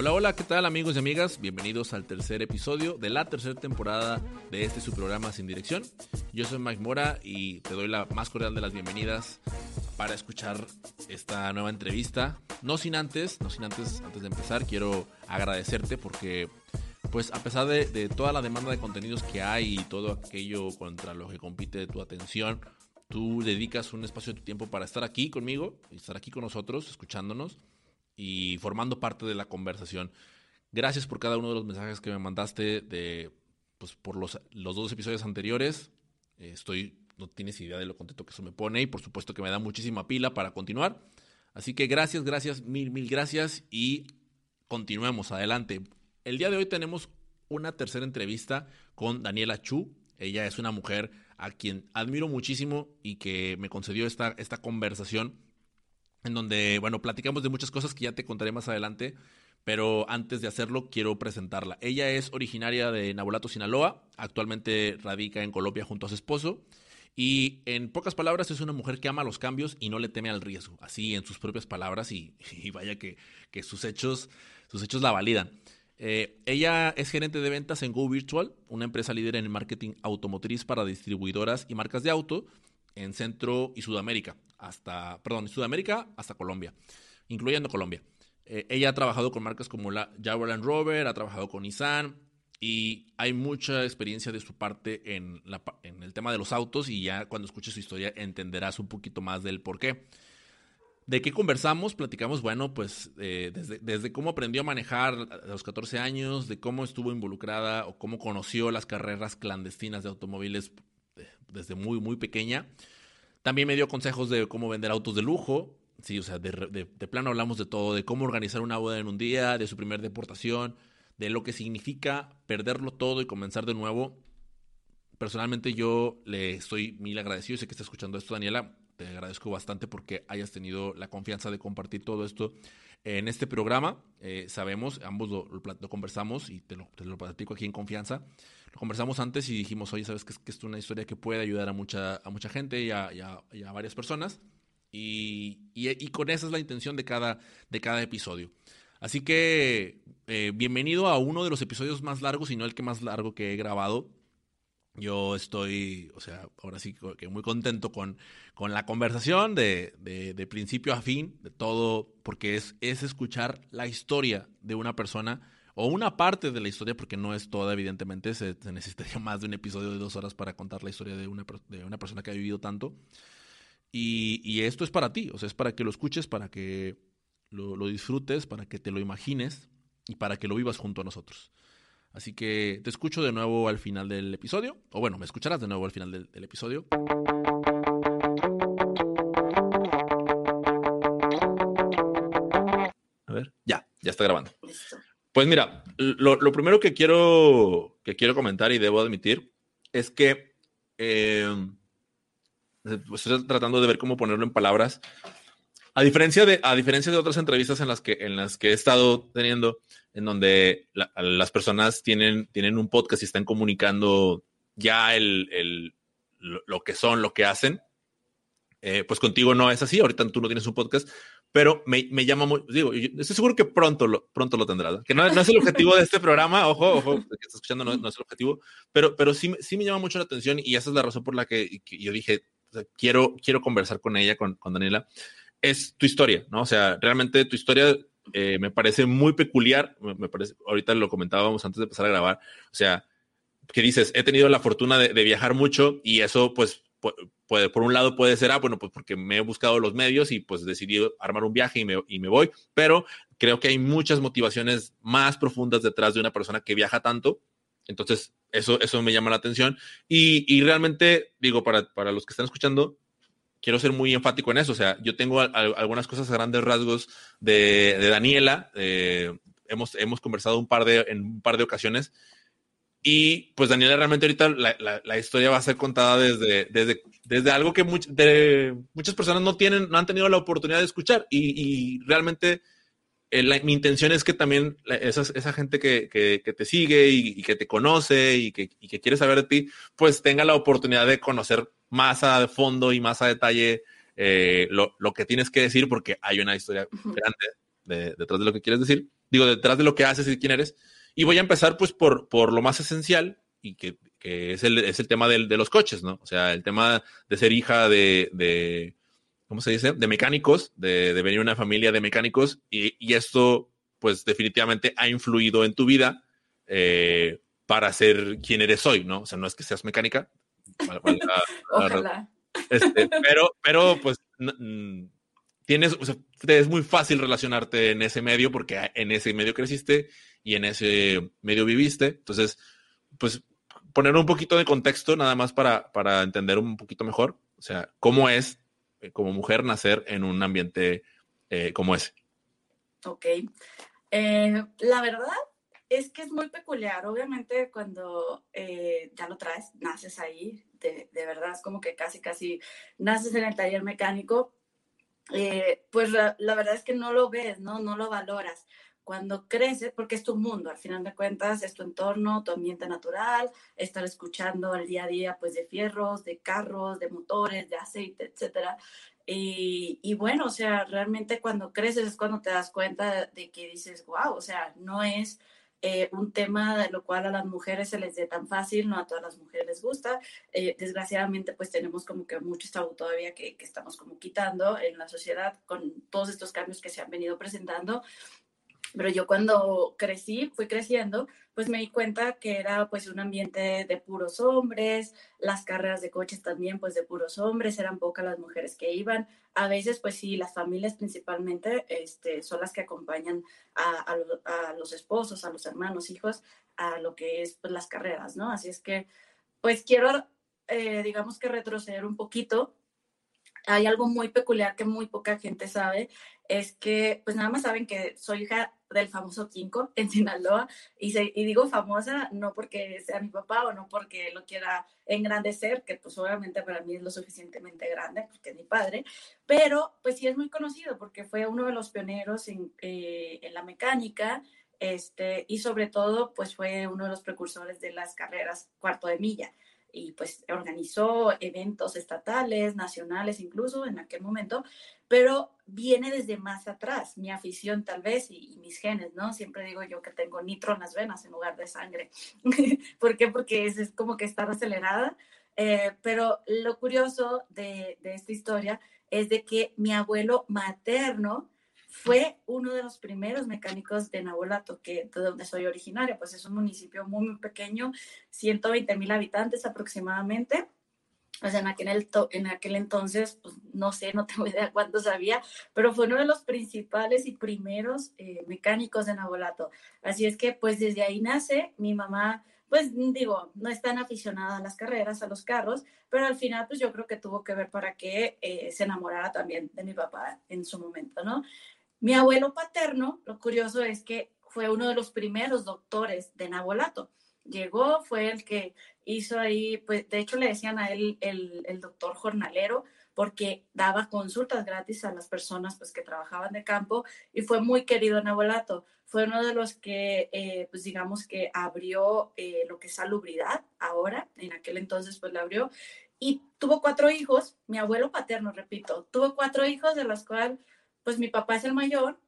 Hola, hola, ¿qué tal amigos y amigas? Bienvenidos al tercer episodio de la tercera temporada de este su programa Sin Dirección. Yo soy Mike Mora y te doy la más cordial de las bienvenidas para escuchar esta nueva entrevista. No sin antes, no sin antes, antes de empezar, quiero agradecerte porque pues a pesar de, toda la demanda de contenidos que hay y todo aquello contra lo que compite tu atención, tú dedicas un espacio de tu tiempo para estar aquí conmigo, y estar aquí con nosotros, escuchándonos y formando parte de la conversación. Gracias por cada uno de los mensajes que me mandaste de, pues, por los, los dos episodios anteriores. Eh, estoy, no tienes idea de lo contento que eso me pone y por supuesto que me da muchísima pila para continuar. Así que gracias, gracias, mil, mil gracias y continuemos adelante. El día de hoy tenemos una tercera entrevista con Daniela Chu. Ella es una mujer a quien admiro muchísimo y que me concedió esta, esta conversación en donde, bueno, platicamos de muchas cosas que ya te contaré más adelante, pero antes de hacerlo quiero presentarla. Ella es originaria de Nabolato, Sinaloa, actualmente radica en Colombia junto a su esposo. Y en pocas palabras es una mujer que ama los cambios y no le teme al riesgo, así en sus propias palabras y, vaya que, sus, hechos, sus hechos la validan. Eh, ella es gerente de ventas en Go Virtual, una empresa líder en marketing automotriz para distribuidoras y marcas de auto en Centro y Sudamérica, hasta, perdón, Sudamérica hasta Colombia, incluyendo Colombia. Eh, ella ha trabajado con marcas como la Jaguar Land Rover, ha trabajado con Nissan y hay mucha experiencia de su parte en, la, en el tema de los autos y ya cuando escuches su historia entenderás un poquito más del por qué. ¿De qué conversamos? Platicamos, bueno, pues eh, desde, desde, cómo aprendió a manejar a los 14 años, de cómo estuvo involucrada o cómo conoció las carreras clandestinas de automóviles desde muy, muy pequeña. También me dio consejos de cómo vender autos de lujo. Sí, o sea, de, plano hablamos de todo, de cómo organizar una boda en un día, de su primer deportación, de lo que significa perderlo todo y comenzar de nuevo. Personalmente yo le estoy mil agradecido, sé que está escuchando esto, Daniela, te agradezco bastante porque hayas tenido la confianza de compartir todo esto en este programa. Eh, sabemos, ambos lo, lo, lo, conversamos y te lo, te lo platico aquí en confianza lo conversamos antes y dijimos, oye, sabes que es, que es una historia que puede ayudar a mucha, a mucha gente y a, varias personas. Y, y, con esa es la intención de cada, de cada episodio. Así que eh, bienvenido a uno de los episodios más largos y no el que más largo que he grabado. Yo estoy, o sea, ahora sí que muy contento con, con la conversación de, de, de principio a fin, de todo, porque es, es escuchar la historia de una persona o una parte de la historia, porque no es toda, evidentemente, se, se, necesitaría más de un episodio de dos horas para contar la historia de una, de una persona que ha vivido tanto. Y, y, esto es para ti, o sea, es para que lo escuches, para que lo, lo, disfrutes, para que te lo imagines y para que lo vivas junto a nosotros. Así que te escucho de nuevo al final del episodio, o bueno, me escucharás de nuevo al final del, del episodio. A ver, ya, ya está grabando. Listo. Pues mira, lo, lo, primero que quiero, que quiero comentar y debo admitir es que eh, estoy tratando de ver cómo ponerlo en palabras. A diferencia de, a diferencia de otras entrevistas en las que, en las que he estado teniendo, en donde la, las personas tienen, tienen un podcast y están comunicando ya el, el, lo que son, lo que hacen, eh, pues contigo no es así. Ahorita tú no tienes un podcast, pero me, me llama muy, digo, estoy seguro que pronto lo, pronto lo tendrás. Que no, no, es el objetivo de este programa, ojo, ojo, que estás escuchando no, no, es el objetivo, pero, pero sí, sí me llama mucho la atención y esa es la razón por la que, que yo dije, o sea, quiero, quiero conversar con ella, con, con, Daniela, es tu historia, ¿no? O sea, realmente tu historia eh, me parece muy peculiar, me, me, parece, ahorita lo comentábamos antes de empezar a grabar, o sea, que dices, he tenido la fortuna de, de viajar mucho y eso pues puede, por un lado puede ser, ah, bueno, pues porque me he buscado los medios y pues decidí armar un viaje y me, y me voy, pero creo que hay muchas motivaciones más profundas detrás de una persona que viaja tanto. Entonces, eso, eso me llama la atención. Y, y realmente, digo, para, para los que están escuchando, quiero ser muy enfático en eso. O sea, yo tengo algunas cosas a grandes rasgos de, de Daniela. Eh, hemos, hemos conversado un par de, en un par de ocasiones y pues Daniela, realmente ahorita la, la, la, historia va a ser contada desde, desde, desde algo que much, de, muchas personas no tienen, no han tenido la oportunidad de escuchar. Y, y realmente eh, la, mi intención es que también la, esa, esa gente que, que, que te sigue y, y, que te conoce y que, y que quiere saber de ti, pues tenga la oportunidad de conocer más a fondo y más a detalle eh, lo, lo, que tienes que decir, porque hay una historia grande de, detrás de lo que quieres decir. digo, detrás de lo que haces y quién eres. Y voy a empezar pues por, por lo más esencial y que, que es, el, es el tema del, de los coches, ¿no? O sea, el tema de ser hija de, de ¿cómo se dice? De mecánicos, de, de venir de una familia de mecánicos y, y, esto pues definitivamente ha influido en tu vida eh, para ser quien eres hoy, ¿no? O sea, no es que seas mecánica. Ojalá. Este, pero, pero pues tienes, o sea, es muy fácil relacionarte en ese medio porque en ese medio creciste y en ese medio viviste. Entonces, pues poner un poquito de contexto nada más para, para entender un poquito mejor, o sea, cómo es eh, como mujer nacer en un ambiente eh, como ese. Ok. Eh, la verdad es que es muy peculiar. Obviamente cuando eh, ya lo traes, naces ahí, de, de, verdad es como que casi, casi naces en el taller mecánico, eh, pues la, la, verdad es que no lo ves, ¿no? No lo valoras. Cuando creces, porque es tu mundo, al final de cuentas, es tu entorno, tu ambiente natural, estar escuchando el día a día, pues, de fierros, de carros, de motores, de aceite, etcétera. Y, y, bueno, o sea, realmente cuando creces es cuando te das cuenta de que dices, wow, o sea, no es eh, un tema de lo cual a las mujeres se les dé tan fácil, no a todas las mujeres les gusta. Eh, desgraciadamente, pues tenemos como que mucho tabú todavía que, que, estamos como quitando en la sociedad con todos estos cambios que se han venido presentando. Pero yo cuando crecí, fui creciendo, pues me di cuenta que era pues un ambiente de puros hombres, las carreras de coches también pues de puros hombres, eran pocas las mujeres que iban. A veces pues sí, las familias principalmente este, son las que acompañan a, a, a los esposos, a los hermanos, hijos, a lo que es pues las carreras, ¿no? Así es que pues quiero, eh, digamos que retroceder un poquito hay algo muy peculiar que muy poca gente sabe, es que pues nada más saben que soy hija del famoso Quinco en Sinaloa y, digo famosa no porque sea mi papá o no porque lo quiera engrandecer, que pues obviamente para mí es lo suficientemente grande porque es mi padre, pero pues sí es muy conocido porque fue uno de los pioneros en, eh, en la mecánica este, y sobre todo pues fue uno de los precursores de las carreras cuarto de milla y pues organizó eventos estatales, nacionales incluso en aquel momento, pero viene desde más atrás, mi afición tal vez y, mis genes, ¿no? Siempre digo yo que tengo nitro en las venas en lugar de sangre. ¿Por qué? Porque es, es como que estar acelerada. Eh, pero lo curioso de esta historia es de que mi abuelo materno, fue uno de los primeros mecánicos de Nabolato, que de donde soy originaria, pues es un municipio muy, muy pequeño, 120 mil habitantes aproximadamente. O sea, en aquel, en aquel entonces, pues, no sé, no tengo idea cuántos había, pero fue uno de los principales y primeros eh, mecánicos de Nabolato. Así es que, pues desde ahí nace mi mamá, pues digo, no es tan aficionada a las carreras, a los carros, pero al final, pues yo creo que tuvo que ver para que eh, se enamorara también de mi papá en su momento, ¿no? Mi abuelo paterno, lo curioso es que fue uno de los primeros doctores de Nabolato. Llegó, fue el que hizo ahí, pues de hecho le decían a él el, doctor jornalero, porque daba consultas gratis a las personas pues, que trabajaban de campo y fue muy querido en Nabolato. Fue uno de los que, eh, pues digamos que abrió eh, lo que es salubridad ahora, en aquel entonces pues la abrió, y tuvo cuatro hijos, mi abuelo paterno, repito, tuvo cuatro hijos de los cuales pues mi papá es el mayor,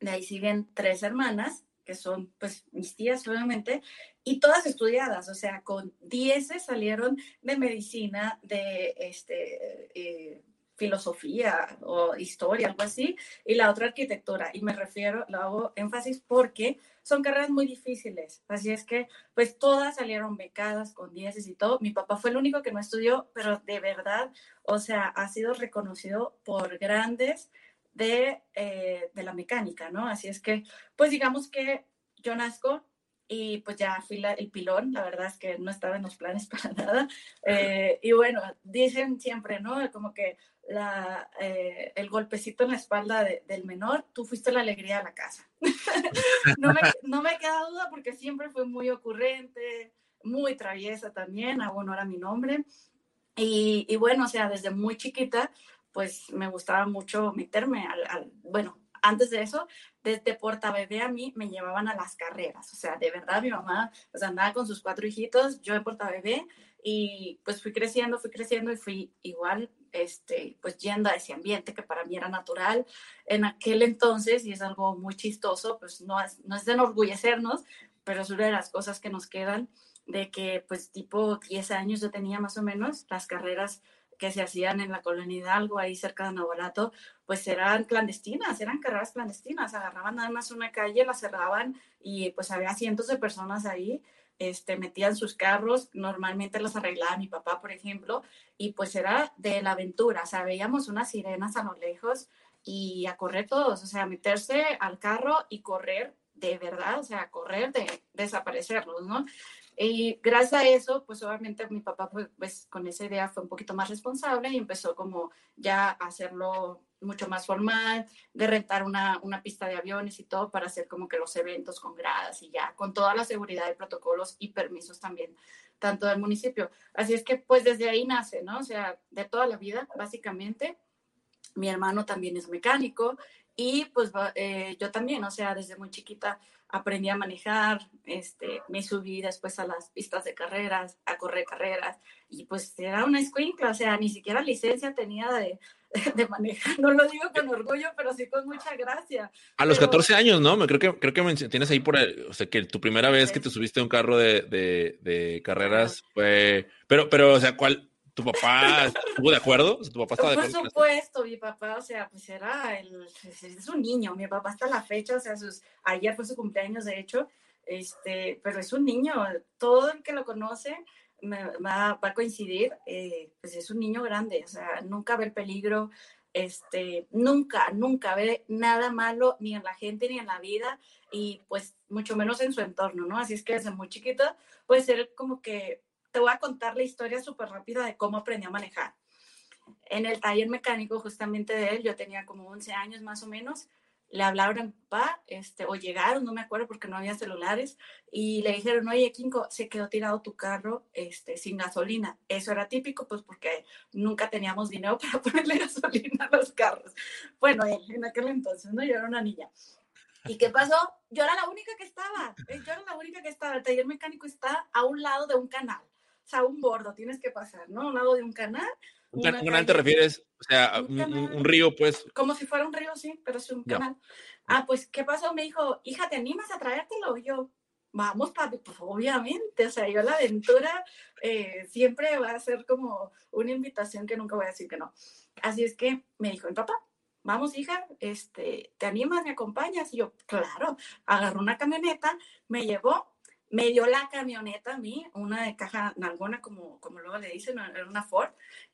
de ahí siguen tres hermanas, que son pues mis tías obviamente, y todas estudiadas, o sea, con 10 salieron de medicina, de este, eh, filosofía o historia, algo así, y la otra arquitectura. Y me refiero, lo hago énfasis porque son carreras muy difíciles. Así es que, pues todas salieron becadas con dieces y todo. Mi papá fue el único que no estudió, pero de verdad, o sea, ha sido reconocido por grandes de, eh, de, la mecánica, ¿no? Así es que, pues digamos que yo nazco y pues ya fui el pilón, la verdad es que no estaba en los planes para nada. Eh, y bueno, dicen siempre, ¿no? Como que la, eh, el golpecito en la espalda de, del menor, tú fuiste la alegría de la casa. no, me, queda duda porque siempre fue muy ocurrente, muy traviesa también, aún no era mi nombre. Y, y, bueno, o sea, desde muy chiquita, pues me gustaba mucho meterme al, al, bueno, antes de eso, desde Porta Bebé a mí me llevaban a las carreras, o sea, de verdad mi mamá pues andaba con sus cuatro hijitos, yo de Porta Bebé y pues fui creciendo, fui creciendo y fui igual este, pues yendo a ese ambiente que para mí era natural en aquel entonces, y es algo muy chistoso, pues no es, no es de enorgullecernos, pero es una de las cosas que nos quedan de que pues tipo 10 años yo tenía más o menos, las carreras que se hacían en la colonia Hidalgo, ahí cerca de Navolato, pues eran clandestinas, eran carreras clandestinas, agarraban nada más una calle, la cerraban y pues había cientos de personas ahí, este, metían sus carros, normalmente los arreglaba mi papá, por ejemplo, y pues era de la aventura, o sea, veíamos unas sirenas a lo lejos y a correr todos, o sea, meterse al carro y correr de verdad, o sea, correr de desaparecerlos, ¿no? Y gracias a eso, pues obviamente mi papá pues, pues, con esa idea fue un poquito más responsable y empezó como ya a hacerlo mucho más formal, de rentar una, una pista de aviones y todo para hacer como que los eventos con gradas y ya, con toda la seguridad y protocolos y permisos también, tanto del municipio. Así es que pues desde ahí nace, ¿no? O sea, de toda la vida, básicamente. Mi hermano también es mecánico y pues eh, yo también, o sea, desde muy chiquita aprendí a manejar, este, me subí después a las pistas de carreras, a correr carreras, y pues era una escuincla, o sea, ni siquiera licencia tenía de, de manejar, no lo digo con orgullo, pero sí con mucha gracia. A los 14 años, ¿no? Creo que, creo que tienes ahí por, el, o sea, que tu primera vez que te subiste a un carro de, de, de carreras fue, pero, pero, o sea, ¿cuál, ¿Tu papá estuvo de acuerdo? ¿Tu papá estaba de acuerdo? Por supuesto, mi papá, o sea, pues era el, es un niño, mi papá hasta la fecha, o sea, sus, ayer fue su cumpleaños, de hecho, este, pero es un niño, todo el que lo conoce me, va, a coincidir, eh, pues es un niño grande, o sea, nunca ve el peligro, este, nunca, nunca ve nada malo ni en la gente ni en la vida y pues mucho menos en su entorno, ¿no? Así es que desde muy chiquita, puede ser como que te voy a contar la historia súper rápida de cómo aprendí a manejar. En el taller mecánico justamente de él, yo tenía como 11 años más o menos, le hablaron a papá, este, o llegaron, no me acuerdo porque no había celulares, y le dijeron, oye, Kinko, se quedó tirado tu carro este, sin gasolina. Eso era típico, pues porque nunca teníamos dinero para ponerle gasolina a los carros. Bueno, en aquel entonces, ¿no? Yo era una niña. ¿Y qué pasó? Yo era la única que estaba, yo era la única que estaba. El taller mecánico está a un lado de un canal sea, un bordo tienes que pasar, ¿no? un lado de un canal. ¿Un canal te refieres? O sea, un, río, pues. Como si fuera un río, sí, pero es un canal. Ah, pues, ¿qué pasó? Me dijo, hija, ¿te animas a traértelo? yo, vamos, papi, pues obviamente, o sea, yo la aventura eh, siempre va a ser como una invitación que nunca voy a decir que no. Así es que me dijo mi papá, vamos, hija, este, ¿te animas, me acompañas? Y yo, claro, agarró una camioneta, me llevó me dio la camioneta a mí, una de caja nalgona, como, como luego le dicen, era una Ford.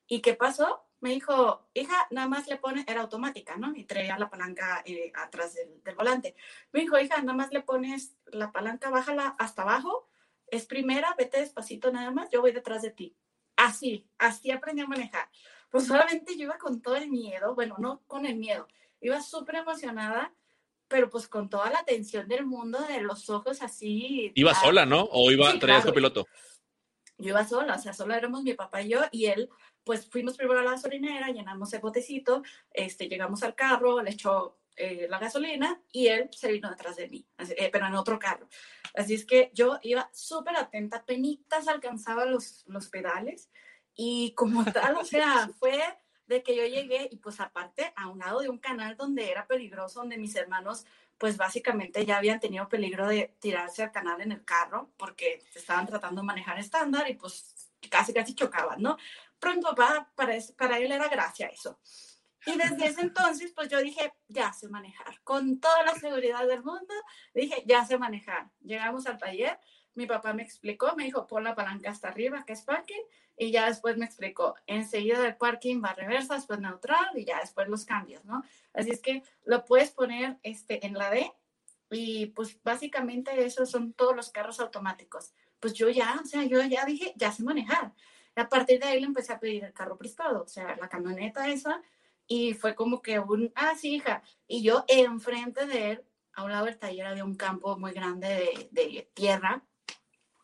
¿Y qué pasó? Me dijo, hija, nada más le pones, era automática, ¿no? Y traía la palanca eh, atrás del, del, volante. Me dijo, hija, nada más le pones la palanca, bájala hasta abajo, es primera, vete despacito nada más, yo voy detrás de ti. Así, así aprendí a manejar. Pues solamente yo iba con todo el miedo, bueno, no con el miedo, iba súper emocionada pero pues con toda la atención del mundo, de los ojos así. ¿Iba sola, no? ¿O iba, sí, traías copiloto? Yo iba sola, o sea, solo éramos mi papá y yo, y él, pues fuimos primero a la gasolinera, llenamos el botecito, este, llegamos al carro, le echó eh, la gasolina y él se vino detrás de mí, eh, pero en otro carro. Así es que yo iba súper atenta, penitas alcanzaba los, los pedales y como tal, o sea, fue de que yo llegué y pues aparte a un lado de un canal donde era peligroso, donde mis hermanos pues básicamente ya habían tenido peligro de tirarse al canal en el carro porque estaban tratando de manejar estándar y pues casi casi chocaban, ¿no? Pronto para, para, para él era gracia eso. Y desde ese entonces, pues yo dije, ya sé manejar. Con toda la seguridad del mundo, dije, ya sé manejar. Llegamos al taller, mi papá me explicó, me dijo, pon la palanca hasta arriba, que es parking, y ya después me explicó, enseguida del parking va reversa, después neutral, y ya después los cambios, ¿no? Así es que lo puedes poner este, en la D, y pues básicamente esos son todos los carros automáticos. Pues yo ya, o sea, yo ya dije, ya sé manejar. Y a partir de ahí le empecé a pedir el carro prestado, o sea, la camioneta esa, y fue como que un, ah, sí, hija, y yo enfrente de él, a un lado del taller había un campo muy grande de, de tierra,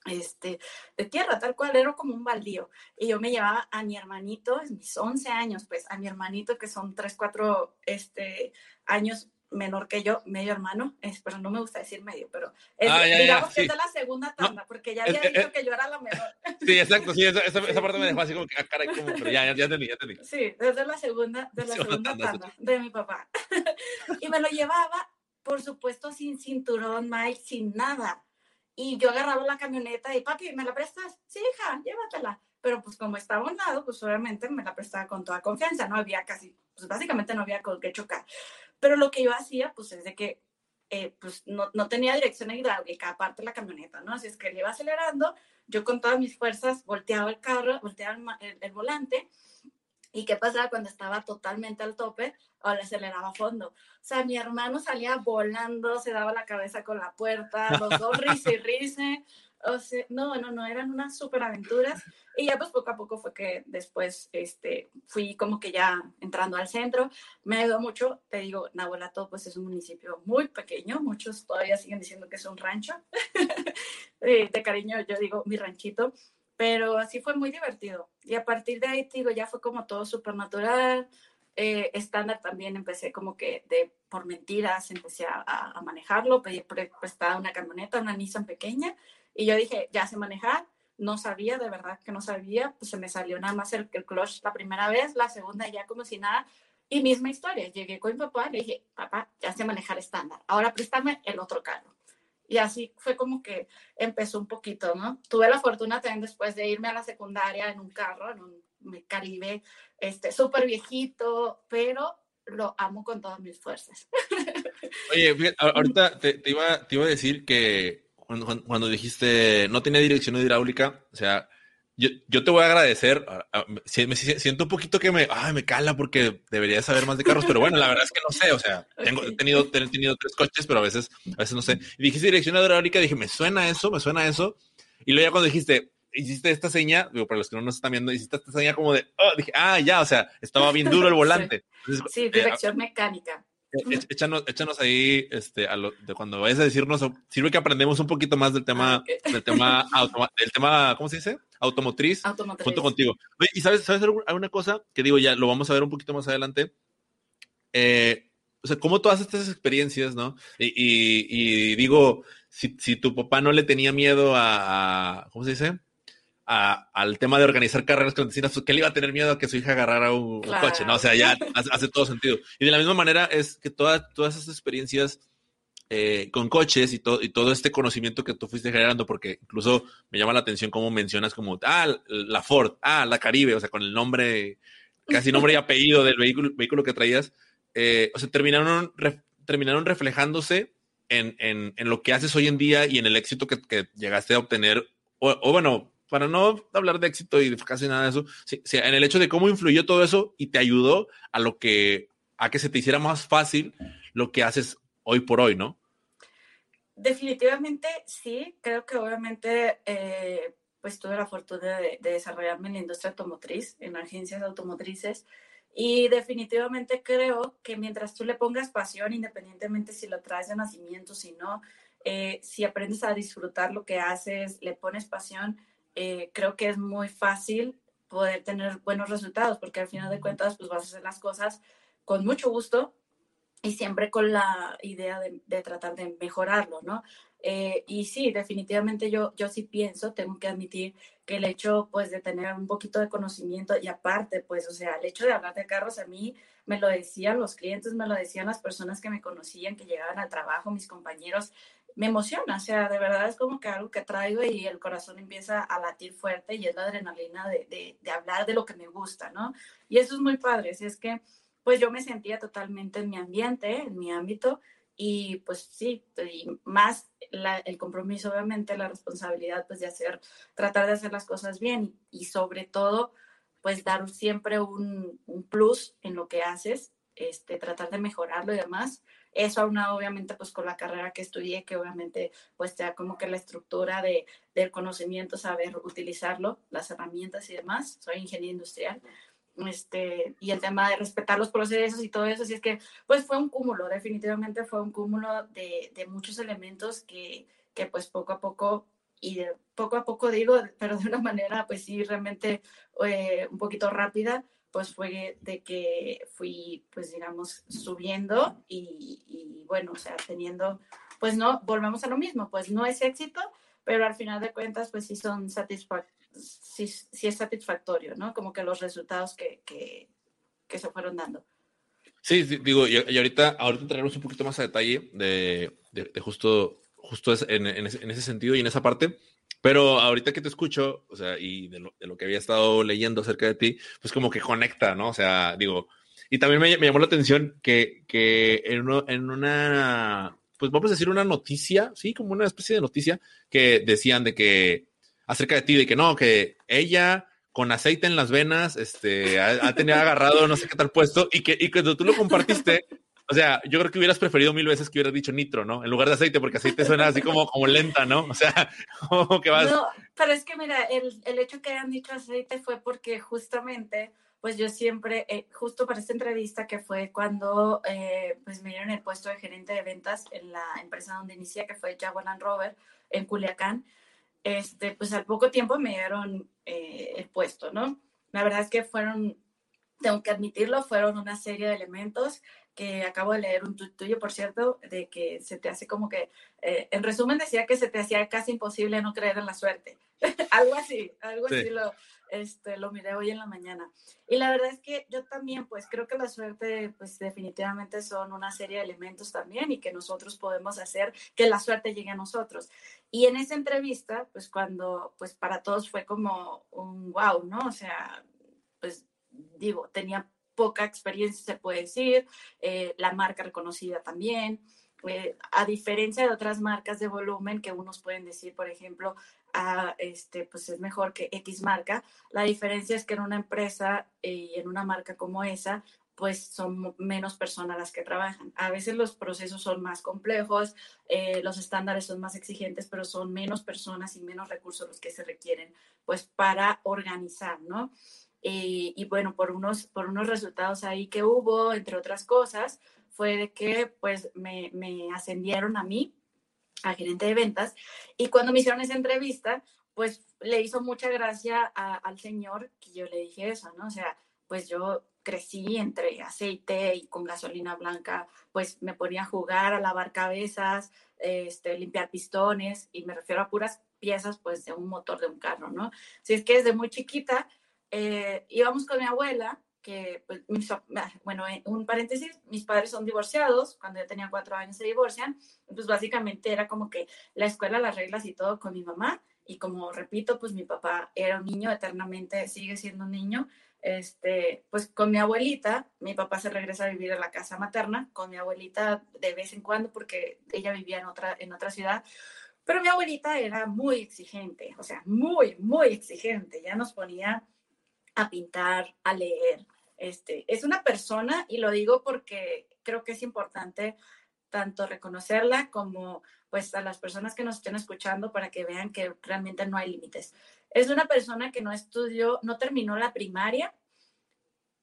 este, de tierra, tal cual, era como un baldío. Y yo me llevaba a mi hermanito, mis 11 años, pues, a mi hermanito, que son 3, 4 este, años menor que yo, medio hermano, es, pero no me gusta decir medio, pero ah, digamos que es de la segunda tanda, porque ya había dicho que yo era la menor. Sí, exacto, sí, esa, esa, parte me dejó así como que, ah, caray, como, pero ya, ya, ya entendí, ya entendí. Sí, desde la segunda, de la segunda tanda, de mi papá. y me lo llevaba, por supuesto, sin cinturón, Mike, sin nada. Y yo agarraba la camioneta y, papi, ¿me la prestas? Sí, hija, llévatela. Pero pues como estaba a un lado, pues obviamente me la prestaba con toda confianza, no había casi, pues básicamente no había con qué chocar. Pero lo que yo hacía, pues es de que eh, pues no, no, tenía dirección hidráulica, aparte la camioneta, ¿no? Así es que iba acelerando, yo con todas mis fuerzas volteaba el carro, volteaba el volante ¿Y qué pasaba cuando estaba totalmente al tope o le aceleraba a fondo? O sea, mi hermano salía volando, se daba la cabeza con la puerta, los dos risa y risa. O sea, no, no, no, eran unas súper aventuras. Y ya pues poco a poco fue que después este, fui como que ya entrando al centro. Me ayudó mucho, te digo, Nahuelato pues es un municipio muy pequeño, muchos todavía siguen diciendo que es un rancho. de cariño yo digo mi ranchito, pero así fue muy divertido. Y a partir de ahí, digo, ya fue como todo súper natural. Eh, estándar también empecé como que de por mentiras empecé a, a manejarlo, pedí prestada una camioneta, una Nissan pequeña, y yo dije, ya sé manejar, no sabía, de verdad que no sabía, pues se me salió nada más el, el clutch la primera vez, la segunda ya como si nada, y misma historia, llegué con mi papá, le dije, papá, ya sé manejar estándar, ahora préstame el otro carro. Y así fue como que empezó un poquito, ¿no? Tuve la fortuna también después de irme a la secundaria en un carro, en un Caribe, este, súper viejito, pero lo amo con todas mis fuerzas. Oye, ahorita te, iba, te iba a decir que cuando, cuando dijiste no tenía dirección hidráulica, o sea, yo, yo, te voy a agradecer. Me siento un poquito que me, ay, me cala porque debería saber más de carros, pero bueno, la verdad es que no sé. O sea, tengo, he, tenido, he tenido tres coches, pero a veces, a veces no sé. Y dijiste dirección hidráulica, dije, me suena eso, me suena eso. Y luego ya cuando dijiste, hiciste esta seña, digo, para los que no nos están viendo, hiciste esta seña como de, oh, dije, ah, ya, o sea, estaba bien duro el volante. sí, dirección mecánica. Eh, échanos, échanos ahí, este, a lo, de cuando vayas a decirnos, sirve que aprendemos un poquito más del tema, ah, del tema, del tema, ¿cómo se dice? Automotriz, junto contigo. y sabes, sabes alguna cosa que digo ya, lo vamos a ver un poquito más adelante. Eh, o sea, como todas estas experiencias, ¿no? Y, y, digo, si, si, tu papá no le tenía miedo a, ¿cómo se dice? Al tema de organizar carreras clandestinas, pues, que le iba a tener miedo a que su hija agarrara un, coche, ¿no? O sea, ya hace, todo sentido. Y de la misma manera es que todas, todas esas experiencias eh, con coches y, todo y todo este conocimiento que tú fuiste generando, porque incluso me llama la atención cómo mencionas como, ah, la Ford, ah, la Caribe, o sea, con el nombre, casi nombre y apellido del vehículo, vehículo que traías, eh, o sea, terminaron, terminaron reflejándose en, en, en, lo que haces hoy en día y en el éxito que, que llegaste a obtener, o, o bueno, para no hablar de éxito y de casi nada de eso, en el hecho de cómo influyó todo eso y te ayudó a lo que, a que se te hiciera más fácil lo que haces hoy por hoy, ¿no? Definitivamente sí, creo que obviamente eh, pues tuve la fortuna de, desarrollarme en la industria automotriz, en agencias automotrices, y definitivamente creo que mientras tú le pongas pasión, independientemente si lo traes de nacimiento, si no, eh, si aprendes a disfrutar lo que haces, le pones pasión, eh, creo que es muy fácil poder tener buenos resultados, porque al final de cuentas, pues vas a hacer las cosas con mucho gusto y siempre con la idea de, tratar de mejorarlo, ¿no? Eh, y sí, definitivamente yo, yo sí pienso, tengo que admitir que el hecho, pues, de tener un poquito de conocimiento y aparte, pues, o sea, el hecho de hablar de carros a mí me lo decían los clientes, me lo decían las personas que me conocían, que llegaban al trabajo, mis compañeros, me emociona, o sea, de verdad es como que algo que traigo y el corazón empieza a latir fuerte y es la adrenalina de, de, hablar de lo que me gusta, ¿no? Y eso es muy padre, si es que pues yo me sentía totalmente en mi ambiente, en mi ámbito y pues sí, y más el compromiso, obviamente, la responsabilidad pues de hacer, tratar de hacer las cosas bien y, sobre todo pues dar siempre un, un plus en lo que haces, este, tratar de mejorarlo y demás eso aunado obviamente pues con la carrera que estudié, que obviamente pues ya como que la estructura de, del conocimiento, saber utilizarlo, las herramientas y demás. Soy ingeniero industrial. Este, y el tema de respetar los procesos y todo eso, así es que pues fue un cúmulo, definitivamente fue un cúmulo de, de muchos elementos que, que pues poco a poco y poco a poco digo, pero de una manera pues sí realmente eh, un poquito rápida, pues fue de que fui, pues digamos, subiendo y, y bueno, o sea, teniendo, pues no, volvemos a lo mismo, pues no es éxito, pero al final de cuentas, pues sí son satisfactorios sí, sí, es satisfactorio, ¿no? Como que los resultados que, que, se fueron dando. Sí, digo, y, ahorita, ahorita entraremos un poquito más a detalle de, de, justo, justo en, en, ese, en, ese, sentido y en esa parte. Pero ahorita que te escucho, o sea, y de lo, de lo, que había estado leyendo acerca de ti, pues como que conecta, ¿no? O sea, digo, y también me, me llamó la atención que, que en, uno, en una, pues vamos a decir una noticia, sí, como una especie de noticia, que decían de que acerca de ti, de que no, que ella con aceite en las venas, este, ha, tenido agarrado no sé qué tal puesto y que, y cuando tú lo compartiste, o sea, yo creo que hubieras preferido mil veces que hubieras dicho nitro, ¿no? En lugar de aceite, porque aceite suena así como, como lenta, ¿no? O sea, como que vas... No, pero es que mira, el, el hecho que hayan dicho aceite fue porque justamente, pues yo siempre, eh, justo para esta entrevista que fue cuando, eh, pues me dieron el puesto de gerente de ventas en la empresa donde inicié, que fue Jaguar Land Rover, en Culiacán, este, pues al poco tiempo me dieron eh, el puesto, ¿no? La verdad es que fueron, tengo que admitirlo, fueron una serie de elementos que acabo de leer un tuyo, por cierto, de que se te hace como que, eh, en resumen decía que se te hacía casi imposible no creer en la suerte. algo así, algo así lo, este, lo miré hoy en la mañana. Y la verdad es que yo también, pues creo que la suerte, pues definitivamente son una serie de elementos también y que nosotros podemos hacer que la suerte llegue a nosotros. Y en esa entrevista, pues cuando, pues para todos fue como un wow, ¿no? O sea, pues digo, tenía poca experiencia, se puede decir, eh, la marca reconocida también. Eh, a diferencia de otras marcas de volumen que unos pueden decir, por ejemplo, a, este, pues es mejor que X marca, la diferencia es que en una empresa y en una marca como esa, pues son menos personas las que trabajan. A veces los procesos son más complejos, eh, los estándares son más exigentes, pero son menos personas y menos recursos los que se requieren, pues para organizar, ¿no? Y, y bueno, por unos, por unos resultados ahí que hubo, entre otras cosas, fue de que pues me, me ascendieron a mí, a gerente de ventas, y cuando me hicieron esa entrevista, pues le hizo mucha gracia al señor que yo le dije eso, ¿no? O sea, pues yo crecí entre aceite y con gasolina blanca, pues me ponía a jugar, a lavar cabezas, este, limpiar pistones, y me refiero a puras piezas, pues, de un motor de un carro, ¿no? Si es que desde muy chiquita eh, íbamos con mi abuela que, pues, ah, bueno, eh, un paréntesis, mis padres son divorciados, cuando yo tenía cuatro años se divorcian, pues básicamente era como que la escuela, las reglas y todo con mi mamá, y como repito, pues mi papá era un niño, eternamente sigue siendo un niño, este, pues con mi abuelita, mi papá se regresa a vivir a la casa materna, con mi abuelita de vez en cuando, porque ella vivía en otra, en otra ciudad, pero mi abuelita era muy exigente, o sea, muy, muy exigente, ya nos ponía a pintar, a leer, este, es una persona y lo digo porque creo que es importante tanto reconocerla como pues a las personas que nos estén escuchando para que vean que realmente no hay límites. Es una persona que no estudió, no terminó la primaria,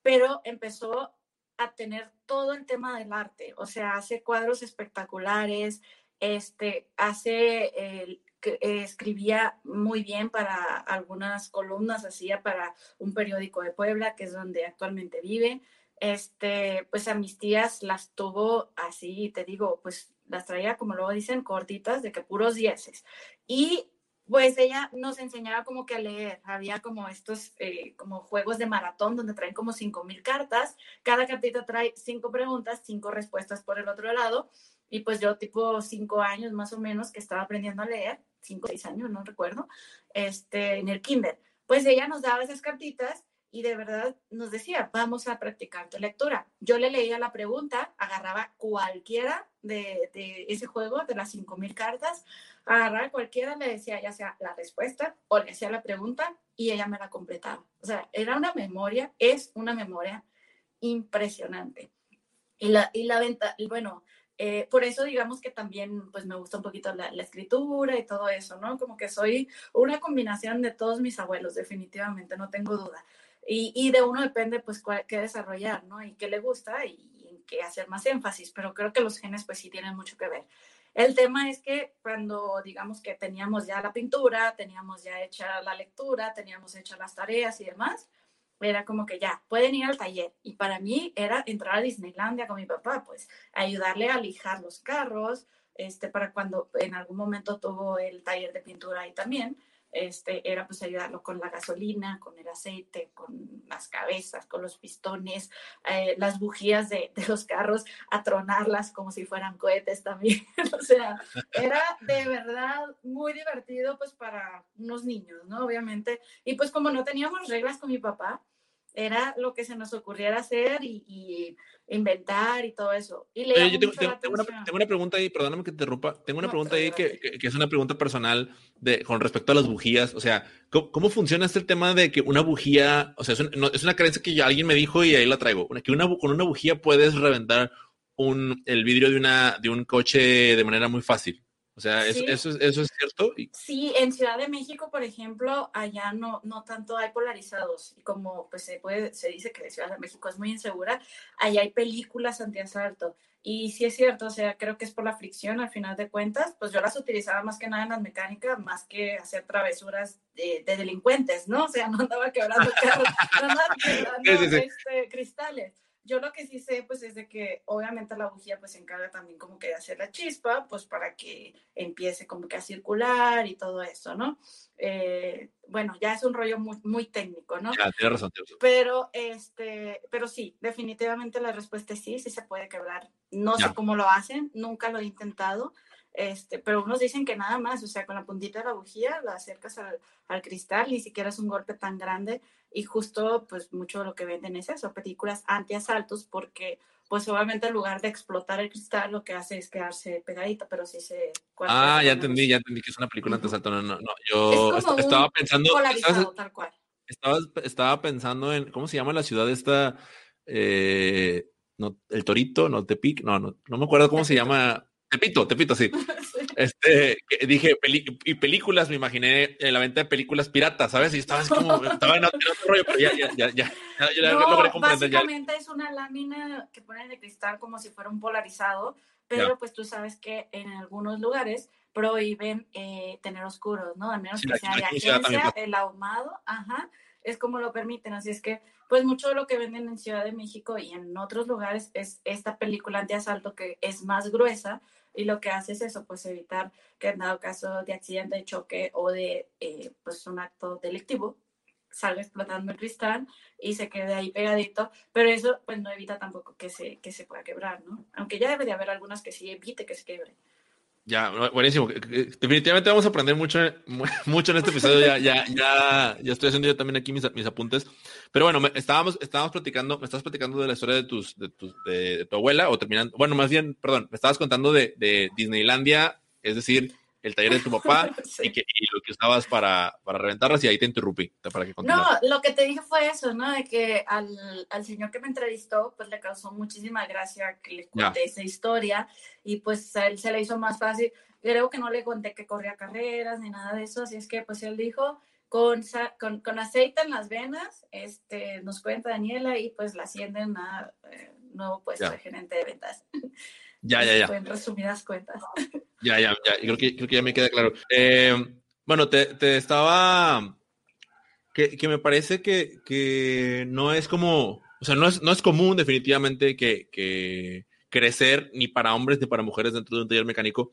pero empezó a tener todo el tema del arte, o sea, hace cuadros espectaculares, este, hace eh, escribía muy bien para algunas columnas, hacía para un periódico de Puebla, que es donde actualmente vive. Este, pues a mis tías las tuvo así, te digo, pues las traía, como luego dicen, cortitas, de que puros dieces. Y pues ella nos enseñaba como que a leer. Había como estos, eh, como juegos de maratón donde traen como cinco mil cartas. Cada cartita trae cinco preguntas, cinco respuestas por el otro lado. Y pues yo tipo cinco años más o menos que estaba aprendiendo a leer, cinco o seis años, no recuerdo, este, en el kinder. Pues ella nos daba esas cartitas y de verdad nos decía, vamos a practicar tu lectura. Yo le leía la pregunta, agarraba cualquiera de, ese juego, de las cinco mil cartas, agarraba cualquiera, le decía ya sea la respuesta o le hacía la pregunta y ella me la completaba. O sea, era una memoria, es una memoria impresionante. Y la, y la venta, y bueno, eh, por eso digamos que también pues me gusta un poquito la, escritura y todo eso, ¿no? Como que soy una combinación de todos mis abuelos, definitivamente, no tengo duda. Y, y de uno depende pues qué desarrollar, ¿no? Y qué le gusta y, en qué hacer más énfasis, pero creo que los genes pues sí tienen mucho que ver. El tema es que cuando digamos que teníamos ya la pintura, teníamos ya hecha la lectura, teníamos hechas las tareas y demás, era como que ya, pueden ir al taller. Y para mí era entrar a Disneylandia con mi papá, pues ayudarle a lijar los carros, este, para cuando en algún momento tuvo el taller de pintura ahí también, este, era pues ayudarlo con la gasolina, con el aceite, con las cabezas, con los pistones, eh, las bujías de, de, los carros, a tronarlas como si fueran cohetes también. o sea, era de verdad muy divertido pues para unos niños, ¿no? Obviamente. Y pues como no teníamos reglas con mi papá, era lo que se nos ocurriera hacer y, inventar y todo eso. Y yo tengo, una, pregunta ahí, perdóname que te interrumpa, tengo una pregunta ahí que, que, es una pregunta personal de, con respecto a las bujías, o sea, ¿cómo, funciona este tema de que una bujía, o sea, es, es una creencia que ya alguien me dijo y ahí la traigo, que una, con una bujía puedes reventar un, el vidrio de, una, de un coche de manera muy fácil? O sea, eso, eso, es cierto. Sí, en Ciudad de México, por ejemplo, allá no, no tanto hay polarizados. Y como pues se, puede, se dice que Ciudad de México es muy insegura, allá hay películas antiasalto. Y sí es cierto, o sea, creo que es por la fricción al final de cuentas, pues yo las utilizaba más que nada en las mecánicas, más que hacer travesuras de, delincuentes, ¿no? O sea, no andaba quebrando carros, no andaba quebrando este, cristales. Yo lo que sí sé, pues, es de que obviamente la bujía, pues, se encarga también como que de hacer la chispa, pues, para que empiece como que a circular y todo eso, ¿no? Eh, bueno, ya es un rollo muy, muy técnico, ¿no? Ya, tienes razón, Pero, este, pero sí, definitivamente la respuesta es sí, sí se puede quebrar. No sé cómo lo hacen, nunca lo he intentado, este, pero unos dicen que nada más, o sea, con la puntita de la bujía la acercas al, al, cristal, ni siquiera es un golpe tan grande y justo pues mucho de lo que venden es eso, películas antiasaltos porque pues obviamente en lugar de explotar el cristal lo que hace es quedarse pegadita, pero sí se... Ah, ya entendí, ya entendí que es una película antiasalto, no, no, no, yo estaba pensando... tal cual. Estaba, estaba pensando en, ¿cómo se llama la ciudad esta? Eh, no, el Torito, no, Tepic, no, no, no me acuerdo cómo se llama Tepito, Tepito, sí. Este, dije, y películas, me imaginé en la venta de películas piratas, ¿sabes? Y estaba como, estaba en otro, rollo, pero ya, ya, ya, ya, ya, no, logré comprender. Básicamente es una lámina que ponen de cristal como si fuera un polarizado, pero pues tú sabes que en algunos lugares prohíben eh, tener oscuros, ¿no? Al menos que sea de agencia, el ahumado, ajá, es como lo permiten. Así es que, pues mucho de lo que venden en Ciudad de México y en otros lugares es esta película antiasalto que es más gruesa, y lo que hace es eso, pues evitar que en dado caso de accidente, de choque o de eh, pues un acto delictivo salga explotando el cristal y se quede ahí pegadito, pero eso pues no evita tampoco que se, que se pueda quebrar, ¿no? Aunque ya debe de haber algunas que sí evite que se quiebre. Ya, buenísimo. Definitivamente vamos a aprender mucho, mucho en este episodio. Ya, ya, ya, ya estoy haciendo yo también aquí mis, mis apuntes. Pero bueno, estábamos, estábamos platicando, me estás platicando de la historia de tus, de, tus, de, tu abuela, o terminando, bueno, más bien, perdón, me estabas contando de, de Disneylandia, es decir, el taller de tu papá y, que, y, lo que usabas para, para, reventarlas y ahí te interrumpí para que No, lo que te dije fue eso, ¿no? De que al, al, señor que me entrevistó, pues le causó muchísima gracia que le conté esa historia y pues a él se le hizo más fácil. Creo que no le conté que corría carreras ni nada de eso, así es que pues él dijo, con, con, con aceite en las venas, este, nos cuenta Daniela y pues la ascienden a eh, nuevo puesto de gerente de ventas. Ya, ya, ya. En resumidas cuentas. Ya, ya, ya. Creo que, creo que ya me queda claro. Eh, bueno, te, te estaba. Que, que, me parece que, que no es como. O sea, no es, no es común, definitivamente, que, que crecer ni para hombres ni para mujeres dentro de un taller mecánico.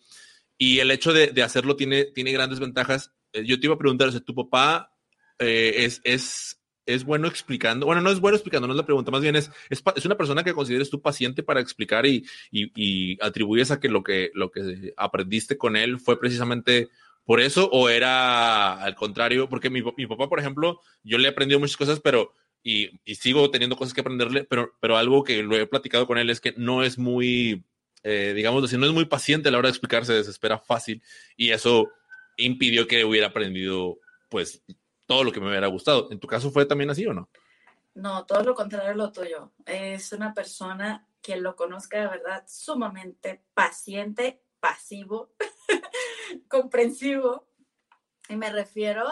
Y el hecho de, de hacerlo tiene, tiene grandes ventajas. Eh, yo te iba a preguntar, o ¿tu papá eh, es, es, es bueno explicando, bueno, no es bueno explicando, no es la pregunta, más bien es, es, es una persona que consideres tu paciente para explicar y, y, y, atribuyes a que lo, que lo que aprendiste con él fue precisamente por eso o era al contrario, porque mi, mi papá, por ejemplo, yo le he aprendido muchas cosas, pero y, y, sigo teniendo cosas que aprenderle, pero, pero algo que lo he platicado con él es que no es muy, eh, digamos así, no es muy paciente a la hora de explicar, se desespera fácil y eso impidió que hubiera aprendido pues todo lo que me hubiera gustado. ¿En tu caso fue también así o no? No, todo lo contrario lo tuyo. Es una persona que lo conozca de verdad sumamente paciente, pasivo, comprensivo. Y me refiero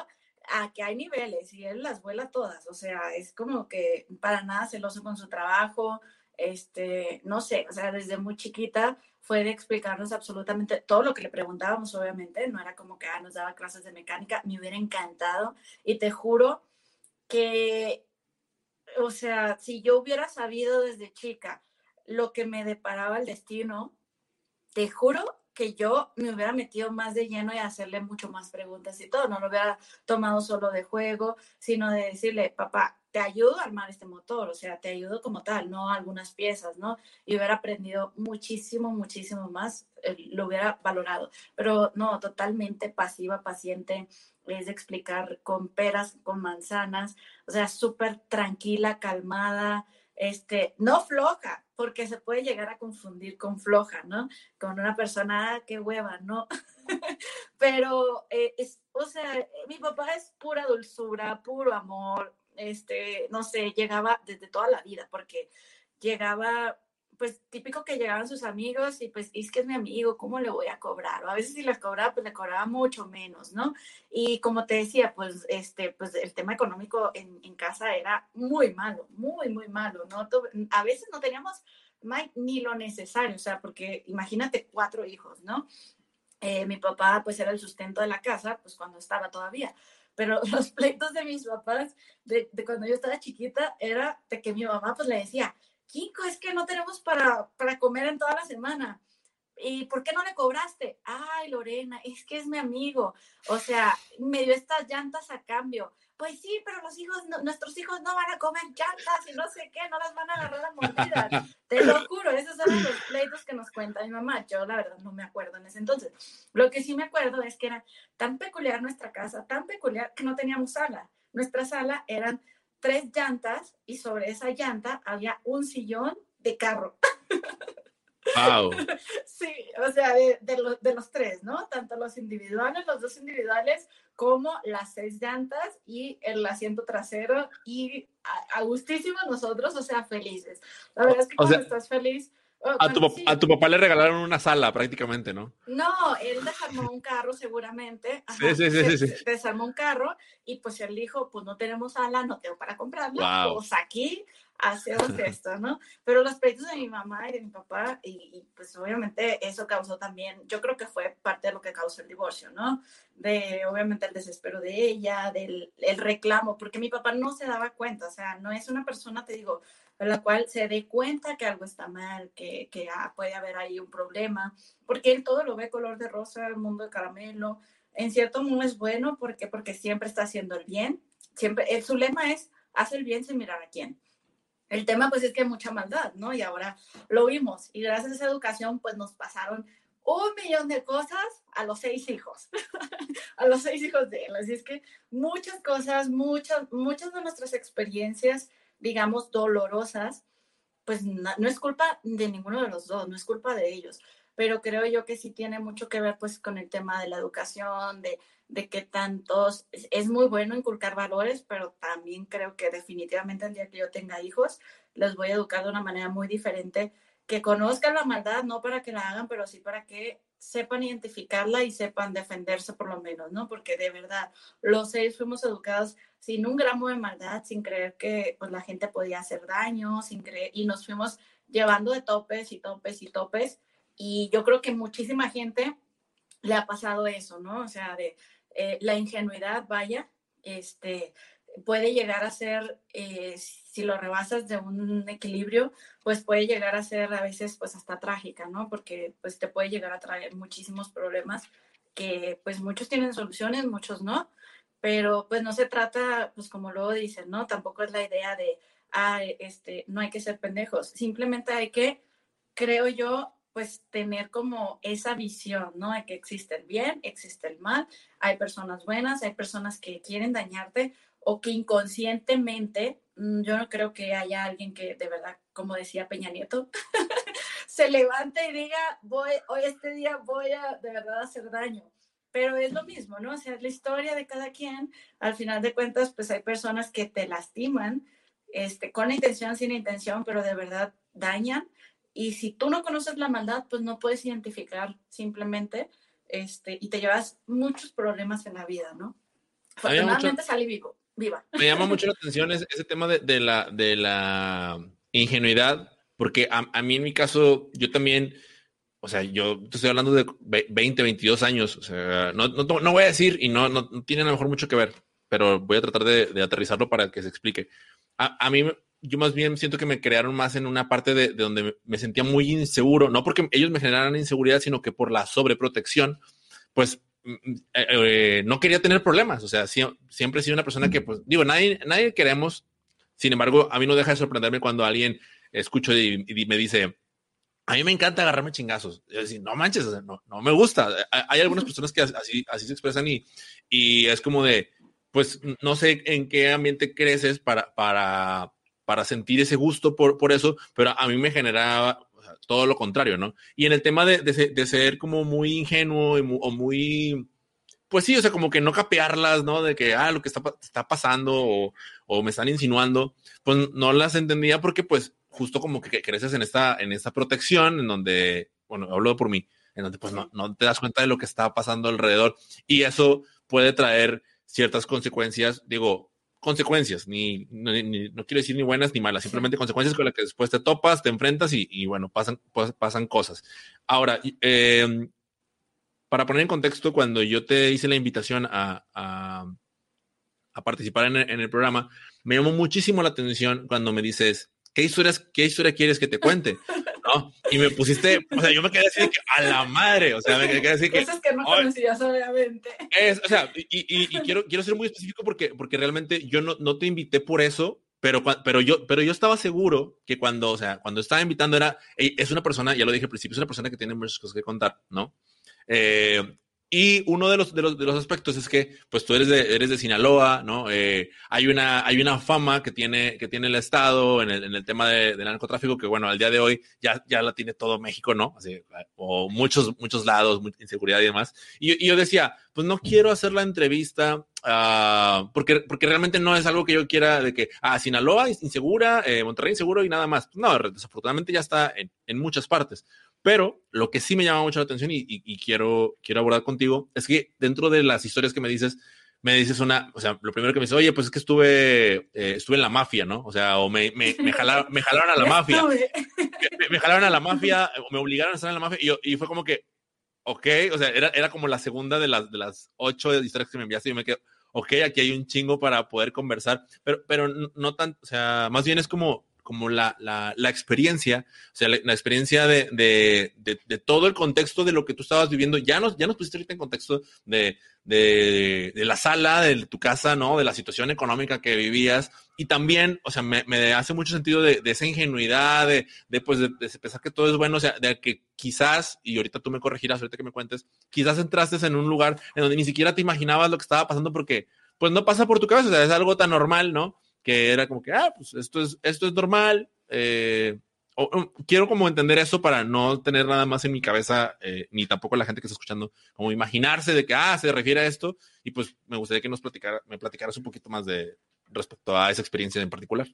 a que hay niveles y él las vuela todas. O sea, es como que para nada celoso con su trabajo. Este, no sé, o sea, desde muy chiquita fue de explicarnos absolutamente todo lo que le preguntábamos, obviamente, no era como que ah, nos daba clases de mecánica, me hubiera encantado y te juro que o sea, si yo hubiera sabido desde chica lo que me deparaba el destino, te juro que yo me hubiera metido más de lleno y hacerle mucho más preguntas y todo. No lo hubiera tomado solo de juego, sino de decirle, papá, te ayudo a armar este motor, o sea, te ayudo como tal, no algunas piezas, ¿no? Y hubiera aprendido muchísimo, muchísimo más, eh, lo hubiera valorado. Pero no, totalmente pasiva, paciente, es explicar con peras, con manzanas, o sea, súper tranquila, calmada, este, no floja, porque se puede llegar a confundir con floja, ¿no? Con una persona, que hueva, ¿no? Pero, eh, es, o sea, mi papá es pura dulzura, puro amor, este, no sé, llegaba desde toda la vida, porque llegaba pues típico que llegaban sus amigos y pues es que es mi amigo, ¿cómo le voy a cobrar? O a veces si les cobraba, pues le cobraba mucho menos, ¿no? Y como te decía, pues este, pues el tema económico en, en casa era muy malo, muy, muy malo, ¿no? A veces no teníamos ni lo necesario, o sea, porque imagínate cuatro hijos, ¿no? Eh, mi papá pues era el sustento de la casa, pues cuando estaba todavía, pero los pleitos de mis papás de, de, cuando yo estaba chiquita era de que mi mamá pues le decía, Kiko, es que no tenemos para, para comer en toda la semana. ¿Y por qué no le cobraste? Ay, Lorena, es que es mi amigo. O sea, me dio estas llantas a cambio. Pues sí, pero los hijos, nuestros hijos no van a comer llantas y no sé qué, no las van a agarrar a mordidas. Te lo juro, esos son los pleitos que nos cuenta mi mamá. Yo, la verdad, no me acuerdo en ese entonces. Lo que sí me acuerdo es que era tan peculiar nuestra casa, tan peculiar que no teníamos sala. Nuestra sala eran tres llantas y sobre esa llanta había un sillón de carro. Wow. Sí, o sea, de, de, los tres, ¿no? Tanto los individuales, los dos individuales, como las seis llantas y el asiento trasero y a, gustísimo nosotros, o sea, felices. La verdad es que cuando estás feliz, a, tu, a tu papá le regalaron una sala prácticamente, ¿no? No, él desarmó un carro seguramente. sí, sí, sí, sí, Desarmó un carro y pues él dijo, pues no tenemos sala, no tengo para comprarla, pues aquí hacemos esto, ¿no? Pero los pleitos de mi mamá y de mi papá, y, pues obviamente eso causó también, yo creo que fue parte de lo que causó el divorcio, ¿no? De obviamente el desespero de ella, del el reclamo, porque mi papá no se daba cuenta, o sea, no es una persona, te digo, la cual se dé cuenta que algo está mal, que, que ah, puede haber ahí un problema, porque él todo lo ve color de rosa, el mundo de caramelo. En cierto modo es bueno porque, porque siempre está haciendo el bien. Siempre, el, su lema es, haz el bien sin mirar a quién. El tema pues es que hay mucha maldad, ¿no? Y ahora lo vimos. Y gracias a esa educación pues nos pasaron un millón de cosas a los seis hijos, a los seis hijos de él. Así es que muchas cosas, muchas, muchas de nuestras experiencias digamos, dolorosas, pues no, es culpa de ninguno de los dos, no es culpa de ellos, pero creo yo que sí tiene mucho que ver pues con el tema de la educación, de, de que tantos, es, muy bueno inculcar valores, pero también creo que definitivamente el día que yo tenga hijos, les voy a educar de una manera muy diferente, que conozcan la maldad, no para que la hagan, pero sí para que sepan identificarla y sepan defenderse por lo menos, ¿no? Porque de verdad, los seis fuimos educados sin un gramo de maldad, sin creer que pues, la gente podía hacer daño, sin creer, y nos fuimos llevando de topes y topes y topes. Y yo creo que muchísima gente le ha pasado eso, ¿no? O sea, de eh, la ingenuidad, vaya, este, puede llegar a ser, eh, si lo rebasas de un equilibrio, pues puede llegar a ser a veces pues hasta trágica, ¿no? Porque pues te puede llegar a traer muchísimos problemas que pues muchos tienen soluciones, muchos no, pero pues no se trata, pues como luego dicen, ¿no? Tampoco es la idea de, ah, este, no hay que ser pendejos, simplemente hay que, creo yo, pues tener como esa visión, ¿no? De que existe el bien, existe el mal, hay personas buenas, hay personas que quieren dañarte o que inconscientemente, mm, yo no creo que haya alguien que de verdad, como decía Peña Nieto, se levante y diga, voy, hoy este día voy a de verdad hacer daño pero es lo mismo, ¿no? O sea, es la historia de cada quien. Al final de cuentas, pues hay personas que te lastiman, este, con intención, sin intención, pero de verdad dañan. Y si tú no conoces la maldad, pues no puedes identificar simplemente, este, y te llevas muchos problemas en la vida, ¿no? Afortunadamente salí vivo, viva. Me llama mucho la atención ese, tema de, la, de la ingenuidad, porque a, a mí en mi caso, yo también o sea, yo estoy hablando de 20, 22 años. O sea, no, no, no voy a decir y no, no, tiene a lo mejor mucho que ver, pero voy a tratar de, de aterrizarlo para que se explique. A, a, mí yo más bien siento que me crearon más en una parte de, donde me, sentía muy inseguro, no porque ellos me generaran inseguridad, sino que por la sobreprotección, pues eh, eh, no quería tener problemas. O sea, siempre he sido una persona que, pues, digo, nadie, nadie queremos. Sin embargo, a mí no deja de sorprenderme cuando alguien escucho y, me dice, a mí me encanta agarrarme chingazos. Yo decir, no manches, no, no me gusta. Hay algunas personas que así, así se expresan y, y es como de, pues no sé en qué ambiente creces para, para, para sentir ese gusto por, por eso, pero a mí me generaba todo lo contrario, ¿no? Y en el tema de, de, ser como muy ingenuo o muy, pues sí, o sea, como que no capearlas, ¿no? De que, ah, lo que está, está pasando o, o, me están insinuando, pues no las entendía porque pues justo como que creces en esta, en esta protección en donde, bueno, hablo por mí, en donde pues no, no te das cuenta de lo que está pasando alrededor y eso puede traer ciertas consecuencias, digo, consecuencias, ni, no quiero decir ni buenas ni malas, simplemente consecuencias con las que después te topas, te enfrentas y, bueno, pasan, pasan cosas. Ahora, em, para poner en contexto, cuando yo te hice la invitación a, a, participar en en el, programa, me llamó muchísimo la atención cuando me dices, ¿qué, historias, qué historia quieres que te cuente? ¿no? Y me pusiste, o sea, yo me quedé así de que a la madre, o sea, me quedé así que... Cosas que no conocías, obviamente. Es, o sea, y, y, y, quiero, quiero ser muy específico porque, porque realmente yo no, no te invité por eso, pero, pero, yo, pero yo estaba seguro que cuando, o sea, cuando estaba invitando era, es una persona, ya lo dije al principio, es una persona que tiene muchas cosas que contar, ¿no? Eh, y uno de los, de los, de los aspectos es que, pues tú eres de, eres de Sinaloa, ¿no? Eh, hay, una, hay una fama que tiene, que tiene el Estado en el, en el tema de, del narcotráfico que, bueno, al día de hoy ya, ya la tiene todo México, ¿no? Así, o muchos, muchos lados, inseguridad y demás. Y, y, yo decía, pues no quiero hacer la entrevista uh, porque, porque realmente no es algo que yo quiera de que, ah, Sinaloa insegura, eh, Monterrey inseguro y nada más. No, desafortunadamente ya está en, en muchas partes. Pero lo que sí me llama mucho la atención y, quiero, quiero abordar contigo es que dentro de las historias que me dices, me dices una, o sea, lo primero que me dices, oye, pues es que estuve, eh, estuve en la mafia, ¿no? O sea, o me, me, me, jalaron, me jalaron a la mafia. Me, jalaron a la mafia, o me obligaron a estar en la mafia y, y fue como que, ok, o sea, era, era como la segunda de las, de las ocho historias que me enviaste y yo me quedo, ok, aquí hay un chingo para poder conversar, pero, pero no tan, o sea, más bien es como, como la, la, la experiencia, o sea, la, experiencia de, de, de, todo el contexto de lo que tú estabas viviendo. Ya nos, ya nos pusiste ahorita en contexto de, de, la sala, de tu casa, ¿no? De la situación económica que vivías. Y también, o sea, me, me hace mucho sentido de, esa ingenuidad, de, de pues, de, pensar que todo es bueno, o sea, de que quizás, y ahorita tú me corregirás, ahorita que me cuentes, quizás entraste en un lugar en donde ni siquiera te imaginabas lo que estaba pasando porque, pues, no pasa por tu cabeza, o sea, es algo tan normal, ¿no? Que era como que, ah, pues esto es, esto es normal. Eh, quiero como entender eso para no tener nada más en mi cabeza, eh, ni tampoco la gente que está escuchando, como imaginarse de que, ah, se refiere a esto. Y pues me gustaría que nos platicara, me platicaras un poquito más de respecto a esa experiencia en particular.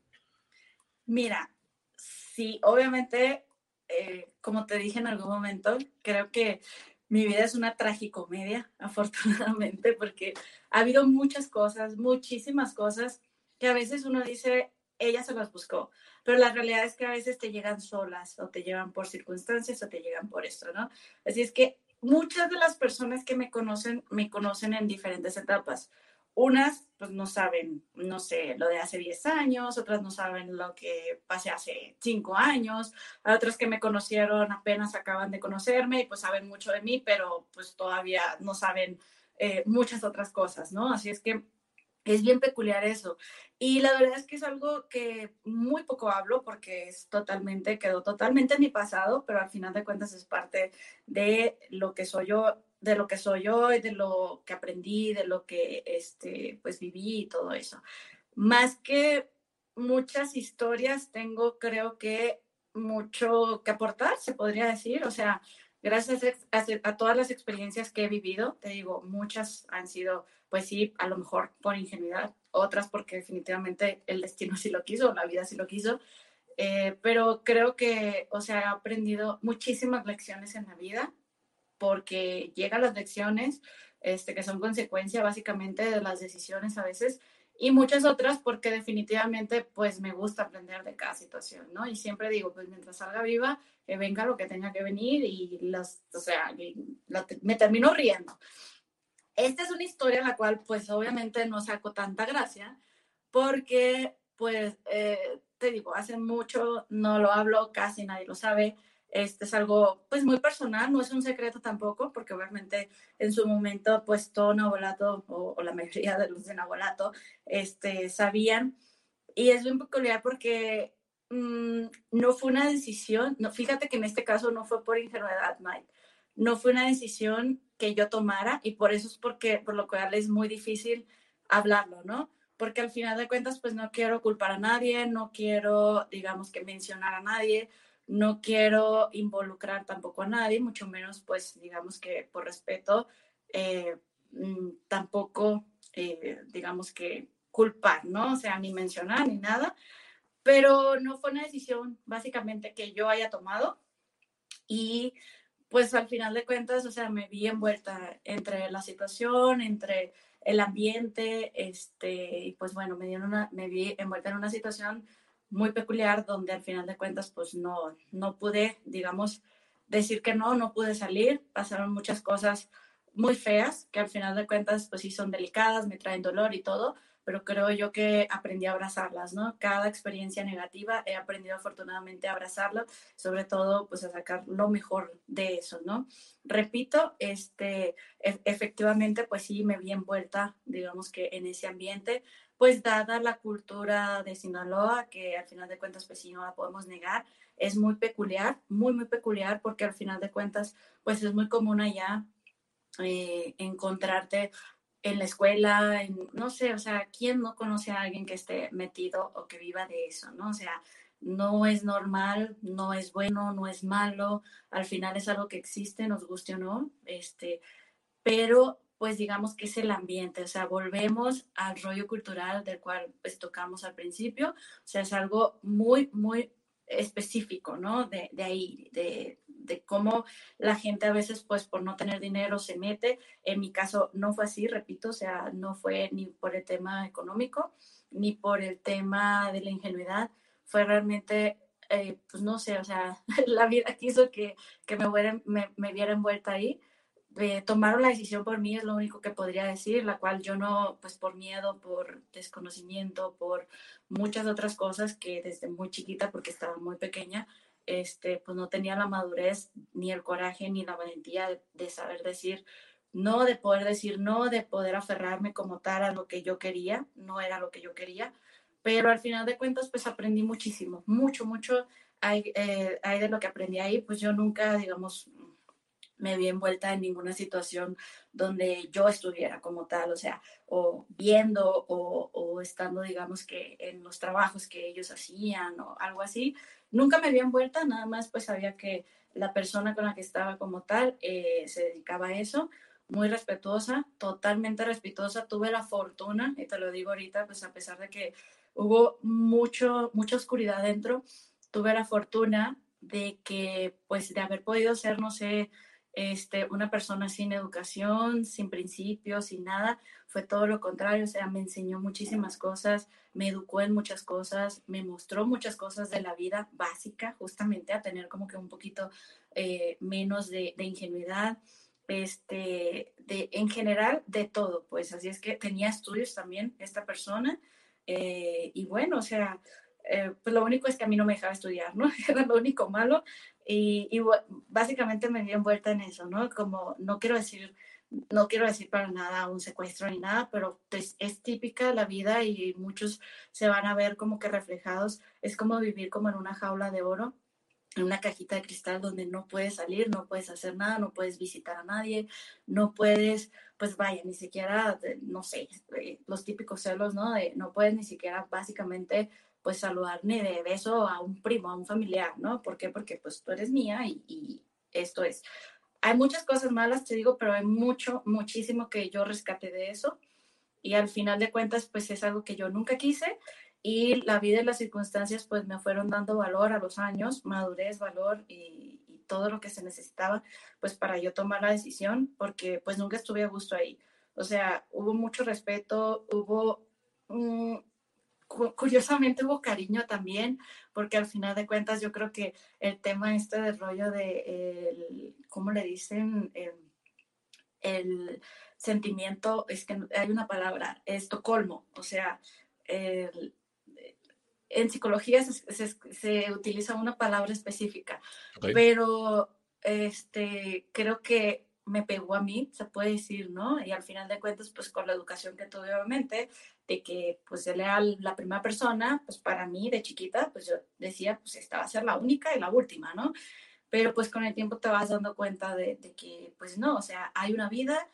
Mira, sí, obviamente, eh, como te dije en algún momento, creo que mi vida es una tragicomedia, afortunadamente, porque ha habido muchas cosas, muchísimas cosas que a veces uno dice, ella se las buscó, pero la realidad es que a veces te llegan solas o te llegan por circunstancias o te llegan por esto, ¿no? Así es que muchas de las personas que me conocen, me conocen en diferentes etapas. Unas, pues no saben, no sé, lo de hace 10 años, otras no saben lo que pasé hace 5 años, otras que me conocieron apenas acaban de conocerme y pues saben mucho de mí, pero pues todavía no saben eh, muchas otras cosas, ¿no? Así es que es bien peculiar eso. Y la verdad es que es algo que muy poco hablo porque es totalmente, quedó totalmente en mi pasado, pero al final de cuentas es parte de lo que soy yo, de lo que soy yo y de lo que aprendí, de lo que este, pues viví y todo eso. Más que muchas historias, tengo creo que mucho que aportar, se podría decir. O sea, gracias a, todas las experiencias que he vivido, te digo, muchas han sido pues sí, a lo mejor por ingenuidad, otras porque definitivamente el destino sí lo quiso, la vida sí lo quiso, eh, pero creo que, o sea, he aprendido muchísimas lecciones en la vida porque llegan las lecciones este, que son consecuencia básicamente de las decisiones a veces y muchas otras porque definitivamente pues me gusta aprender de cada situación, ¿no? Y siempre digo, pues mientras salga viva, que venga lo que tenga que venir y las, o sea, me termino riendo. Esta es una historia en la cual pues obviamente no saco tanta gracia porque pues eh, te digo, hace mucho no lo hablo, casi nadie lo sabe. Este es algo pues muy personal, no es un secreto tampoco, porque obviamente en su momento pues todo Nabolato o, o la mayoría de los de Nabolato este, sabían. Y es muy peculiar porque mmm, no fue una decisión, no, fíjate que en este caso no fue por enfermedad, Mike, no fue una decisión que yo tomara y por eso es porque, por lo cual es muy difícil hablarlo, ¿no? Porque al final de cuentas, pues no quiero culpar a nadie, no quiero, digamos que mencionar a nadie, no quiero involucrar tampoco a nadie, mucho menos, pues, digamos que por respeto, eh, mm, tampoco, eh, digamos que culpar, ¿no? O sea, ni mencionar ni nada, pero no fue una decisión básicamente que yo haya tomado y pues al final de cuentas, o sea, me vi envuelta entre la situación, entre el ambiente, este, y pues bueno, me, me vi envuelta en una situación muy peculiar donde al final de cuentas pues no, no pude, digamos, decir que no, no pude salir, pasaron muchas cosas muy feas que al final de cuentas pues sí son delicadas, me traen dolor y todo, pero creo yo que aprendí a abrazarlas, ¿no? Cada experiencia negativa he aprendido afortunadamente a abrazarla, sobre todo pues a sacar lo mejor de eso, ¿no? Repito, este, e-, efectivamente pues sí me vi envuelta, digamos que en ese ambiente, pues dada la cultura de Sinaloa, que al final de cuentas pues sí no la podemos negar, es muy peculiar, muy, muy peculiar, porque al final de cuentas pues es muy común allá eh, encontrarte en la escuela, en, no sé, o sea, ¿quién no conoce a alguien que esté metido o que viva de eso, no? O sea, no es normal, no es bueno, no es malo, al final es algo que existe, nos guste o no, este, pero pues digamos que es el ambiente, o sea, volvemos al rollo cultural del cual pues tocamos al principio, o sea, es algo muy, muy específico, ¿no? De, de ahí, de, de cómo la gente a veces, pues por no tener dinero, se mete. En mi caso no fue así, repito, o sea, no fue ni por el tema económico, ni por el tema de la ingenuidad, fue realmente, eh, pues no sé, o sea, la vida quiso que, que me, hubiera, me, me viera envuelta ahí. Eh, tomaron la decisión por mí, es lo único que podría decir, la cual yo no, pues por miedo, por desconocimiento, por muchas otras cosas que desde muy chiquita, porque estaba muy pequeña, este, pues no tenía la madurez, ni el coraje, ni la valentía de, saber decir no, de poder decir no, de poder aferrarme como tal a lo que yo quería, no era lo que yo quería, pero al final de cuentas pues aprendí muchísimo, mucho, mucho hay, eh, hay de lo que aprendí ahí, pues yo nunca, digamos, me vi envuelta en ninguna situación donde yo estuviera como tal, o sea, o viendo o, o, estando, digamos, que en los trabajos que ellos hacían o algo así, Nunca me había envuelta, nada más pues sabía que la persona con la que estaba como tal eh, se dedicaba a eso, muy respetuosa, totalmente respetuosa. Tuve la fortuna, y te lo digo ahorita, pues a pesar de que hubo mucho, mucha oscuridad dentro, tuve la fortuna de que, pues, de haber podido ser, no sé, este, una persona sin educación, sin principios, sin nada, fue todo lo contrario, o sea, me enseñó muchísimas cosas, me educó en muchas cosas, me mostró muchas cosas de la vida básica, justamente a tener como que un poquito eh, menos de, ingenuidad, este, de, en general, de todo, pues así es que tenía estudios también esta persona, eh, y bueno, o sea, eh, pues lo único es que a mí no me dejaba estudiar, ¿no? Era lo único malo, y, y básicamente me di envuelta en eso, ¿no? Como no quiero decir no quiero decir para nada un secuestro ni nada, pero pues, es típica la vida y muchos se van a ver como que reflejados. Es como vivir como en una jaula de oro, en una cajita de cristal donde no puedes salir, no puedes hacer nada, no puedes visitar a nadie, no puedes, pues vaya, ni siquiera, no sé, eh, los típicos celos, ¿no? De, no puedes ni siquiera básicamente pues saludar ni de beso a un primo, a un familiar, ¿no? ¿Por qué? Porque pues tú eres mía y, y esto es hay muchas cosas malas, te digo, pero hay mucho, muchísimo que yo rescate de eso. Y al final de cuentas, pues es algo que yo nunca quise. Y la vida y las circunstancias, pues me fueron dando valor a los años, madurez, valor y, todo lo que se necesitaba, pues para yo tomar la decisión, porque pues nunca estuve a gusto ahí. O sea, hubo mucho respeto, hubo curiosamente hubo cariño también, porque al final de cuentas yo creo que el tema este del rollo de, el, ¿cómo le dicen? El, el, sentimiento, es que hay una palabra, Estocolmo, o sea, el, en psicología se, utiliza una palabra específica, pero este, creo que me pegó a mí, se puede decir, ¿no? Y al final de cuentas, pues con la educación que tuve, obviamente, de que pues él era la primera persona, pues para mí de chiquita, pues yo decía, pues esta va a ser la única y la última, ¿no? Pero pues con el tiempo te vas dando cuenta de, de que, pues no, o sea, hay una vida,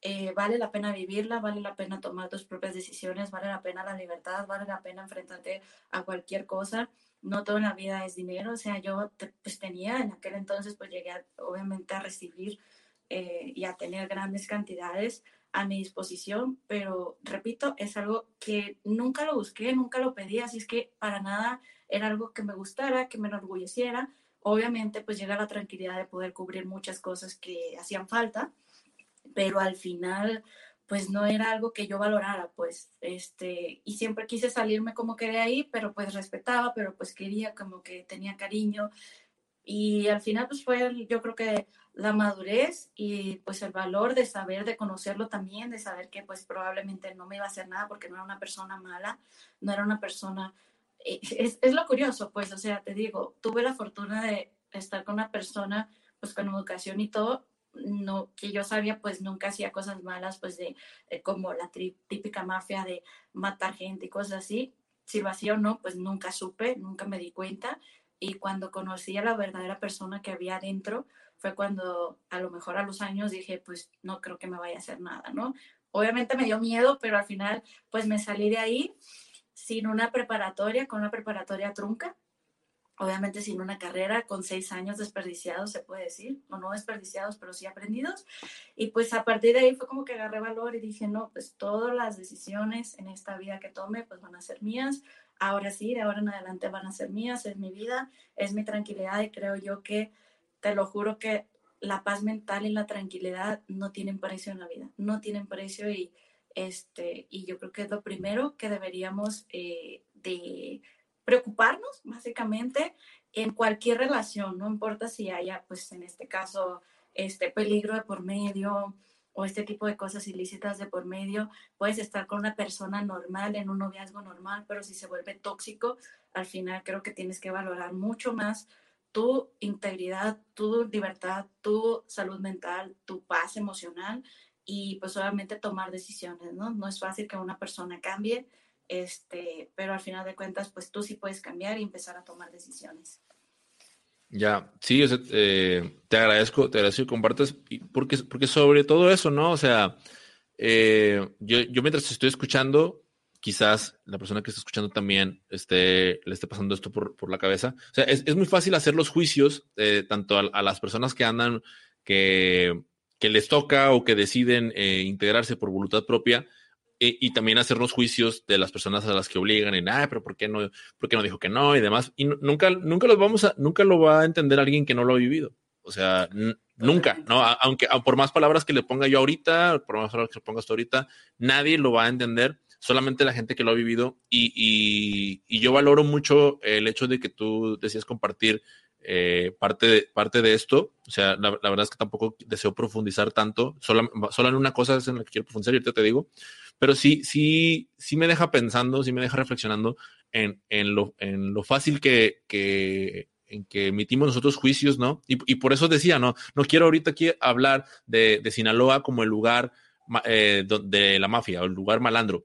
eh, vale la pena vivirla, vale la pena tomar tus propias decisiones, vale la pena la libertad, vale la pena enfrentarte a cualquier cosa. No toda la vida es dinero, o sea, yo pues tenía en aquel entonces, pues llegué obviamente a recibir eh, y a tener grandes cantidades a mi disposición, pero repito, es algo que nunca lo busqué, nunca lo pedí, así es que para nada era algo que me gustara, que me enorgulleciera. Obviamente, pues llega la tranquilidad de poder cubrir muchas cosas que hacían falta, pero al final, pues no era algo que yo valorara, pues, este, y siempre quise salirme como que de ahí, pero pues respetaba, pero pues quería como que tenía cariño, y al final, pues fue, yo creo que la madurez y pues el valor de saber, de conocerlo también, de saber que pues probablemente no me iba a hacer nada porque no era una persona mala, no era una persona... Eh, es, es lo curioso, pues, o sea, te digo, tuve la fortuna de estar con una persona pues con educación y todo, no, que yo sabía, pues nunca hacía cosas malas, pues de, como la típica mafia de matar gente y cosas así. Si lo hacía o no, pues nunca supe, nunca me di cuenta. Y cuando conocí a la verdadera persona que había adentro, fue cuando a lo mejor a los años dije, pues no creo que me vaya a hacer nada, ¿no? Obviamente me dio miedo, pero al final pues me salí de ahí sin una preparatoria, con una preparatoria trunca, obviamente sin una carrera, con seis años desperdiciados, se puede decir, o no desperdiciados, pero sí aprendidos. Y pues a partir de ahí fue como que agarré valor y dije, no, pues todas las decisiones en esta vida que tome, pues van a ser mías, ahora sí, de ahora en adelante van a ser mías, es mi vida, es mi tranquilidad y creo yo que, te lo juro que la paz mental y la tranquilidad no tienen precio en la vida, no tienen precio y, este, y yo creo que es lo primero que deberíamos eh, de preocuparnos básicamente en cualquier relación, no importa si haya, pues en este caso, este peligro de por medio, o este tipo de cosas ilícitas de por medio. Puedes estar con una persona normal, en un noviazgo normal, pero si se vuelve tóxico, al final creo que tienes que valorar mucho más tu integridad, tu libertad, tu salud mental, tu paz emocional y pues obviamente tomar decisiones, ¿no? No es fácil que una persona cambie, este, pero al final de cuentas, pues tú sí puedes cambiar y empezar a tomar decisiones. Ya, sí, eh, te agradezco, te agradezco que compartas, porque, porque sobre todo eso, ¿no? O sea, eh, yo, yo mientras estoy escuchando, quizás la persona que está escuchando también esté, le esté pasando esto por, por la cabeza. O sea, es, es, muy fácil hacer los juicios, eh, tanto a, las personas que andan, que, que les toca o que deciden integrarse por voluntad propia, y, también hacer los juicios de las personas a las que obligan en, ah, pero ¿por qué no, por qué no dijo que no? y demás. Y nunca, nunca los vamos a, nunca lo va a entender alguien que no lo ha vivido. O sea, nunca, ¿no? Aunque por más palabras que le ponga yo ahorita, por más palabras que le pongas tú ahorita, nadie lo va a entender, solamente la gente que lo ha vivido. Y, y, y yo valoro mucho el hecho de que tú decías compartir eh, parte, de, parte de esto. O sea, la, verdad es que tampoco deseo profundizar tanto, solo, solo en una cosa es en la que quiero profundizar y ahorita te digo pero sí, sí, sí me deja pensando, sí me deja reflexionando en, en, lo, en lo fácil que, que, en que emitimos nosotros juicios, ¿no? Y, y, por eso decía, ¿no? No quiero ahorita aquí hablar de, de Sinaloa como el lugar eh, de la mafia o el lugar malandro,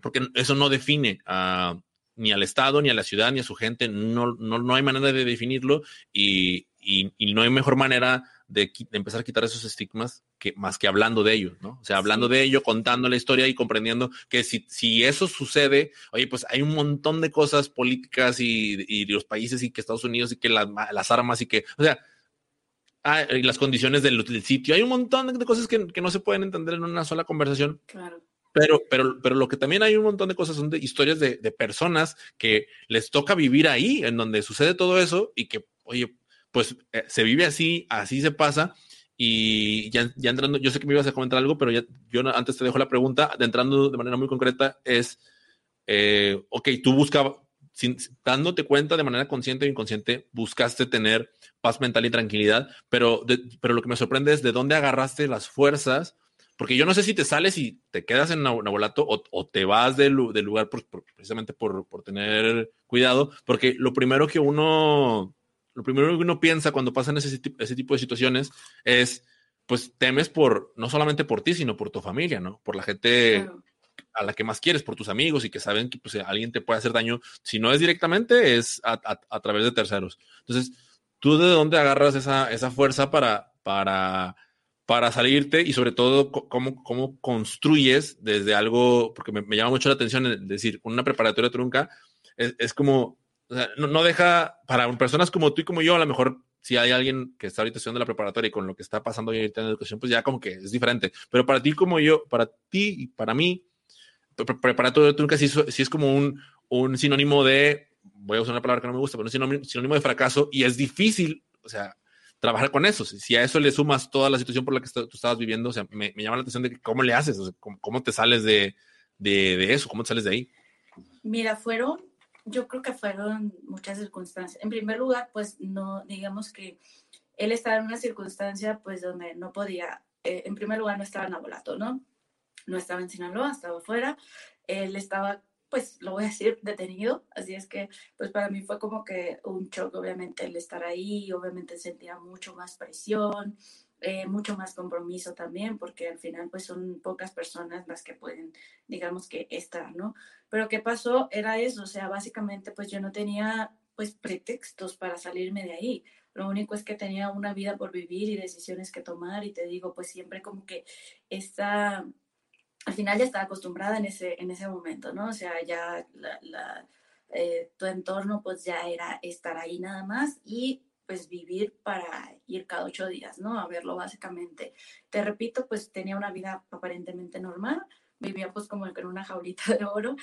porque eso no define a, ni al Estado, ni a la ciudad, ni a su gente, no, no, no hay manera de definirlo y, y, y no hay mejor manera de, empezar a quitar esos estigmas que, más que hablando de ello, ¿no? O sea, hablando de ello, contando la historia y comprendiendo que si, si eso sucede, oye, pues hay un montón de cosas políticas y, y los países y que Estados Unidos y que las armas y que, o sea, ah, y las condiciones del, sitio, hay un montón de cosas que, que, no se pueden entender en una sola conversación. Claro. Pero, pero, pero lo que también hay un montón de cosas son de historias de, de personas que les toca vivir ahí, en donde sucede todo eso y que, oye, pues eh, se vive así, así se pasa. Y ya, ya, entrando, yo sé que me ibas a comentar algo, pero ya, yo antes te dejo la pregunta, de entrando de manera muy concreta, es, eh, ok, tú buscabas, dándote cuenta de manera consciente o inconsciente, buscaste tener paz mental y tranquilidad, pero, pero lo que me sorprende es de dónde agarraste las fuerzas porque yo no sé si te sales y te quedas en Nabolato o, o te vas del, lugar precisamente por, por, tener cuidado, porque lo primero que uno, lo primero que uno piensa cuando pasan ese, ese tipo de situaciones es, pues temes por, no solamente por ti, sino por tu familia, ¿no? Por la gente a la que más quieres, por tus amigos y que saben que pues, alguien te puede hacer daño, si no es directamente, es a, a, través de terceros. Entonces, ¿tú de dónde agarras esa, esa fuerza para, para para salirte y sobre todo cómo, cómo construyes desde algo, porque me, llama mucho la atención es decir, una preparatoria trunca es, es como, no, no, deja, para personas como tú y como yo, a lo mejor si hay alguien que está ahorita estudiando la preparatoria y con lo que está pasando ahorita en la educación, pues ya como que es diferente. Pero para ti como yo, para ti y para mí, preparatoria trunca sí, sí es como un, un sinónimo de, voy a usar una palabra que no me gusta, pero un sinónimo, sinónimo de fracaso y es difícil, o sea, trabajar con eso. Si a eso le sumas toda la situación por la que tú estabas viviendo, o sea, me, llama la atención de cómo le haces, cómo, te sales de, de, eso, cómo te sales de ahí. Mira, fueron, yo creo que fueron muchas circunstancias. En primer lugar, pues no, digamos que él estaba en una circunstancia pues donde no podía, eh, en primer lugar no estaba en Abolato, ¿no? No estaba en Sinaloa, estaba fuera. Él estaba pues lo voy a decir, detenido. Así es que, pues para mí fue como que un shock, obviamente, el estar ahí, obviamente sentía mucho más presión, eh, mucho más compromiso también, porque al final, pues son pocas personas las que pueden, digamos que estar, ¿no? Pero ¿qué pasó? Era eso, o sea, básicamente, pues yo no tenía, pues, pretextos para salirme de ahí. Lo único es que tenía una vida por vivir y decisiones que tomar y te digo, pues siempre como que esta al final ya estaba acostumbrada en ese, en ese momento, ¿no? O sea, ya eh, tu entorno pues ya era estar ahí nada más y pues vivir para ir cada ocho días, ¿no? A verlo básicamente. Te repito, pues tenía una vida aparentemente normal, vivía pues como en una jaulita de oro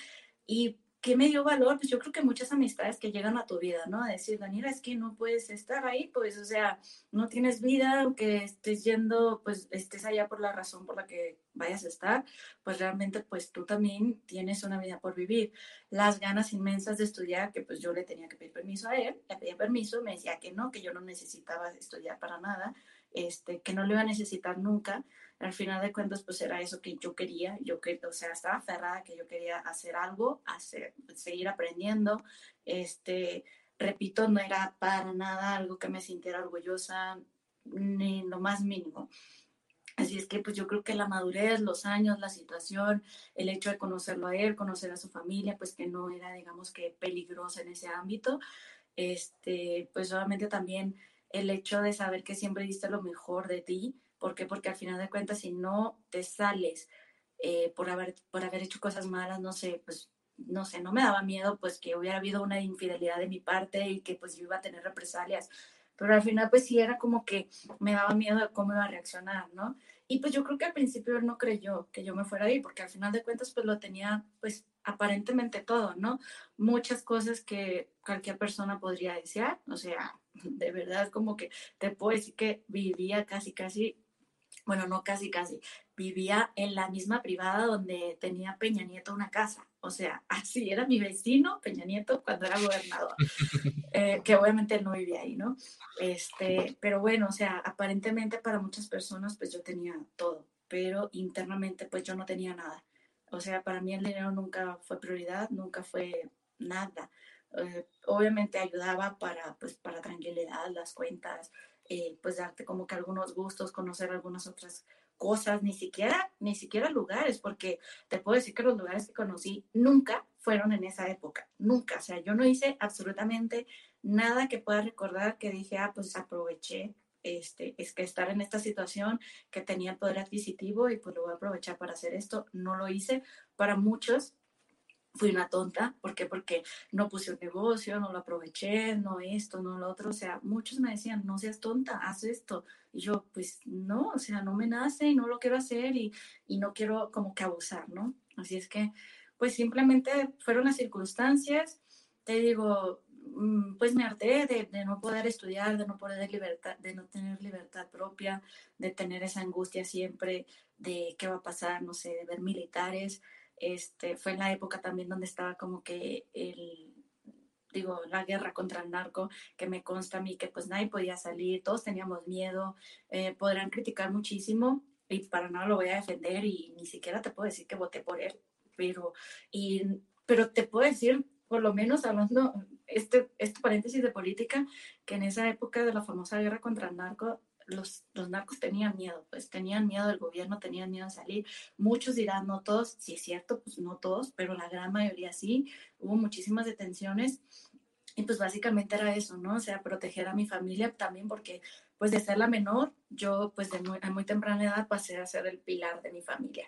y ¿qué me dio valor? Pues yo creo que muchas amistades que llegan a tu vida, ¿no? A decir, Daniela, es que no puedes estar ahí, pues, o sea, no tienes vida, aunque estés yendo, pues, estés allá por la razón por la que vayas a estar, pues realmente, pues tú también tienes una vida por vivir. Las ganas inmensas de estudiar, que pues yo le tenía que pedir permiso a él, le pedía permiso, me decía que no, que yo no necesitaba estudiar para nada, este, que no lo iba a necesitar nunca, al final de cuentas, pues era eso que yo quería, yo que, o sea, estaba aferrada que yo quería hacer algo, hacer, seguir aprendiendo, este, repito, no era para nada algo que me sintiera orgullosa, ni lo más mínimo. Así es que pues yo creo que la madurez, los años, la situación, el hecho de conocerlo a él, conocer a su familia, pues que no era, digamos que peligrosa en ese ámbito, este, pues obviamente también el hecho de saber que siempre diste lo mejor de ti, ¿Por qué? Porque al final de cuentas, si no te sales eh, por, haber, por haber hecho cosas malas, no sé, pues no sé, no me daba miedo pues que hubiera habido una infidelidad de mi parte y que pues yo iba a tener represalias. Pero al final pues sí era como que me daba miedo de cómo iba a reaccionar, ¿no? Y pues yo creo que al principio él no creyó que yo me fuera a ir, porque al final de cuentas pues lo tenía pues aparentemente todo, ¿no? Muchas cosas que cualquier persona podría desear, o sea, de verdad como que te puedo decir que vivía casi, casi bueno, no casi, casi, vivía en la misma privada donde tenía Peña Nieto una casa. O sea, así era mi vecino Peña Nieto cuando era gobernador, eh, que obviamente él no vivía ahí, ¿no? Este, pero bueno, o sea, aparentemente para muchas personas pues yo tenía todo, pero internamente pues yo no tenía nada. O sea, para mí el dinero nunca fue prioridad, nunca fue nada. Eh, obviamente ayudaba para, pues, para tranquilidad, las cuentas, eh, pues darte como que algunos gustos, conocer algunas otras cosas, ni siquiera, ni siquiera lugares, porque te puedo decir que los lugares que conocí nunca fueron en esa época, nunca, o sea, yo no hice absolutamente nada que pueda recordar que dije, ah, pues aproveché, este, es que estar en esta situación, que tenía poder adquisitivo y pues lo voy a aprovechar para hacer esto, no lo hice, para muchos fui una tonta. ¿Por qué? Porque no puse un negocio, no lo aproveché, no esto, no lo otro. O sea, muchos me decían, no seas tonta, haz esto. Y yo, pues no, o sea, no me nace y no lo quiero hacer y, y no quiero como que abusar, ¿no? Así es que, pues simplemente fueron las circunstancias. Te digo, mm, pues me harté de, de, no poder estudiar, de no poder libertad, de no tener libertad propia, de tener esa angustia siempre de qué va a pasar, no sé, de ver militares. Este, fue en la época también donde estaba como que el, digo, la guerra contra el narco, que me consta a mí que pues nadie podía salir, todos teníamos miedo, eh, podrán criticar muchísimo, y para nada lo voy a defender y ni siquiera te puedo decir que voté por él, pero, y, pero te puedo decir, por lo menos hablando, este, este paréntesis de política, que en esa época de la famosa guerra contra el narco, los, los, narcos tenían miedo, pues tenían miedo del gobierno, tenían miedo de salir. Muchos dirán, no todos, si es cierto, pues no todos, pero la gran mayoría sí. Hubo muchísimas detenciones y pues básicamente era eso, ¿no? O sea, proteger a mi familia también porque pues de ser la menor, yo pues de muy, a muy temprana edad pasé a ser el pilar de mi familia.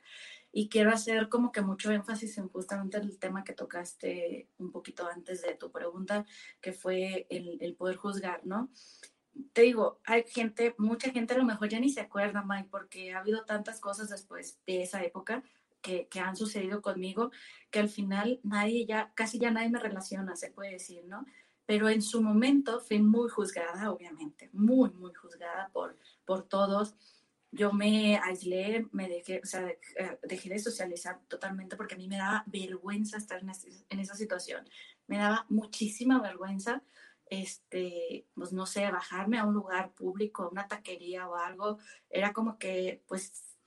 Y quiero hacer como que mucho énfasis en justamente el tema que tocaste un poquito antes de tu pregunta, que fue el, el poder juzgar, ¿no? Te digo, hay gente, mucha gente a lo mejor ya ni se acuerda, Mike, porque ha habido tantas cosas después de esa época que, que, han sucedido conmigo, que al final nadie ya, casi ya nadie me relaciona, se puede decir, ¿no? Pero en su momento fui muy juzgada, obviamente, muy, muy juzgada por, por todos. Yo me aislé, me dejé, o sea, eh, dejé de socializar totalmente porque a mí me daba vergüenza estar en, en esa situación. Me daba muchísima vergüenza, este, pues no sé, bajarme a un lugar público, a una taquería o algo. Era como que, pues,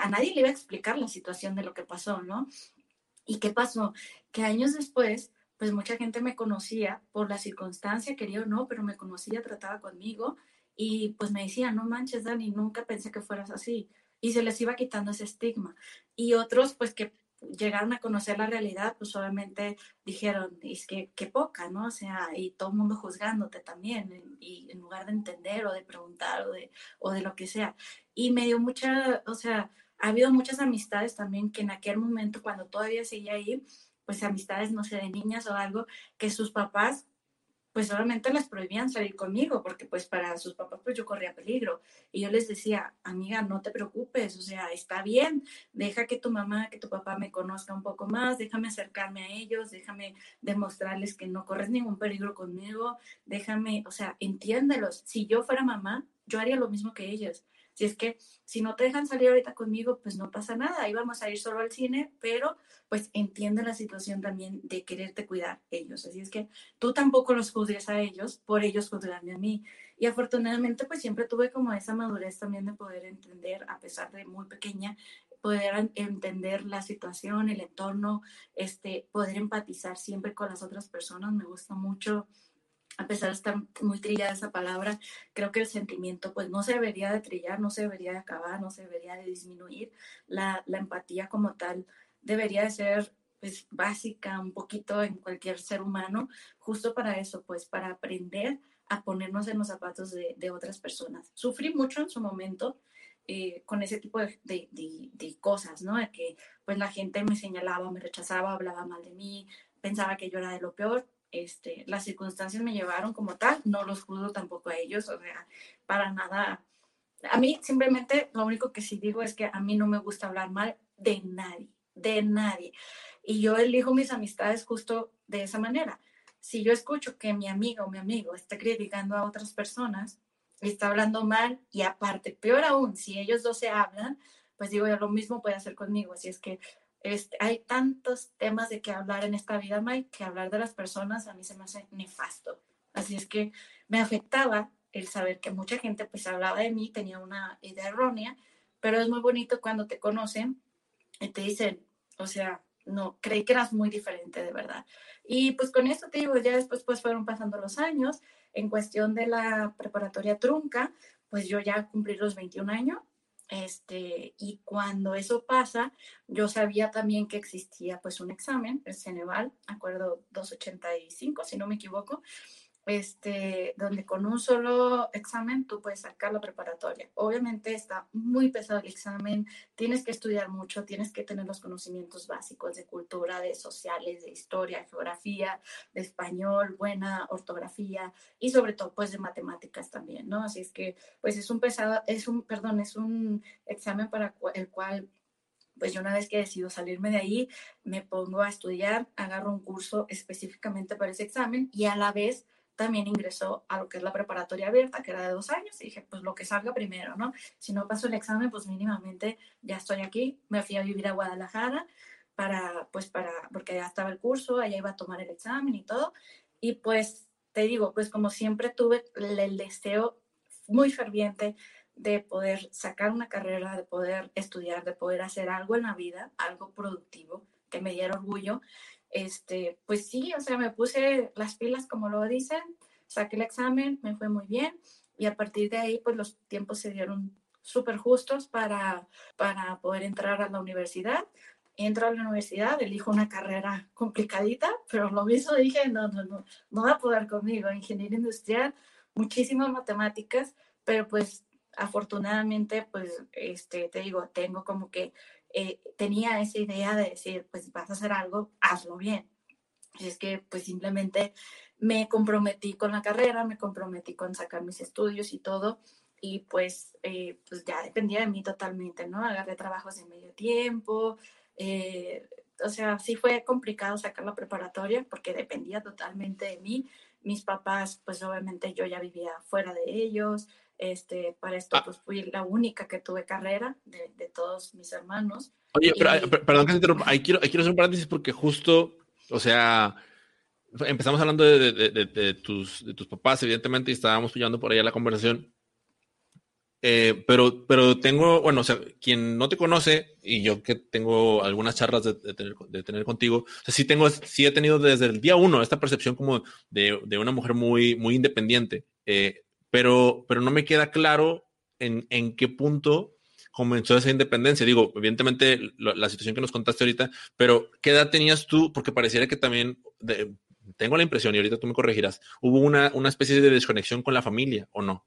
a nadie le iba a explicar la situación de lo que pasó, ¿no? ¿Y qué pasó? Que años después, pues mucha gente me conocía por la circunstancia, quería o no, pero me conocía, trataba conmigo y pues me decía, no manches, Dani, nunca pensé que fueras así. Y se les iba quitando ese estigma. Y otros, pues que llegaron a conocer la realidad, pues obviamente dijeron, es que qué poca, ¿no? O sea, y todo el mundo juzgándote también, y en lugar de entender o de preguntar o de, o de lo que sea. Y me dio mucha, o sea, ha habido muchas amistades también que en aquel momento, cuando todavía seguía ahí, pues amistades, no sé, de niñas o algo, que sus papás pues obviamente les prohibían salir conmigo, porque pues para sus papás pues yo corría peligro. Y yo les decía, amiga, no te preocupes, o sea, está bien, deja que tu mamá, que tu papá me conozca un poco más, déjame acercarme a ellos, déjame demostrarles que no corres ningún peligro conmigo, déjame, o sea, entiéndelos. Si yo fuera mamá, yo haría lo mismo que ellos. Si es que si no te dejan salir ahorita conmigo, pues no pasa nada, ahí vamos a ir solo al cine, pero pues entiende la situación también de quererte cuidar ellos. Así es que tú tampoco los juzgues a ellos por ellos juzgarme a mí. Y afortunadamente pues siempre tuve como esa madurez también de poder entender, a pesar de muy pequeña, poder entender la situación, el entorno, este, poder empatizar siempre con las otras personas. Me gusta mucho a pesar de estar muy trillada esa palabra, creo que el sentimiento pues no se debería de trillar, no se debería de acabar, no se debería de disminuir. La, empatía como tal debería de ser pues básica un poquito en cualquier ser humano, justo para eso, pues para aprender a ponernos en los zapatos de, otras personas. Sufrí mucho en su momento eh, con ese tipo de, cosas, ¿no? De que pues la gente me señalaba, me rechazaba, hablaba mal de mí, pensaba que yo era de lo peor, este, las circunstancias me llevaron como tal, no los juzgo tampoco a ellos, o sea, para nada. A mí simplemente lo único que sí digo es que a mí no me gusta hablar mal de nadie, de nadie. Y yo elijo mis amistades justo de esa manera. Si yo escucho que mi amiga o mi amigo está criticando a otras personas, está hablando mal y aparte, peor aún, si ellos dos se hablan, pues digo, yo lo mismo puede hacer conmigo. Así es que este, hay tantos temas de que hablar en esta vida, Mike, que hablar de las personas a mí se me hace nefasto. Así es que me afectaba el saber que mucha gente pues hablaba de mí, tenía una idea errónea, pero es muy bonito cuando te conocen y te dicen, o sea, no, creí que eras muy diferente de verdad. Y pues con esto te digo, ya después pues fueron pasando los años, en cuestión de la preparatoria trunca, pues yo ya cumplí los 21 años este, y cuando eso pasa, yo sabía también que existía pues un examen, el Ceneval, acuerdo 285, si no me equivoco, este, donde con un solo examen tú puedes sacar la preparatoria. Obviamente está muy pesado el examen, tienes que estudiar mucho, tienes que tener los conocimientos básicos de cultura, de sociales, de historia, geografía, de español, buena ortografía y sobre todo pues de matemáticas también, ¿no? Así es que pues es un pesado, es un, perdón, es un examen para el cual pues yo una vez que decido salirme de ahí, me pongo a estudiar, agarro un curso específicamente para ese examen y a la vez también ingresó a lo que es la preparatoria abierta, que era de dos años, y dije, pues lo que salga primero, ¿no? Si no paso el examen, pues mínimamente ya estoy aquí, me fui a vivir a Guadalajara para, pues para, porque ya estaba el curso, allá iba a tomar el examen y todo, y pues te digo, pues como siempre tuve el deseo muy ferviente de poder sacar una carrera, de poder estudiar, de poder hacer algo en la vida, algo productivo, que me diera orgullo, este, pues sí, o sea, me puse las pilas como lo dicen, saqué el examen, me fue muy bien y a partir de ahí, pues los tiempos se dieron súper justos para, para poder entrar a la universidad. Entro a la universidad, elijo una carrera complicadita, pero lo mismo dije, no, no, no, no va a poder conmigo, ingeniería industrial, muchísimas matemáticas, pero pues afortunadamente, pues, este, te digo, tengo como que, eh, tenía esa idea de decir, pues, vas a hacer algo, hazlo bien. Y es que, pues, simplemente me comprometí con la carrera, me comprometí con sacar mis estudios y todo, y pues, eh, pues ya dependía de mí totalmente, ¿no? Agarré trabajos de medio tiempo, eh, o sea, sí fue complicado sacar la preparatoria porque dependía totalmente de mí. Mis papás, pues obviamente yo ya vivía fuera de ellos, este, para esto, ah. pues fui la única que tuve carrera de, de todos mis hermanos. Oye, pero, perdón que se interrumpa, ahí quiero, quiero hacer un paréntesis porque justo, o sea, empezamos hablando de, de, tus, de tus papás, evidentemente, y estábamos pillando por allá la conversación. Eh, pero, pero tengo, bueno, o sea, quien no te conoce, y yo que tengo algunas charlas de, tener, de tener, contigo, o sea, sí, tengo, sí he tenido desde el día uno esta percepción como de, de una mujer muy, muy independiente. Eh, pero, pero no me queda claro en, en qué punto comenzó esa independencia. Digo, evidentemente la situación que nos contaste ahorita, pero ¿qué edad tenías tú? Porque pareciera que también, tengo la impresión, y ahorita tú me corregirás, hubo una, una especie de desconexión con la familia, ¿o no?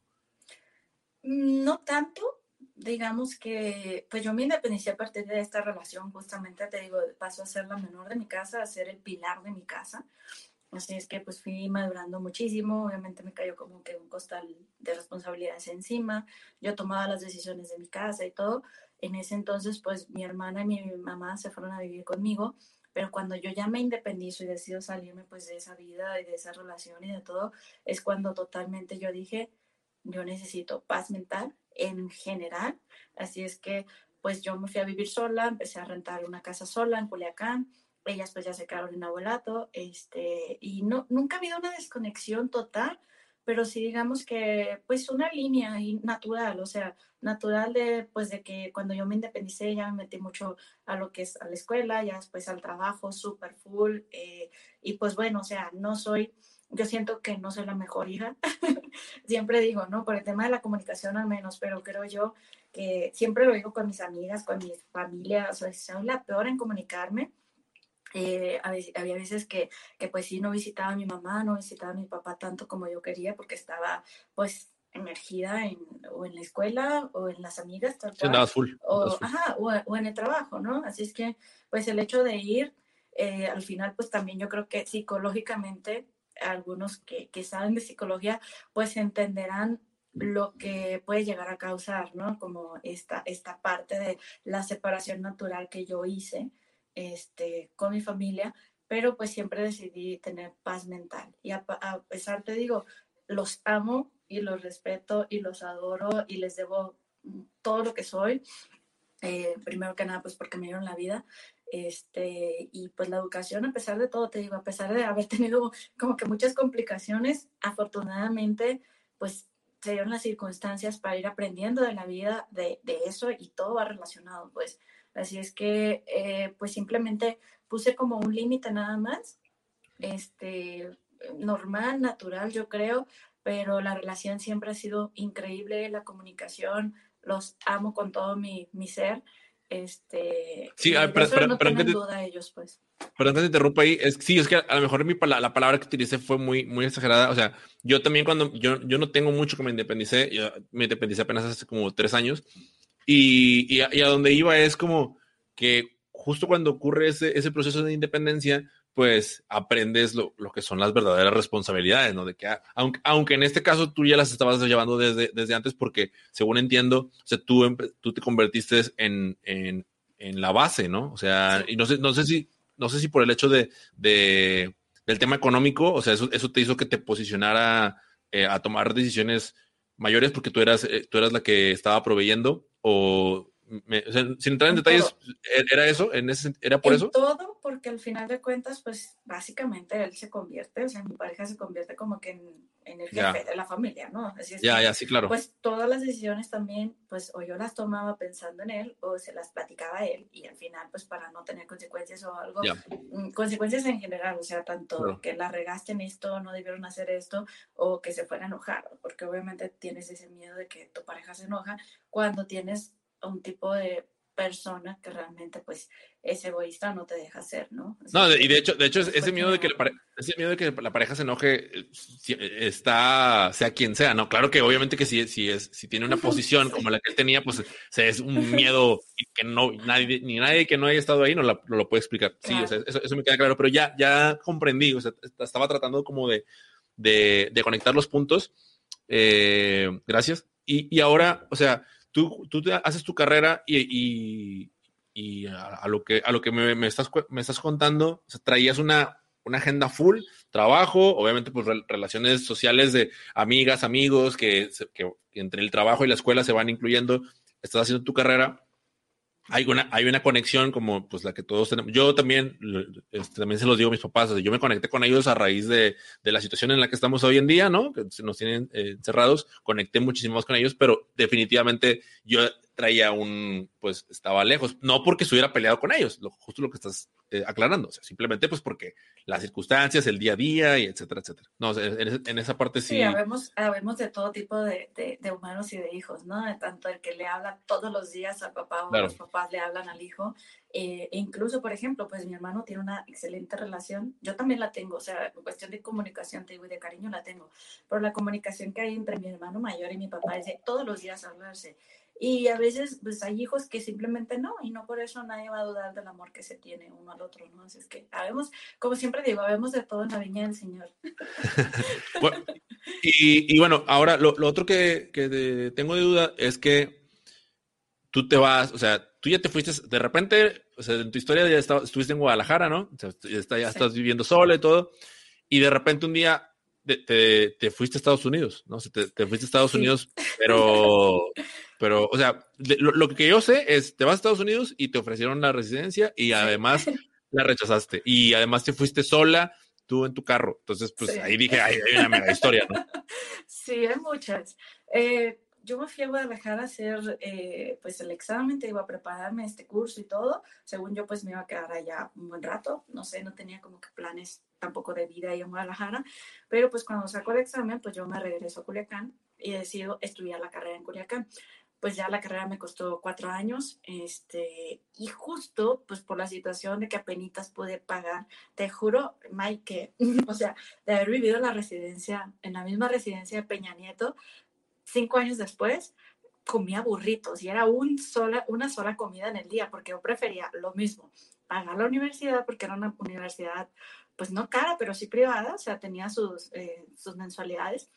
No tanto, digamos que, pues yo me independicé a partir de esta relación, justamente te digo, paso a ser la menor de mi casa, a ser el pilar de mi casa. Así es que pues fui madurando muchísimo, obviamente me cayó como que un costal de responsabilidades encima, yo tomaba las decisiones de mi casa y todo. En ese entonces pues mi hermana y mi mamá se fueron a vivir conmigo, pero cuando yo ya me independizo y decido salirme pues de esa vida y de esa relación y de todo, es cuando totalmente yo dije, yo necesito paz mental en general. Así es que pues yo me fui a vivir sola, empecé a rentar una casa sola en Culiacán ellas pues ya se quedaron en abuelato, este, y no, nunca ha habido una desconexión total, pero sí digamos que pues una línea natural, o sea, natural de pues de que cuando yo me independicé ya me metí mucho a lo que es a la escuela, ya después al trabajo, súper full, eh, y pues bueno, o sea, no soy, yo siento que no soy la mejor hija, siempre digo, ¿no? Por el tema de la comunicación al menos, pero creo yo que siempre lo digo con mis amigas, con mi familia, o sea, soy la peor en comunicarme, eh, había veces que, que, pues sí no visitaba a mi mamá, no visitaba a mi papá tanto como yo quería porque estaba pues emergida en, o en la escuela o en las amigas, tal full, o, Ajá, o, en el trabajo, ¿no? Así es que pues el hecho de ir, eh, al final pues también yo creo que psicológicamente algunos que, que saben de psicología pues entenderán lo que puede llegar a causar, ¿no? Como esta, esta parte de la separación natural que yo hice este, con mi familia, pero pues siempre decidí tener paz mental. Y a, pesar, te digo, los amo y los respeto y los adoro y les debo todo lo que soy. Eh, primero que nada, pues porque me dieron la vida. Este, y pues la educación, a pesar de todo, te digo, a pesar de haber tenido como que muchas complicaciones, afortunadamente, pues se dieron las circunstancias para ir aprendiendo de la vida de, de eso y todo va relacionado, pues Así es que, eh, pues simplemente puse como un límite nada más, este, normal, natural, yo creo, pero la relación siempre ha sido increíble, la comunicación, los amo con todo mi, mi ser. Este, sí, pero, no pero, duda ellos, pues. Perdón que te interrumpa ahí. Es, sí, es que a lo mejor mi, la, palabra que utilicé fue muy, muy exagerada. O sea, yo también cuando, yo, yo no tengo mucho que me independicé, yo me independicé apenas hace como tres años y, a, donde iba es como que justo cuando ocurre ese, ese proceso de independencia, pues aprendes lo, lo, que son las verdaderas responsabilidades, ¿no? De que, ah, aunque, aunque en este caso tú ya las estabas llevando desde, desde antes, porque según entiendo, o sea, tú, tú te convertiste en, en, en, la base, ¿no? O sea, y no sé, no sé si, no sé si por el hecho de, de del tema económico, o sea, eso, eso te hizo que te posicionara eh, a tomar decisiones mayores porque tú eras, eh, tú eras la que estaba proveyendo o sin entrar en detalles, ¿era eso? ¿En ese, ¿Era por eso? Todo, porque al final de cuentas, pues básicamente él se convierte, o sea, mi pareja se convierte como que en, el jefe de la familia, ¿no? Así es ya, ya, sí, claro. Pues todas las decisiones también, pues o yo las tomaba pensando en él o se las platicaba a él y al final, pues para no tener consecuencias o algo, mm, consecuencias en general, o sea, tanto que la regaste en esto, no debieron hacer esto o que se fuera a enojar, porque obviamente tienes ese miedo de que tu pareja se enoja cuando tienes un tipo de persona que realmente pues es egoísta no te deja ser, ¿no? no, y de hecho, de hecho ese miedo de que la ese miedo de que la pareja se enoje eh, está sea quien sea, ¿no? Claro que obviamente que si, si es si tiene una posición como la que él tenía, pues es un miedo que no nadie ni nadie que no haya estado ahí no, lo puede explicar. Sí, o sea, eso, eso, me queda claro, pero ya ya comprendí, o sea, estaba tratando como de, de, de conectar los puntos. Eh, gracias. Y, y ahora, o sea, tú, tú haces tu carrera y, y, a, lo que, a lo que me, me estás, me estás contando, traías una, una agenda full, trabajo, obviamente pues relaciones sociales de amigas, amigos, que, que, entre el trabajo y la escuela se van incluyendo, estás haciendo tu carrera hay una, hay una conexión como pues la que todos tenemos. Yo también, este, también se los digo a mis papás, yo me conecté con ellos a raíz de, de, la situación en la que estamos hoy en día, ¿no? Que nos tienen eh, encerrados, conecté muchísimo más con ellos, pero definitivamente yo traía un, pues estaba lejos, no porque estuviera peleado con ellos, lo, justo lo que estás eh, aclarando, o sea, simplemente pues porque las circunstancias, el día a día y etcétera, etcétera. No, en, esa parte sí. Sí, habemos, habemos de todo tipo de, de, humanos y de hijos, ¿no? Tanto el que le habla todos los días al papá o los papás le hablan al hijo. Eh, e incluso, por ejemplo, pues mi hermano tiene una excelente relación, yo también la tengo, o sea, cuestión de comunicación, te digo, y de cariño la tengo, pero la comunicación que hay entre mi hermano mayor y mi papá es de todos los días hablarse. Y a veces, pues hay hijos que simplemente no, y no por eso nadie va a dudar del amor que se tiene uno al otro, ¿no? Así es que habemos, como siempre digo, habemos de todo en la viña del Señor. y, y, bueno, ahora lo, lo otro que, que, tengo de duda es que tú te vas, o sea, tú ya te fuiste, de repente, o sea, en tu historia ya estuviste en Guadalajara, ¿no? O sea, ya, estás viviendo sola y todo, y de repente un día te, te, fuiste a Estados Unidos, ¿no? O sea, te, te, fuiste a Estados Unidos, pero pero, o sea, lo, que yo sé es, te vas a Estados Unidos y te ofrecieron la residencia y además la rechazaste. Y además te fuiste sola, tú en tu carro. Entonces, pues ahí dije, hay una mega historia, ¿no? Sí, hay muchas. Eh, yo me fui a Guadalajara a hacer eh, pues el examen, te iba a prepararme este curso y todo. Según yo, pues me iba a quedar allá un buen rato. No sé, no tenía como que planes tampoco de vida ahí en Guadalajara. Pero pues cuando saco el examen, pues yo me regreso a Culiacán y decido estudiar la carrera en Culiacán pues ya la carrera me costó cuatro años, este, y justo, pues por la situación de que apenas pude pagar, te juro, Mike, o sea, de haber vivido la residencia, en la misma residencia de Peña Nieto, cinco años después, comía burritos y era un sola, una sola comida en el día, porque yo prefería lo mismo, pagar la universidad, porque era una universidad, pues no cara, pero sí privada, o sea, tenía sus, eh, sus mensualidades,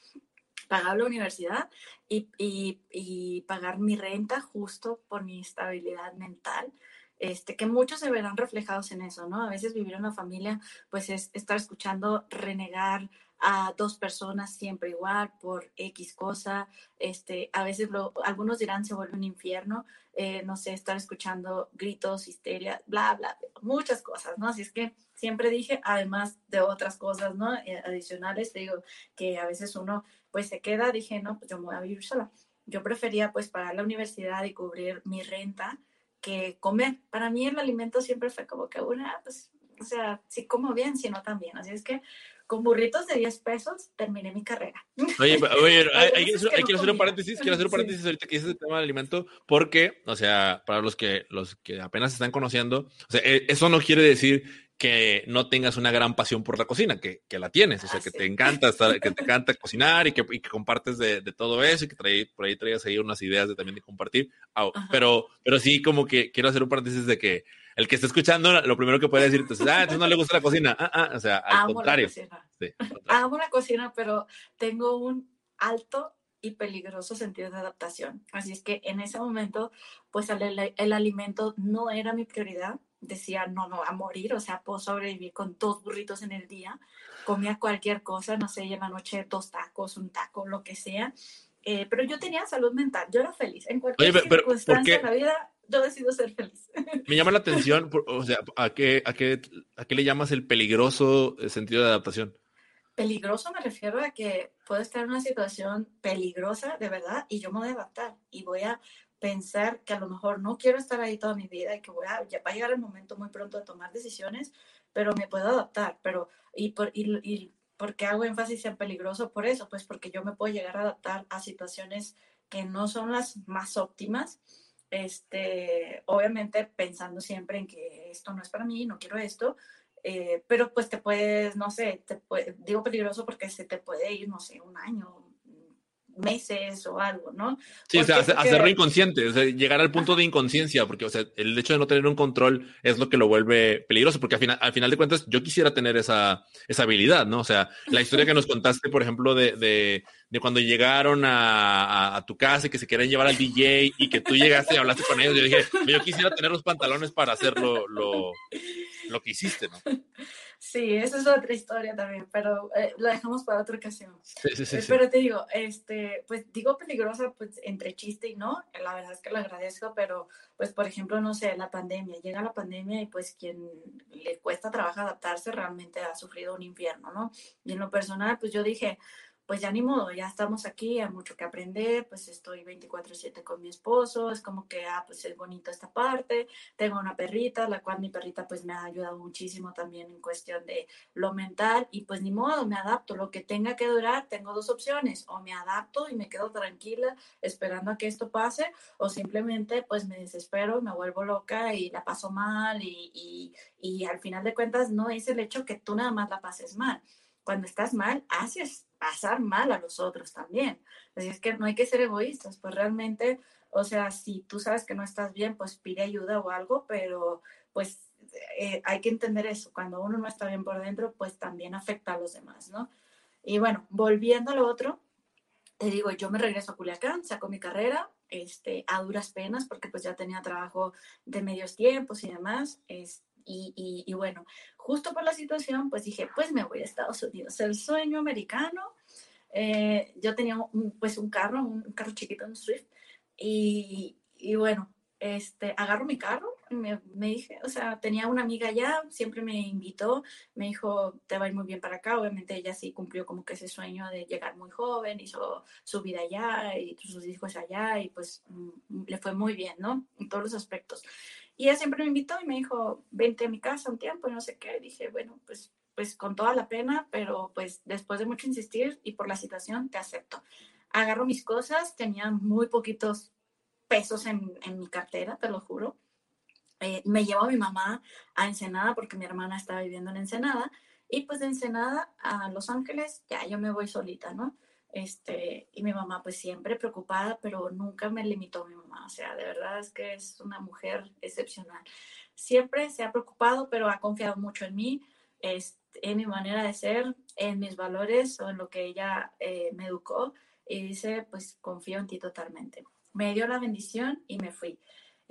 pagar la universidad y, y, y, pagar mi renta justo por mi estabilidad mental. Este, que muchos se verán reflejados en eso, ¿no? A veces vivir en una familia, pues es estar escuchando renegar a dos personas siempre igual por X cosa, este, a veces lo, algunos dirán se vuelve un infierno, eh, no sé, estar escuchando gritos, histeria, bla, bla, muchas cosas, ¿no? Así es que siempre dije, además de otras cosas, ¿no? Eh, adicionales, digo que a veces uno pues se queda, dije, no, pues yo me voy a vivir sola. Yo prefería pues pagar la universidad y cubrir mi renta que comer. Para mí el alimento siempre fue como que una, pues, o sea, sí como bien, sino también. Así es que con burritos de 10 pesos terminé mi carrera. Oye, oye hay, que, hacer un paréntesis, quiero hacer un paréntesis ahorita que dices el tema del alimento, porque, o sea, para los que, los que apenas están conociendo, o sea, e, eso no quiere decir que no tengas una gran pasión por la cocina, que, que la tienes, o sea, que te encanta estar, que te encanta cocinar y que, y que compartes de, de, todo eso y que trae, por ahí traigas ahí unas ideas de también de compartir. pero, pero sí, como que quiero hacer un paréntesis de que el que está escuchando, lo primero que puede decir, entonces, ah, entonces no le gusta la cocina. Ah, ah, o sea, al contrario. Sí, Amo la cocina, pero tengo un alto y peligroso sentido de adaptación. Así es que en ese momento, pues el, el, alimento no era mi prioridad. Decía, no, no, a morir, o sea, puedo sobrevivir con dos burritos en el día. Comía cualquier cosa, no sé, en la noche dos tacos, un taco, lo que sea. Eh, pero yo tenía salud mental, yo era feliz. En cualquier circunstancia de la vida, yo decido ser feliz. Me llama la atención, o sea, ¿a qué, a, qué, ¿a qué le llamas el peligroso eh, sentido de adaptación? Peligroso me refiero a que puedo estar en una situación peligrosa, de verdad, y yo me voy a adaptar y voy a pensar que a lo mejor no quiero estar ahí toda mi vida y que voy a, ya va a llegar el momento muy pronto de tomar decisiones, pero me puedo adaptar. Pero, y, por, y, y ¿por qué hago énfasis en peligroso? Por eso, pues porque yo me puedo llegar a adaptar a situaciones que no son las más óptimas. Este, obviamente pensando siempre en que esto no es para mí, no quiero esto, eh, pero pues te puedes, no sé, te digo peligroso porque se te puede ir, no sé, un año, meses o algo, ¿no? Sí, o sea, hacerlo inconsciente, o sea, llegar al punto de inconsciencia, porque, o sea, el hecho de no tener un control es lo que lo vuelve peligroso, porque al final, al final de cuentas yo quisiera tener esa, esa habilidad, ¿no? O sea, la historia que nos contaste, por ejemplo, de, de, de cuando llegaron a, a, tu casa y que se querían llevar al DJ y que tú llegaste y hablaste con ellos, yo dije, yo quisiera tener los pantalones para hacer lo, lo, lo que hiciste, ¿no? Sí, esa es otra historia también, pero eh, la dejamos para otra ocasión. Sí, sí, sí, pero te digo, este, pues digo peligrosa, pues entre chiste y no, la verdad es que lo agradezco, pero pues por ejemplo, no sé, la pandemia, llega la pandemia y pues quien le cuesta trabajo adaptarse realmente ha sufrido un infierno, ¿no? Y en lo personal, pues yo dije, pues ya ni modo, ya estamos aquí, hay mucho que aprender, pues estoy 24/7 con mi esposo, es como que, ah, pues es bonito esta parte, tengo una perrita, la cual mi perrita pues me ha ayudado muchísimo también en cuestión de lo mental y pues ni modo, me adapto, lo que tenga que durar, tengo dos opciones, o me adapto y me quedo tranquila esperando a que esto pase, o simplemente pues me desespero, me vuelvo loca y la paso mal y, y, y al final de cuentas no es el hecho que tú nada más la pases mal cuando estás mal, haces pasar mal a los otros también. Así es que no hay que ser egoístas, pues realmente, o sea, si tú sabes que no estás bien, pues pide ayuda o algo, pero pues eh, hay que entender eso, cuando uno no está bien por dentro, pues también afecta a los demás, ¿no? Y bueno, volviendo a lo otro, te digo, yo me regreso a Culiacán, saco mi carrera, este, a duras penas, porque pues ya tenía trabajo de medios tiempos y demás, este, y, bueno, justo por la situación, pues dije, pues me voy a Estados Unidos. El sueño americano, eh, yo tenía un, pues un carro, un carro chiquito, un Swift, y, y bueno, este, agarro mi carro, me, me, dije, o sea, tenía una amiga allá, siempre me invitó, me dijo, te va muy bien para acá, obviamente ella sí cumplió como que ese sueño de llegar muy joven, hizo su vida allá y sus hijos allá y pues mm, le fue muy bien, ¿no? En todos los aspectos. Y ella siempre me invitó y me dijo, vente a mi casa un tiempo y no sé qué. Y dije, bueno, pues, pues con toda la pena, pero pues después de mucho insistir y por la situación, te acepto. Agarro mis cosas, tenía muy poquitos pesos en, en mi cartera, te lo juro. Eh, me llevo a mi mamá a Ensenada porque mi hermana estaba viviendo en Ensenada. Y pues de Ensenada a Los Ángeles, ya yo me voy solita, ¿no? Este, y mi mamá pues siempre preocupada, pero nunca me limitó mi mamá, o sea, de verdad es que es una mujer excepcional. Siempre se ha preocupado, pero ha confiado mucho en mí, en mi manera de ser, en mis valores o en lo que ella eh, me educó y dice, pues confío en ti totalmente. Me dio la bendición y me fui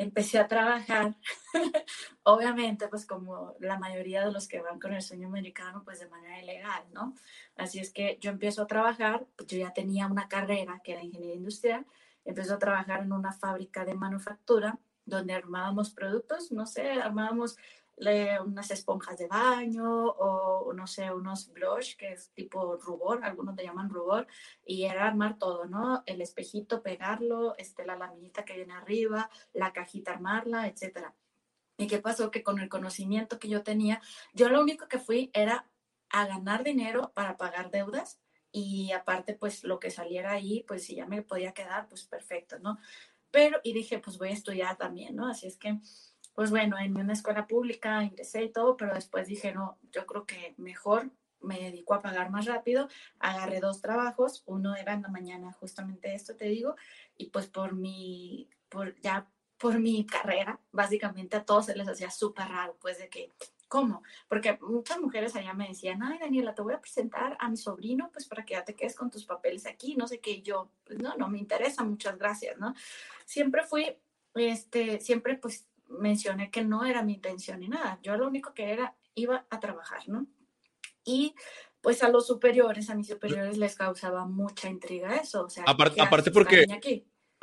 empecé a trabajar, obviamente, pues como la mayoría de los que van con el sueño americano, pues de manera ilegal, ¿no? Así es que yo empiezo a trabajar, pues yo ya tenía una carrera que era ingeniería industrial, empecé a trabajar en una fábrica de manufactura donde armábamos productos, no sé, armábamos unas esponjas de baño o, no sé, unos blush, que es tipo rubor, algunos te llaman rubor, y era armar todo, ¿no? El espejito, pegarlo, este, la laminita que viene arriba, la cajita, armarla, etcétera. ¿Y qué pasó? Que con el conocimiento que yo tenía, yo lo único que fui era a ganar dinero para pagar deudas y aparte, pues lo que saliera ahí, pues si ya me podía quedar, pues perfecto, ¿no? Pero, y dije, pues voy a estudiar también, ¿no? Así es que pues bueno, en una escuela pública ingresé y todo, pero después dije, no, yo creo que mejor me dedico a pagar más rápido, agarré dos trabajos, uno era en la mañana, justamente esto te digo, y pues por mi, por ya por mi carrera, básicamente a todos se les hacía súper raro, pues de que, ¿cómo? Porque muchas mujeres allá me decían, ay Daniela, te voy a presentar a mi sobrino, pues para que ya te quedes con tus papeles aquí, no sé qué, yo, pues no, no me interesa, muchas gracias, ¿no? Siempre fui, este, siempre pues mencioné que no era mi intención ni nada. Yo lo único que era, iba a trabajar, ¿no? Y pues a los superiores, a mis superiores les causaba mucha intriga eso. O sea, aparte, aparte porque...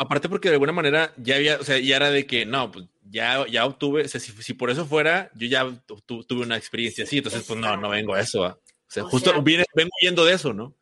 Aparte porque de alguna manera ya había, o sea, ya era de que, no, pues ya, ya obtuve, o sea, si, por eso fuera, yo ya tuve una experiencia así, entonces pues no, no vengo a eso. O sea, justo vengo yendo de eso, ¿no?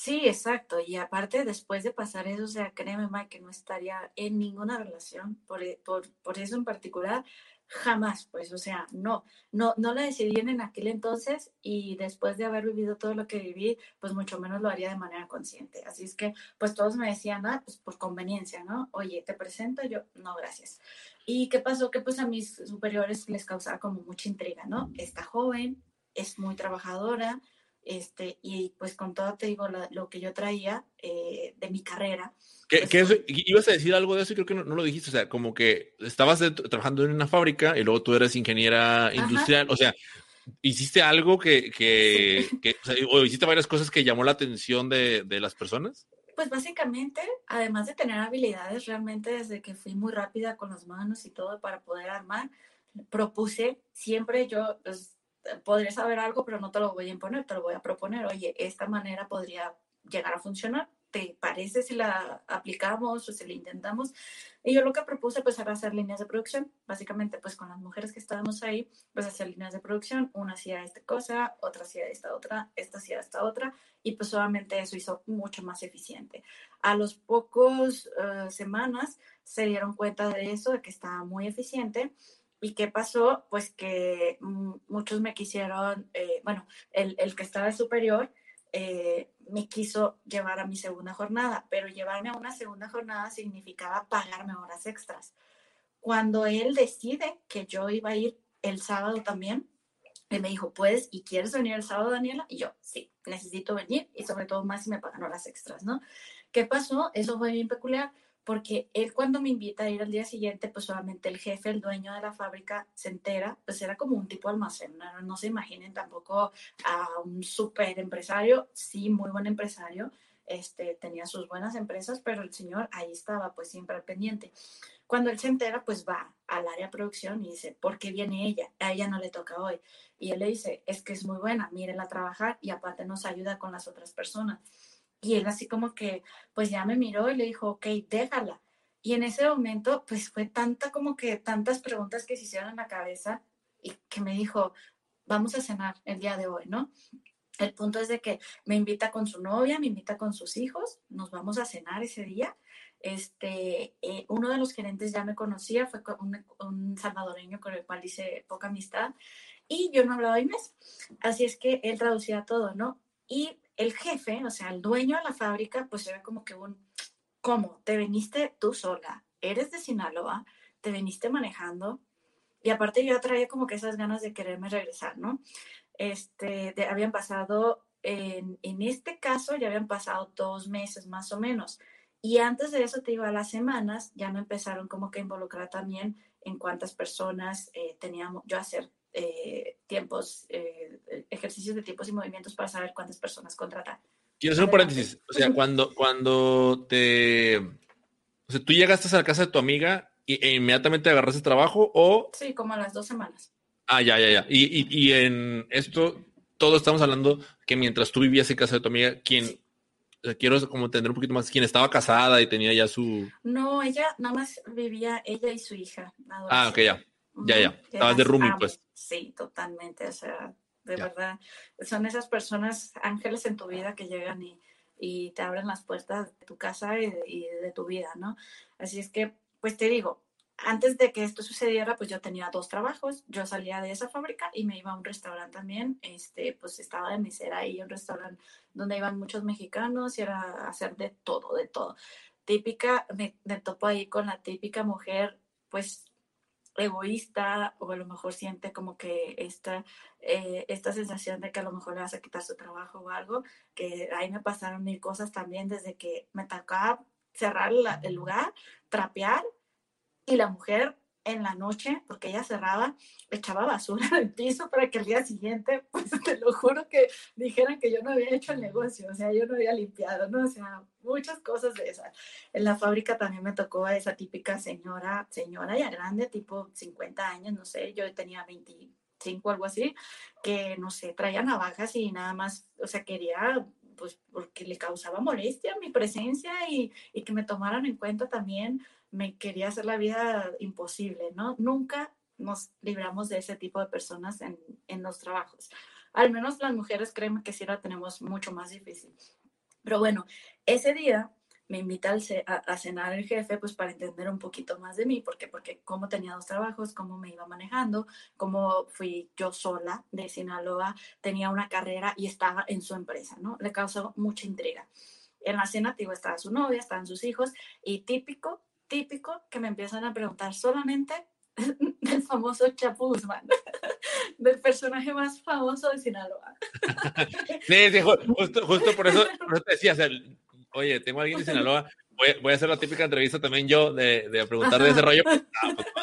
Sí, exacto. Y aparte, después de pasar eso, o sea, créeme, Mike, que no estaría en ninguna relación, por, por, por eso en particular, jamás, pues, o sea, no, no, no la decidí en aquel entonces y después de haber vivido todo lo que viví, pues mucho menos lo haría de manera consciente. Así es que, pues todos me decían, ah, pues por conveniencia, ¿no? Oye, te presento, yo, no, gracias. ¿Y qué pasó? Que pues a mis superiores les causaba como mucha intriga, ¿no? Está joven, es muy trabajadora, este, y pues con todo te digo lo que yo traía eh, de mi carrera. ¿Qué, pues, ibas a decir algo de eso y creo que no, lo dijiste, o sea, como que estabas trabajando en una fábrica y luego tú eres ingeniera industrial, o sea, ¿hiciste algo que, que, o, hiciste varias cosas que llamó la atención de, de las personas? Pues básicamente, además de tener habilidades, realmente desde que fui muy rápida con las manos y todo para poder armar, propuse siempre yo, pues, podría saber algo, pero no te lo voy a imponer, te lo voy a proponer. Oye, esta manera podría llegar a funcionar. ¿Te parece si la aplicamos o si la intentamos? Y yo lo que propuse pues era hacer líneas de producción, básicamente pues con las mujeres que estábamos ahí, pues hacer líneas de producción, una hacía esta cosa, otra hacía esta otra, esta hacía esta otra, y pues solamente eso hizo mucho más eficiente. A los pocos eh, semanas se dieron cuenta de eso, de que estaba muy eficiente, ¿Y qué pasó? Pues que muchos me quisieron, eh, bueno, el, el, que estaba superior eh, me quiso llevar a mi segunda jornada, pero llevarme a una segunda jornada significaba pagarme horas extras. Cuando él decide que yo iba a ir el sábado también, él me dijo, ¿puedes y quieres venir el sábado, Daniela? Y yo, sí, necesito venir y sobre todo más si me pagan horas extras, ¿no? ¿Qué pasó? Eso fue bien peculiar porque él cuando me invita a ir al día siguiente, pues solamente el jefe, el dueño de la fábrica, se entera, pues era como un tipo almacén, no, se imaginen tampoco a un súper empresario, sí, muy buen empresario, este, tenía sus buenas empresas, pero el señor ahí estaba, pues siempre al pendiente. Cuando él se entera, pues va al área de producción y dice, ¿por qué viene ella? A ella no le toca hoy. Y él le dice, es que es muy buena, mírenla trabajar y aparte nos ayuda con las otras personas. Y él así como que, pues ya me miró y le dijo, ok, déjala. Y en ese momento, pues fue tanta como que tantas preguntas que se hicieron en la cabeza y que me dijo, vamos a cenar el día de hoy, ¿no? El punto es de que me invita con su novia, me invita con sus hijos, nos vamos a cenar ese día. Este, eh, uno de los gerentes ya me conocía, fue un, un, salvadoreño con el cual hice poca amistad y yo no hablaba inglés. Así es que él traducía todo, ¿no? Y el jefe, o sea, el dueño de la fábrica, pues era como que un, ¿cómo? Te viniste tú sola, eres de Sinaloa, te viniste manejando, y aparte yo traía como que esas ganas de quererme regresar, ¿no? Este, habían pasado, en, en, este caso ya habían pasado dos meses más o menos, y antes de eso te iba a las semanas, ya me empezaron como que involucrar también en cuántas personas eh, teníamos yo hacer eh, tiempos, eh, ejercicios de tiempos y movimientos para saber cuántas personas contratar. Quiero hacer un paréntesis. O sea, cuando, cuando te. O sea, tú llegaste a la casa de tu amiga e inmediatamente agarraste trabajo o. Sí, como a las dos semanas. Ah, ya, ya, ya. Y, y, en esto, todo estamos hablando que mientras tú vivías en casa de tu amiga, ¿quién, quiero como entender un poquito más, ¿quién estaba casada y tenía ya su... No, ella nada más vivía ella y su hija. Ah, ok, ya. Ya, ya. Estabas de roomie, pues. Sí, totalmente. O sea, de verdad, son esas personas, ángeles en tu vida que llegan y, y te abren las puertas de tu casa y de, y de, tu vida, ¿no? Así es que, pues te digo, antes de que esto sucediera, pues yo tenía dos trabajos. Yo salía de esa fábrica y me iba a un restaurante también. Este, pues estaba de mesera ahí, un restaurante donde iban muchos mexicanos y era hacer de todo, de todo. Típica, me, me topo ahí con la típica mujer, pues egoísta o a lo mejor siente como que esta, eh, esta sensación de que a lo mejor le vas a quitar su trabajo o algo, que ahí me pasaron mil cosas también desde que me tocaba cerrar el lugar, trapear y la mujer en la noche, porque ella cerraba, echaba basura el piso para que el día siguiente, pues te lo juro que dijeran que yo no había hecho el negocio, o sea, yo no había limpiado, ¿no? O sea, muchas cosas de esas. En la fábrica también me tocó a esa típica señora, señora ya grande, tipo 50 años, no sé, yo tenía 25 algo así, que no sé, traía navajas y nada más, o sea, quería pues porque le causaba molestia mi presencia y, y que me tomaran en cuenta también, me quería hacer la vida imposible, ¿no? Nunca nos libramos de ese tipo de personas en, en los trabajos. Al menos las mujeres, créeme que sí la tenemos mucho más difícil. Pero bueno, ese día me invita a, cenar el jefe, pues para entender un poquito más de mí, porque porque cómo tenía dos trabajos, cómo me iba manejando, cómo fui yo sola de Sinaloa, tenía una carrera y estaba en su empresa, ¿no? Le causó mucha intriga. En la cena, digo, estaba su novia, estaban sus hijos, y típico, típico que me empiezan a preguntar solamente del famoso Chapu del personaje más famoso de Sinaloa. sí, sí, justo, justo por, eso, por eso te decía, o sea, oye, tengo a alguien de Sinaloa, voy, a hacer la típica entrevista también yo de, de preguntar de ese rollo. Pues,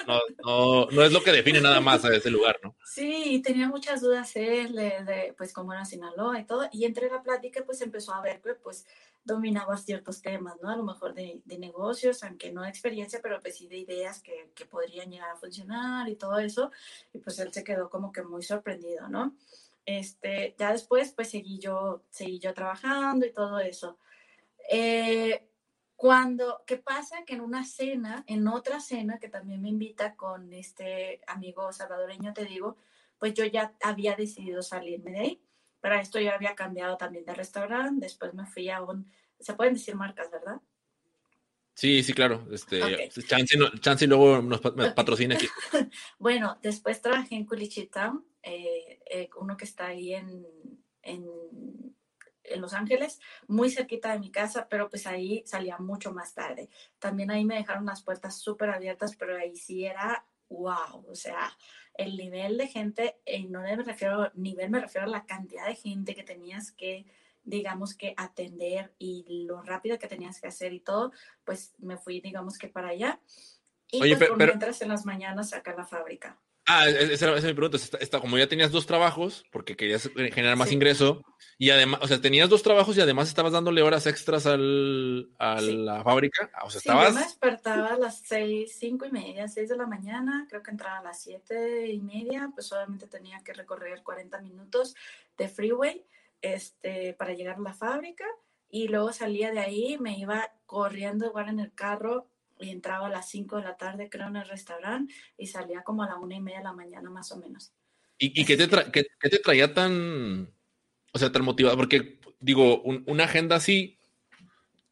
no, no, no, es lo que define nada más a ese lugar, ¿no? Sí, tenía muchas dudas él de, pues, cómo era Sinaloa y todo. Y entre la plática, pues, empezó a ver pues, dominaba ciertos temas, ¿no? A lo mejor de, de, negocios, aunque no de experiencia, pero pues sí de ideas que, que podrían llegar a funcionar y todo eso. Y pues él se quedó como que muy sorprendido, ¿no? Este, ya después, pues seguí yo, seguí yo trabajando y todo eso. Eh, cuando, ¿qué pasa? Que en una cena, en otra cena que también me invita con este amigo salvadoreño, te digo, pues yo ya había decidido salirme de ahí. Para esto yo había cambiado también de restaurante, después me fui a un, se pueden decir marcas, ¿verdad? Sí, sí, claro. Este, Chance, luego nos patrocina aquí. bueno, después trabajé en Culichita, eh, eh, uno que está ahí en, en en Los Ángeles, muy cerquita de mi casa, pero pues ahí salía mucho más tarde. También ahí me dejaron las puertas súper abiertas, pero ahí sí era wow, o sea, el nivel de gente, y no me refiero, nivel me refiero a la cantidad de gente que tenías que, digamos que atender y lo rápido que tenías que hacer y todo, pues me fui, digamos que para allá. Y pues por mientras en las mañanas acá en la fábrica. Ah, e-, e-, esa, es mi pregunta. Está, como ya tenías dos trabajos, porque querías generar más ingreso, y además, o sea, tenías dos trabajos y además estabas dándole horas extras al, a la fábrica. Ah, o sea, estabas. yo me despertaba a las seis, cinco y media, seis de la mañana, creo que entraba a las siete y media, pues solamente tenía que recorrer 40 minutos de freeway este, para llegar a la fábrica, y luego salía de ahí, me iba corriendo igual en el carro y entraba a las 5 de la tarde, creo, en el restaurante y salía como a la una y media de la mañana más o menos. ¿Y, y qué, te qué, te traía tan, o sea, tan motivado? Porque, digo, una agenda así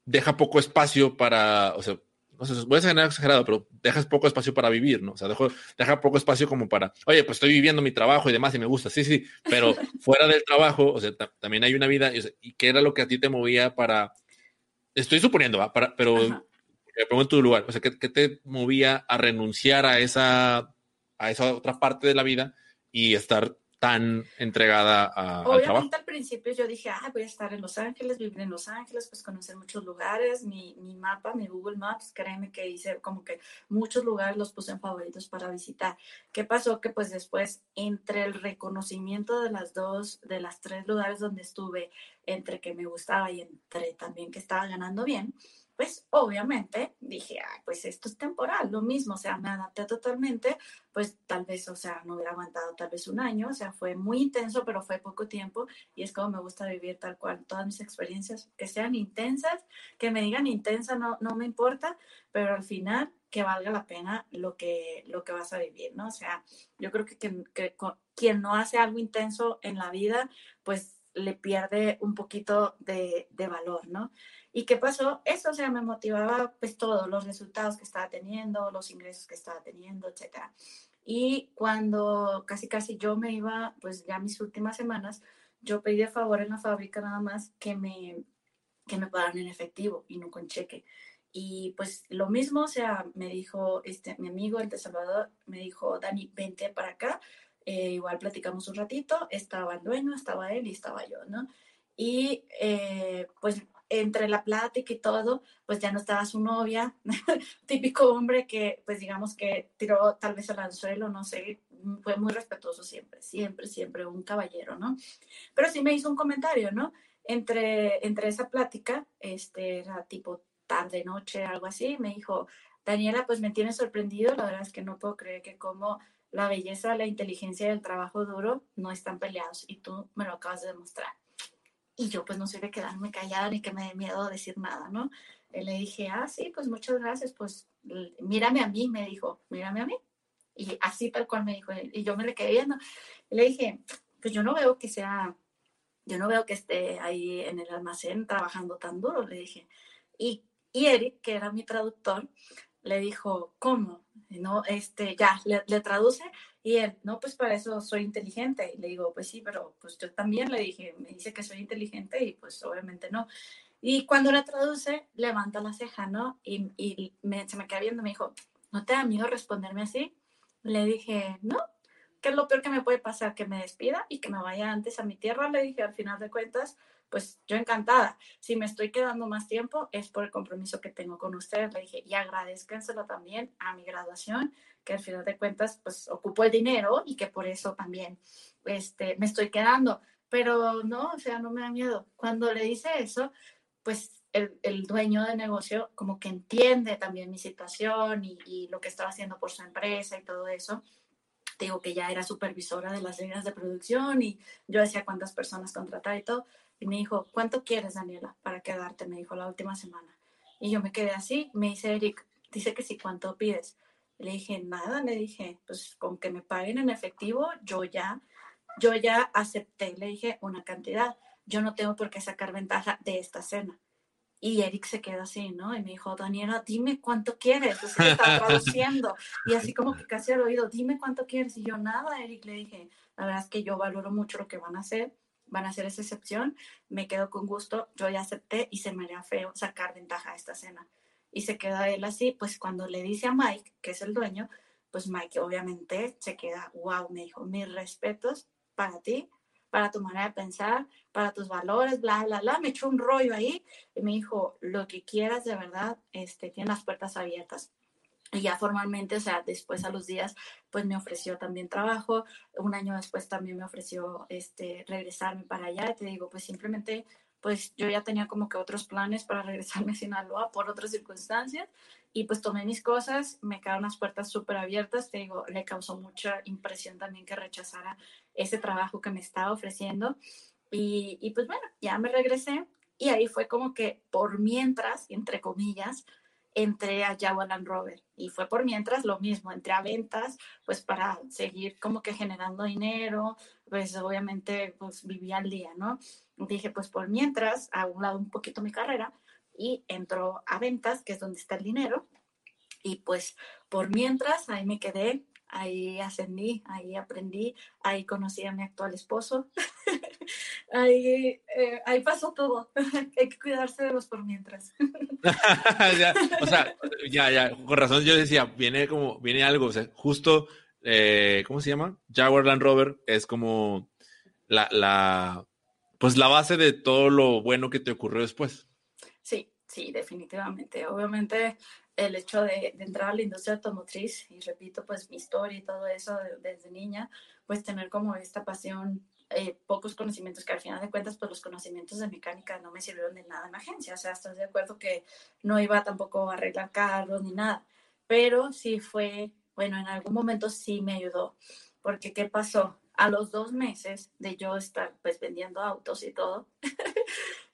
deja poco espacio para, o sea, no sé, voy a ser exagerado, pero dejas poco espacio para vivir, ¿no? O sea, dejo, deja poco espacio como para, oye, pues estoy viviendo mi trabajo y demás y me gusta, sí, sí, pero fuera del trabajo, o sea, también hay una vida, y, qué era lo que a ti te movía para, estoy suponiendo, ¿va? Para, pero me pongo en tu lugar, o sea, ¿qué, te movía a renunciar a esa, a esa otra parte de la vida y estar tan entregada a, al trabajo? al principio yo dije, ah, voy a estar en Los Ángeles, vivir en Los Ángeles, pues conocer muchos lugares, mi, mi mapa, mi Google Maps, créeme que hice como que muchos lugares los puse en favoritos para visitar. ¿Qué pasó? Que pues después, entre el reconocimiento de las dos, de las tres lugares donde estuve, entre que me gustaba y entre también que estaba ganando bien, pues obviamente dije, pues esto es temporal, lo mismo, o sea, me adapté totalmente, pues tal vez, o sea, no hubiera aguantado tal vez un año, o sea, fue muy intenso, pero fue poco tiempo y es como me gusta vivir tal cual, todas mis experiencias, que sean intensas, que me digan intensa, no, no me importa, pero al final que valga la pena lo que, lo que vas a vivir, ¿no? O sea, yo creo que, que, que quien no hace algo intenso en la vida, pues le pierde un poquito de, de valor, ¿no? ¿Y qué pasó? Eso, o sea, me motivaba pues todo, los resultados que estaba teniendo, los ingresos que estaba teniendo, etc. Y cuando casi casi yo me iba, pues ya mis últimas semanas, yo pedí de favor en la fábrica nada más que me, que me pagaran en efectivo y no con cheque. Y pues lo mismo, o sea, me dijo este, mi amigo, el de Salvador, me dijo, Dani, vente para acá. Eh, igual platicamos un ratito, estaba el dueño, estaba él y estaba yo, ¿no? Y eh, pues entre la plática y todo, pues ya no estaba su novia, típico hombre que, pues digamos que tiró tal vez al anzuelo, no sé, fue muy respetuoso siempre, siempre, siempre un caballero, ¿no? Pero sí me hizo un comentario, ¿no? Entre, entre esa plática, este, era tipo tarde, noche, algo así, me dijo, Daniela, pues me tiene sorprendido, la verdad es que no puedo creer que como la belleza, la inteligencia y el trabajo duro no están peleados y tú me lo acabas de demostrar. Y yo pues no soy de quedarme callada ni que me dé miedo decir nada, ¿no? Y le dije, ah, sí, pues muchas gracias, pues mírame a mí, me dijo, mírame a mí. Y así tal cual me dijo, y yo me le quedé viendo. Y le dije, pues yo no veo que sea, yo no veo que esté ahí en el almacén trabajando tan duro, le dije. Y, y Eric, que era mi traductor, le dijo, ¿cómo? No, este, ya, le, traduce y él, no, pues para eso soy inteligente. Y le digo, pues sí, pero pues yo también le dije, me dice que soy inteligente y pues obviamente no. Y cuando le traduce, levanta la ceja, ¿no? Y, y me, se me queda viendo, me dijo, ¿no te da miedo responderme así? Le dije, no, ¿qué es lo peor que me puede pasar? Que me despida y que me vaya antes a mi tierra. Le dije, al final de cuentas, pues yo encantada. Si me estoy quedando más tiempo es por el compromiso que tengo con ustedes. Le dije, y agradezcanselo también a mi graduación, que al final de cuentas, pues ocupo el dinero y que por eso también este, me estoy quedando. Pero no, o sea, no me da miedo. Cuando le dice eso, pues el, el dueño de negocio como que entiende también mi situación y, y lo que estaba haciendo por su empresa y todo eso digo que ya era supervisora de las líneas de producción y yo decía cuántas personas contratar y todo. Y me dijo, ¿cuánto quieres, Daniela, para quedarte? Me dijo la última semana. Y yo me quedé así. Me dice Eric, dice que sí, ¿cuánto pides? Le dije, nada, le dije, pues con que me paguen en efectivo, yo ya, yo ya acepté, le dije una cantidad. Yo no tengo por qué sacar ventaja de esta cena. Y Eric se quedó así, ¿no? Y me dijo, Daniela, dime cuánto quieres. O sea, está traduciendo. Y así como que casi al oído, dime cuánto quieres. Y yo, nada, Eric, le dije, la verdad es que yo valoro mucho lo que van a hacer van a hacer esa excepción, me quedo con gusto, yo ya acepté y se me haría feo sacar ventaja a esta cena. Y se queda él así, pues cuando le dice a Mike, que es el dueño, pues Mike obviamente se queda, wow, me dijo, mis respetos para ti, para tu manera de pensar, para tus valores, bla, bla, bla. Me echó un rollo ahí y me dijo, lo que quieras de verdad, este, tiene las puertas abiertas. Y ya formalmente, o sea, después a los días, pues me ofreció también trabajo. Un año después también me ofreció este, regresarme para allá. Te digo, pues simplemente, pues yo ya tenía como que otros planes para regresarme a Sinaloa por otras circunstancias. Y pues tomé mis cosas, me quedaron las puertas súper abiertas. Te digo, le causó mucha impresión también que rechazara ese trabajo que me estaba ofreciendo. Y, y pues bueno, ya me regresé. Y ahí fue como que por mientras, entre comillas, entré a Jaguar Land Rover y fue por mientras lo mismo, entré a ventas, pues para seguir como que generando dinero, pues obviamente pues vivía al día, ¿no? Dije, pues por mientras, a un lado un poquito mi carrera y entró a ventas, que es donde está el dinero, y pues por mientras ahí me quedé ahí ascendí, ahí aprendí, ahí conocí a mi actual esposo, ahí, eh, ahí pasó todo, hay que cuidarse de los por mientras. ya, o sea, ya, ya, con razón yo decía, viene como, viene algo, o sea, justo, eh, ¿cómo se llama? Jaguar Land Rover es como la, la, pues la base de todo lo bueno que te ocurrió después. Sí, sí, definitivamente. Obviamente el hecho de, entrar a la industria automotriz, y repito, pues mi historia y todo eso desde niña, pues tener como esta pasión, eh, pocos conocimientos, que al final de cuentas, pues los conocimientos de mecánica no me sirvieron de nada en la agencia, o sea, estás de acuerdo que no iba tampoco a arreglar carros ni nada, pero sí fue, bueno, en algún momento sí me ayudó, porque ¿qué pasó? A los dos meses de yo estar pues vendiendo autos y todo,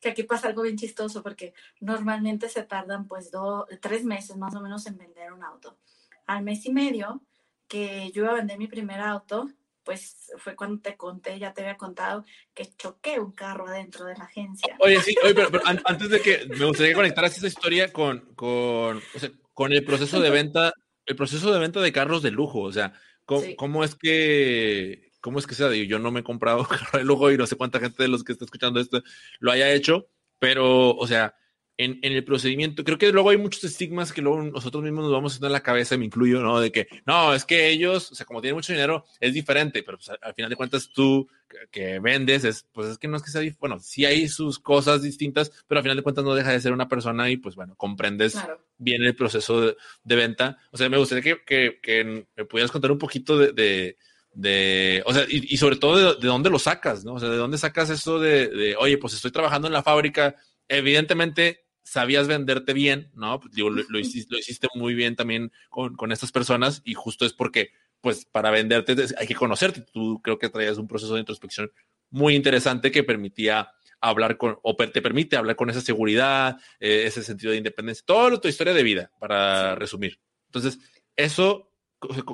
que aquí pasa algo bien chistoso porque normalmente se tardan pues dos, tres meses más o menos en vender un auto. Al mes y medio que yo iba a vender mi primer auto, pues fue cuando te conté, ya te había contado, que choqué un carro adentro de la agencia. Oye, sí, oye, pero, antes de que me gustaría conectar esa historia con, con, o sea, con el proceso de venta, el proceso de venta de carros de lujo, o sea, cómo es que ¿cómo es que sea? Yo no me he comprado carro de lujo y no sé cuánta gente de los que está escuchando esto lo haya hecho, pero, o sea, en, en, el procedimiento, creo que luego hay muchos estigmas que luego nosotros mismos nos vamos haciendo en la cabeza, me incluyo, ¿no? De que, no, es que ellos, o sea, como tienen mucho dinero, es diferente, pero pues, al final de cuentas tú que, vendes, es, pues es que no es que sea, bueno, sí hay sus cosas distintas, pero al final de cuentas no deja de ser una persona y pues bueno, comprendes bien el proceso de, de, venta. O sea, me gustaría que, que, que me pudieras contar un poquito de, de de, o sea, y, sobre todo de, dónde lo sacas, ¿no? O sea, de dónde sacas eso de, oye, pues estoy trabajando en la fábrica, evidentemente sabías venderte bien, ¿no? Pues, digo, lo, hiciste, lo, hiciste, muy bien también con, con, estas personas y justo es porque, pues, para venderte hay que conocerte. Tú creo que traías un proceso de introspección muy interesante que permitía hablar con, o te permite hablar con esa seguridad, eh, ese sentido de independencia, toda tu historia de vida, para resumir. Entonces, eso,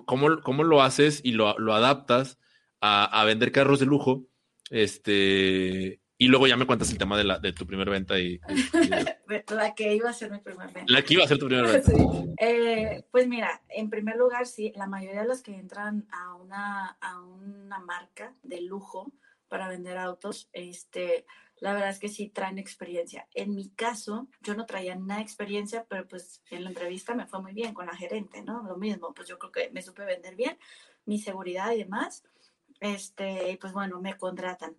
¿cómo, cómo lo haces y lo, lo adaptas a, a, vender carros de lujo? Este, y luego ya me cuentas el tema de, la, de tu primera venta. Y, la que iba a ser mi primera venta. La que iba a ser tu primera venta. Eh, pues mira, en primer lugar, sí, la mayoría de los que entran a una, a una marca de lujo para vender autos, este, la verdad es que sí traen experiencia. En mi caso, yo no traía nada de experiencia, pero pues en la entrevista me fue muy bien con la gerente, ¿no? Lo mismo, pues yo creo que me supe vender bien, mi seguridad y demás. Este, y pues bueno, me contratan.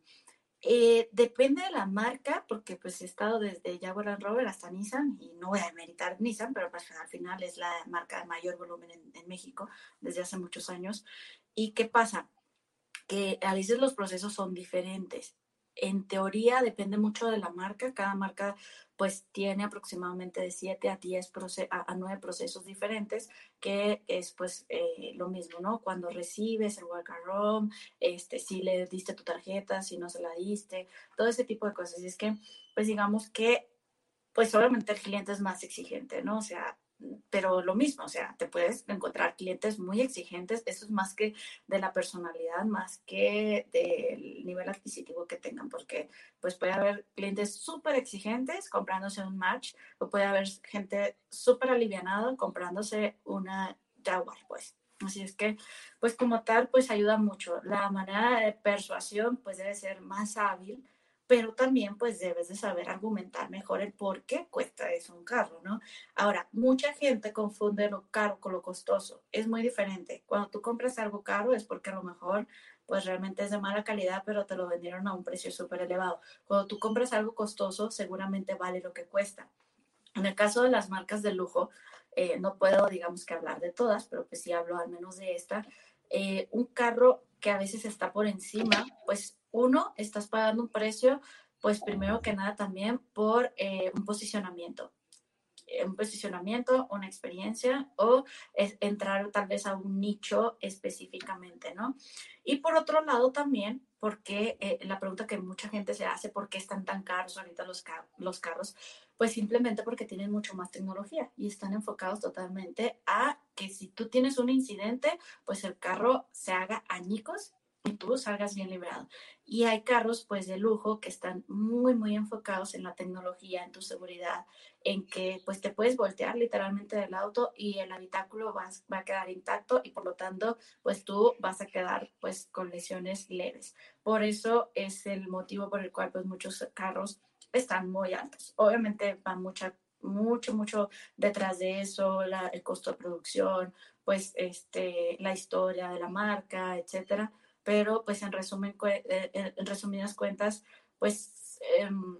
Eh, depende de la marca, porque pues he estado desde Jaguar Land Rover hasta Nissan y no voy a demeritar Nissan, pero pues al final es la marca de mayor volumen en, en, México desde hace muchos años. ¿Y qué pasa? Que a veces los procesos son diferentes. En teoría depende mucho de la marca, cada marca pues tiene aproximadamente de 7 a 10 a, 9 procesos diferentes, que es pues eh, lo mismo, ¿no? Cuando recibes el welcome este, si le diste tu tarjeta, si no se la diste, todo ese tipo de cosas. Y es que, pues digamos que, pues obviamente el cliente es más exigente, ¿no? O sea, pero lo mismo, o sea, te puedes encontrar clientes muy exigentes, eso es más que de la personalidad, más que del nivel adquisitivo que tengan, porque pues puede haber clientes súper exigentes comprándose un match, o puede haber gente súper alivianada comprándose una Jaguar, pues. Así es que, pues como tal, pues ayuda mucho. La manera de persuasión, pues debe ser más hábil, pero también pues debes de saber argumentar mejor el por qué cuesta eso un carro, ¿no? Ahora, mucha gente confunde lo caro con lo costoso. Es muy diferente. Cuando tú compras algo caro es porque a lo mejor pues realmente es de mala calidad, pero te lo vendieron a un precio súper elevado. Cuando tú compras algo costoso, seguramente vale lo que cuesta. En el caso de las marcas de lujo, eh, no puedo, digamos que hablar de todas, pero pues sí hablo al menos de esta. Eh, un carro que a veces está por encima, pues uno, estás pagando un precio, pues primero que nada también por eh, un posicionamiento un posicionamiento, una experiencia o es entrar tal vez a un nicho específicamente, ¿no? Y por otro lado también, porque eh, la pregunta que mucha gente se hace, ¿por qué están tan caros ahorita los, los carros? Pues simplemente porque tienen mucho más tecnología y están enfocados totalmente a que si tú tienes un incidente, pues el carro se haga añicos y tú salgas bien librado. Y hay carros pues de lujo que están muy, muy enfocados en la tecnología, en tu seguridad, en que pues te puedes voltear literalmente del auto y el habitáculo va, va a quedar intacto y por lo tanto pues tú vas a quedar pues con lesiones leves. Por eso es el motivo por el cual pues muchos carros están muy altos. Obviamente va mucha mucho, mucho detrás de eso, la, el costo de producción, pues este, la historia de la marca, etcétera pero pues en, resumen, eh, en resumidas cuentas, pues em,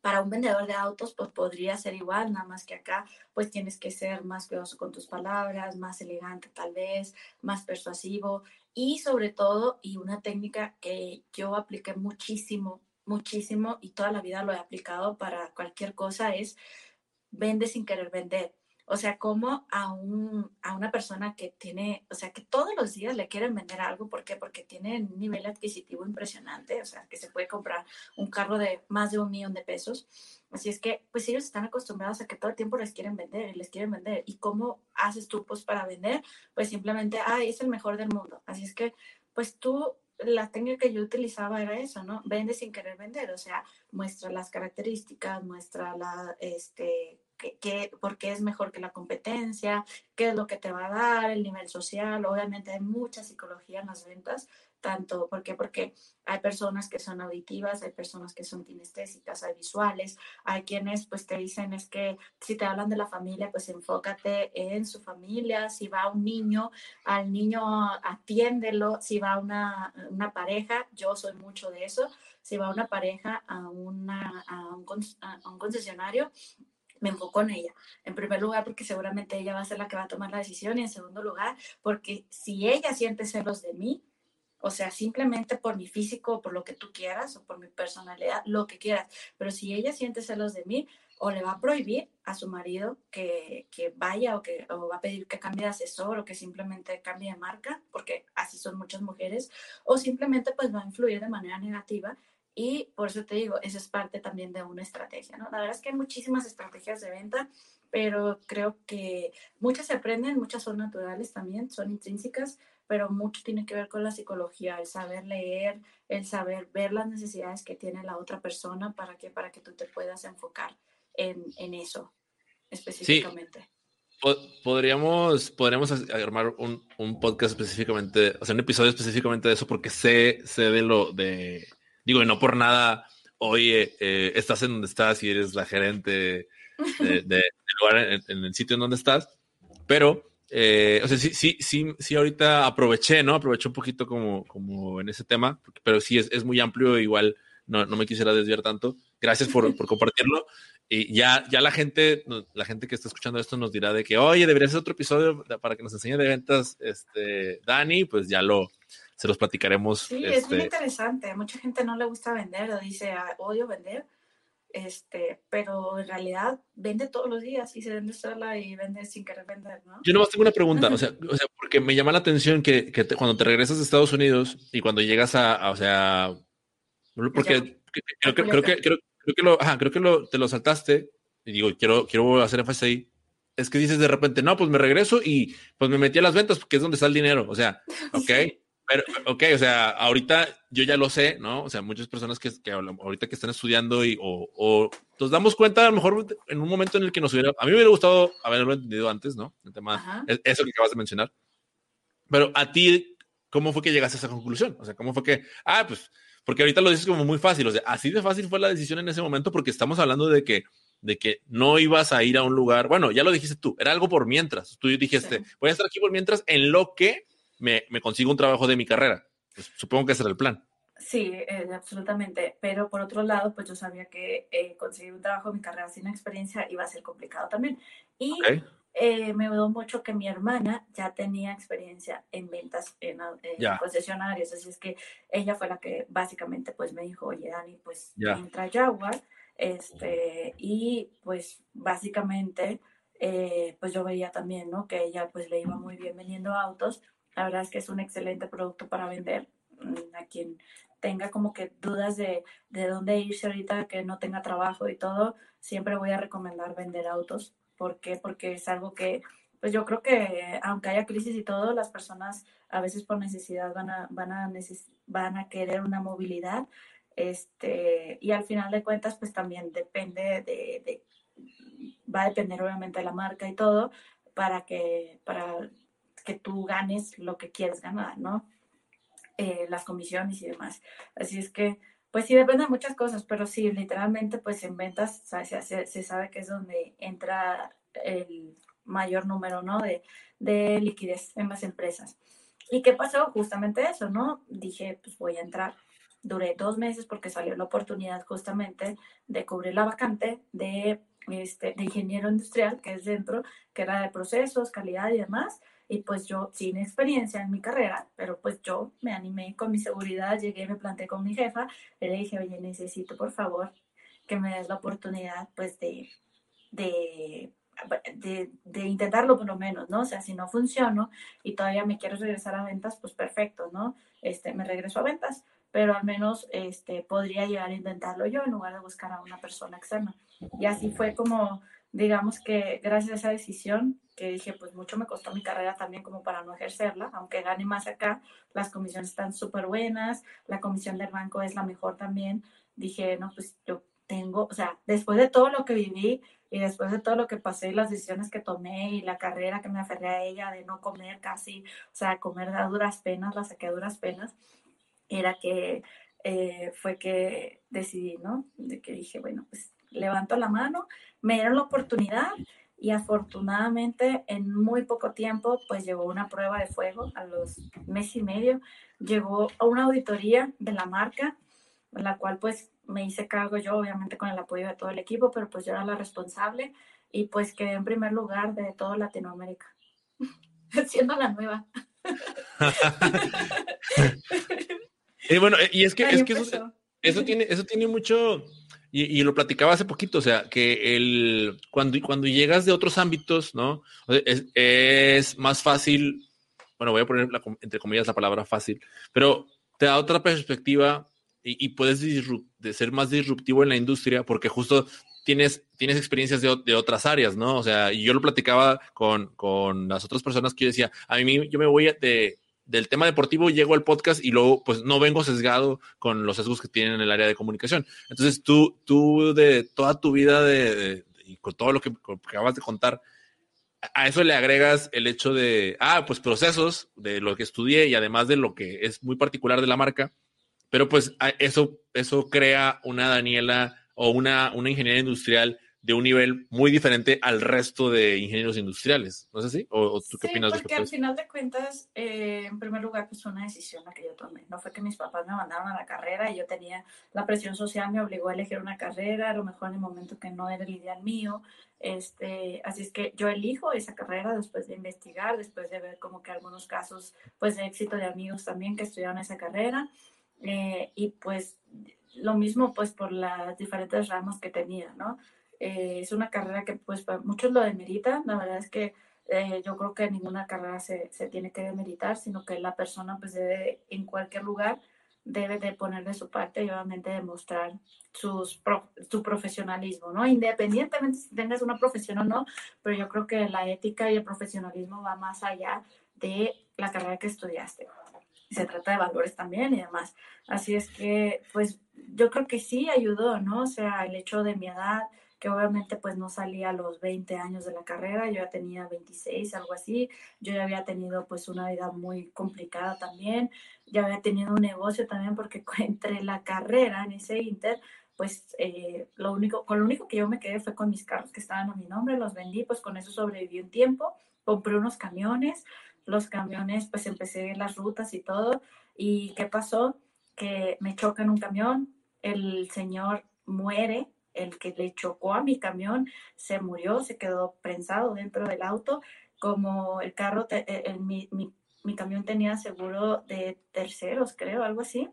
para un vendedor de autos pues podría ser igual, nada más que acá pues tienes que ser más cuidadoso con tus palabras, más elegante tal vez, más persuasivo y sobre todo, y una técnica que yo apliqué muchísimo, muchísimo y toda la vida lo he aplicado para cualquier cosa es vende sin querer vender. O sea, como a, un, a una persona que tiene, o sea, que todos los días le quieren vender algo, ¿por qué? Porque tiene un nivel adquisitivo impresionante, o sea, que se puede comprar un carro de más de un millón de pesos. Así es que, pues ellos están acostumbrados a que todo el tiempo les quieren vender y les quieren vender. ¿Y cómo haces tú, pues, para vender? Pues simplemente, ah, es el mejor del mundo. Así es que, pues tú la técnica que yo utilizaba era eso, ¿no? Vende sin querer vender, o sea, muestra las características, muestra la, este, qué, por qué es mejor que la competencia, qué es lo que te va a dar, el nivel social. Obviamente hay mucha psicología en las ventas, tanto, ¿por qué? Porque hay personas que son auditivas, hay personas que son kinestésicas, hay visuales, hay quienes pues te dicen es que si te hablan de la familia, pues enfócate en su familia, si va un niño, al niño atiéndelo, si va una, una pareja, yo soy mucho de eso, si va una pareja a, una, a, un, a un concesionario, me enfoco en ella. En primer lugar, porque seguramente ella va a ser la que va a tomar la decisión. Y en segundo lugar, porque si ella siente celos de mí, o sea, simplemente por mi físico, por lo que tú quieras, o por mi personalidad, lo que quieras. Pero si ella siente celos de mí, o le va a prohibir a su marido que, que vaya o que o va a pedir que cambie de asesor o que simplemente cambie de marca, porque así son muchas mujeres, o simplemente pues va a influir de manera negativa Y por eso te digo, eso es parte también de una estrategia, ¿no? La verdad es que hay muchísimas estrategias de venta, pero creo que muchas se aprenden, muchas son naturales también, son intrínsecas, pero mucho tiene que ver con la psicología, el saber leer, el saber ver las necesidades que tiene la otra persona para que, para que tú te puedas enfocar en, en eso específicamente. podríamos, podríamos armar un, un, podcast específicamente, o sea, un episodio específicamente de eso, porque sé, sé de lo de, digo, y no por nada, oye, eh, estás en donde estás y eres la gerente de, del lugar en, en, el sitio en donde estás, pero eh, o sea, sí, sí, sí, sí, ahorita aproveché, ¿no? Aproveché un poquito como, como en ese tema, pero sí es, es muy amplio, igual no, no, me quisiera desviar tanto. Gracias por, por, compartirlo. Y ya, ya la gente, la gente que está escuchando esto nos dirá de que, oye, debería ser otro episodio para que nos enseñe de ventas, este, Dani, pues ya lo, se los platicaremos. Sí, este... es muy interesante. Mucha gente no le gusta vender o dice, ah, odio vender este, pero en realidad vende todos los días y se vende sola y vende sin querer vender, ¿no? Yo nomás tengo una pregunta, o sea, o sea porque me llama la atención que, que te, cuando te regresas a Estados Unidos y cuando llegas a, a o sea, porque creo, que, creo, que, creo, creo que lo, ajá, creo que lo, te lo saltaste y digo, quiero, quiero hacer énfasis ahí, es que dices de repente, no, pues me regreso y pues me metí a las ventas porque es donde está el dinero, o sea, ok. Sí. Pero, ok, o sea, ahorita yo ya lo sé, ¿no? O sea, muchas personas que, que ahorita que están estudiando y o, o, nos damos cuenta a lo mejor en un momento en el que nos hubiera, a mí me hubiera gustado haberlo entendido antes, ¿no? El tema, Ajá. eso que acabas de mencionar. Pero a ti, ¿cómo fue que llegaste a esa conclusión? O sea, ¿cómo fue que, ah, pues, porque ahorita lo dices como muy fácil, o sea, así de fácil fue la decisión en ese momento porque estamos hablando de que de que no ibas a ir a un lugar, bueno, ya lo dijiste tú, era algo por mientras, tú dijiste, sí. voy a estar aquí por mientras en lo que me, me consigo un trabajo de mi carrera. Pues, supongo que ese era el plan. Sí, eh, absolutamente. Pero por otro lado, pues yo sabía que eh, conseguir un trabajo de mi carrera sin experiencia iba a ser complicado también. Y okay. eh, me ayudó mucho que mi hermana ya tenía experiencia en ventas en, en concesionarios. Así es que ella fue la que básicamente pues me dijo, oye, Dani, pues ya. entra a Jaguar. Este, y pues básicamente, eh, pues yo veía también, ¿no? Que ella pues le iba muy bien vendiendo autos la verdad es que es un excelente producto para vender. Mm, a quien tenga como que dudas de, de dónde irse ahorita, que no tenga trabajo y todo, siempre voy a recomendar vender autos. ¿Por qué? Porque es algo que, pues yo creo que aunque haya crisis y todo, las personas a veces por necesidad van a, van a, neces van a querer una movilidad. Este, y al final de cuentas, pues también depende de, de, va a depender obviamente de la marca y todo, para que, para que tú ganes lo que quieres ganar, ¿no? Eh, las comisiones y demás. Así es que, pues sí, depende de muchas cosas, pero sí, literalmente, pues en ventas se, se, se sabe que es donde entra el mayor número, ¿no? De, de liquidez en las empresas. ¿Y qué pasó? Justamente eso, ¿no? Dije, pues voy a entrar. Duré dos meses porque salió la oportunidad justamente de cubrir la vacante de, este, de ingeniero industrial, que es dentro, que era de procesos, calidad y demás. Y pues yo, sin experiencia en mi carrera, pero pues yo me animé con mi seguridad, llegué, me planté con mi jefa, y le dije, oye, necesito por favor que me des la oportunidad pues de, de, de, de intentarlo por lo menos, ¿no? O sea, si no funciono y todavía me quiero regresar a ventas, pues perfecto, ¿no? Este, me regreso a ventas, pero al menos este, podría llegar a intentarlo yo en lugar de buscar a una persona externa. Y así fue como digamos que gracias a esa decisión, que dije, pues mucho me costó mi carrera también como para no ejercerla, aunque gane más acá, las comisiones están súper buenas, la comisión del banco es la mejor también, dije, no, pues yo tengo, o sea, después de todo lo que viví y después de todo lo que pasé y las decisiones que tomé y la carrera que me aferré a ella de no comer casi, o sea, comer a duras penas, la saqué a duras penas, era que eh, fue que decidí, ¿no? De que dije, bueno, pues levanto la mano, me dieron la oportunidad y afortunadamente en muy poco tiempo pues llegó una prueba de fuego a los mes y medio, llegó a una auditoría de la marca, en la cual pues me hice cargo yo obviamente con el apoyo de todo el equipo, pero pues yo era la responsable y pues quedé en primer lugar de toda Latinoamérica, siendo la nueva. y bueno, y es que, es que eso, eso, tiene, eso tiene mucho, y, y, lo platicaba hace poquito, o sea, que el, cuando, cuando llegas de otros ámbitos, ¿no? Es, es más fácil, bueno, voy a poner entre comillas la palabra fácil, pero te da otra perspectiva y, puedes de ser más disruptivo en la industria porque justo tienes, tienes experiencias de, de, otras áreas, ¿no? O sea, y yo lo platicaba con, con las otras personas que yo decía, a mí yo me voy de, del tema deportivo, llego al podcast y luego pues no vengo sesgado con los sesgos que tienen en el área de comunicación. Entonces tú, tú de toda tu vida de, y con todo lo que, que acabas de contar, a eso le agregas el hecho de, ah, pues procesos de lo que estudié y además de lo que es muy particular de la marca, pero pues eso, eso crea una Daniela o una, una ingeniería industrial de un nivel muy diferente al resto de ingenieros industriales, ¿no es así? ¿O, tú qué sí, opinas? porque al final de cuentas, eh, en primer lugar, pues fue una decisión la que yo tomé. No fue que mis papás me mandaron a la carrera y yo tenía la presión social, me obligó a elegir una carrera, a lo mejor en el momento que no era el ideal mío. Este, así es que yo elijo esa carrera después de investigar, después de ver como que algunos casos pues de éxito de amigos también que estudiaron esa carrera. Eh, y pues lo mismo pues por las diferentes ramas que tenía, ¿no? Eh, es una carrera que pues muchos lo demeritan, la verdad es que eh, yo creo que ninguna carrera se, se, tiene que demeritar, sino que la persona pues debe en cualquier lugar debe de poner de su parte y obviamente demostrar sus su profesionalismo, ¿no? Independientemente si tengas una profesión o no, pero yo creo que la ética y el profesionalismo va más allá de la carrera que estudiaste. Se trata de valores también y demás. Así es que, pues, yo creo que sí ayudó, ¿no? O sea, el hecho de mi edad, que obviamente pues no salía a los 20 años de la carrera, yo ya tenía 26, algo así, yo ya había tenido pues una vida muy complicada también, ya había tenido un negocio también porque entre la carrera en ese inter, pues eh, lo único, con lo único que yo me quedé fue con mis carros que estaban a mi nombre, los vendí, pues con eso sobreviví un tiempo, compré unos camiones, los camiones pues empecé las rutas y todo, y ¿qué pasó? Que me choca en un camión, el señor muere, el que le chocó a mi camión se murió, se quedó prensado dentro del auto, como el carro, eh, mi, camión tenía seguro de terceros, creo, algo así,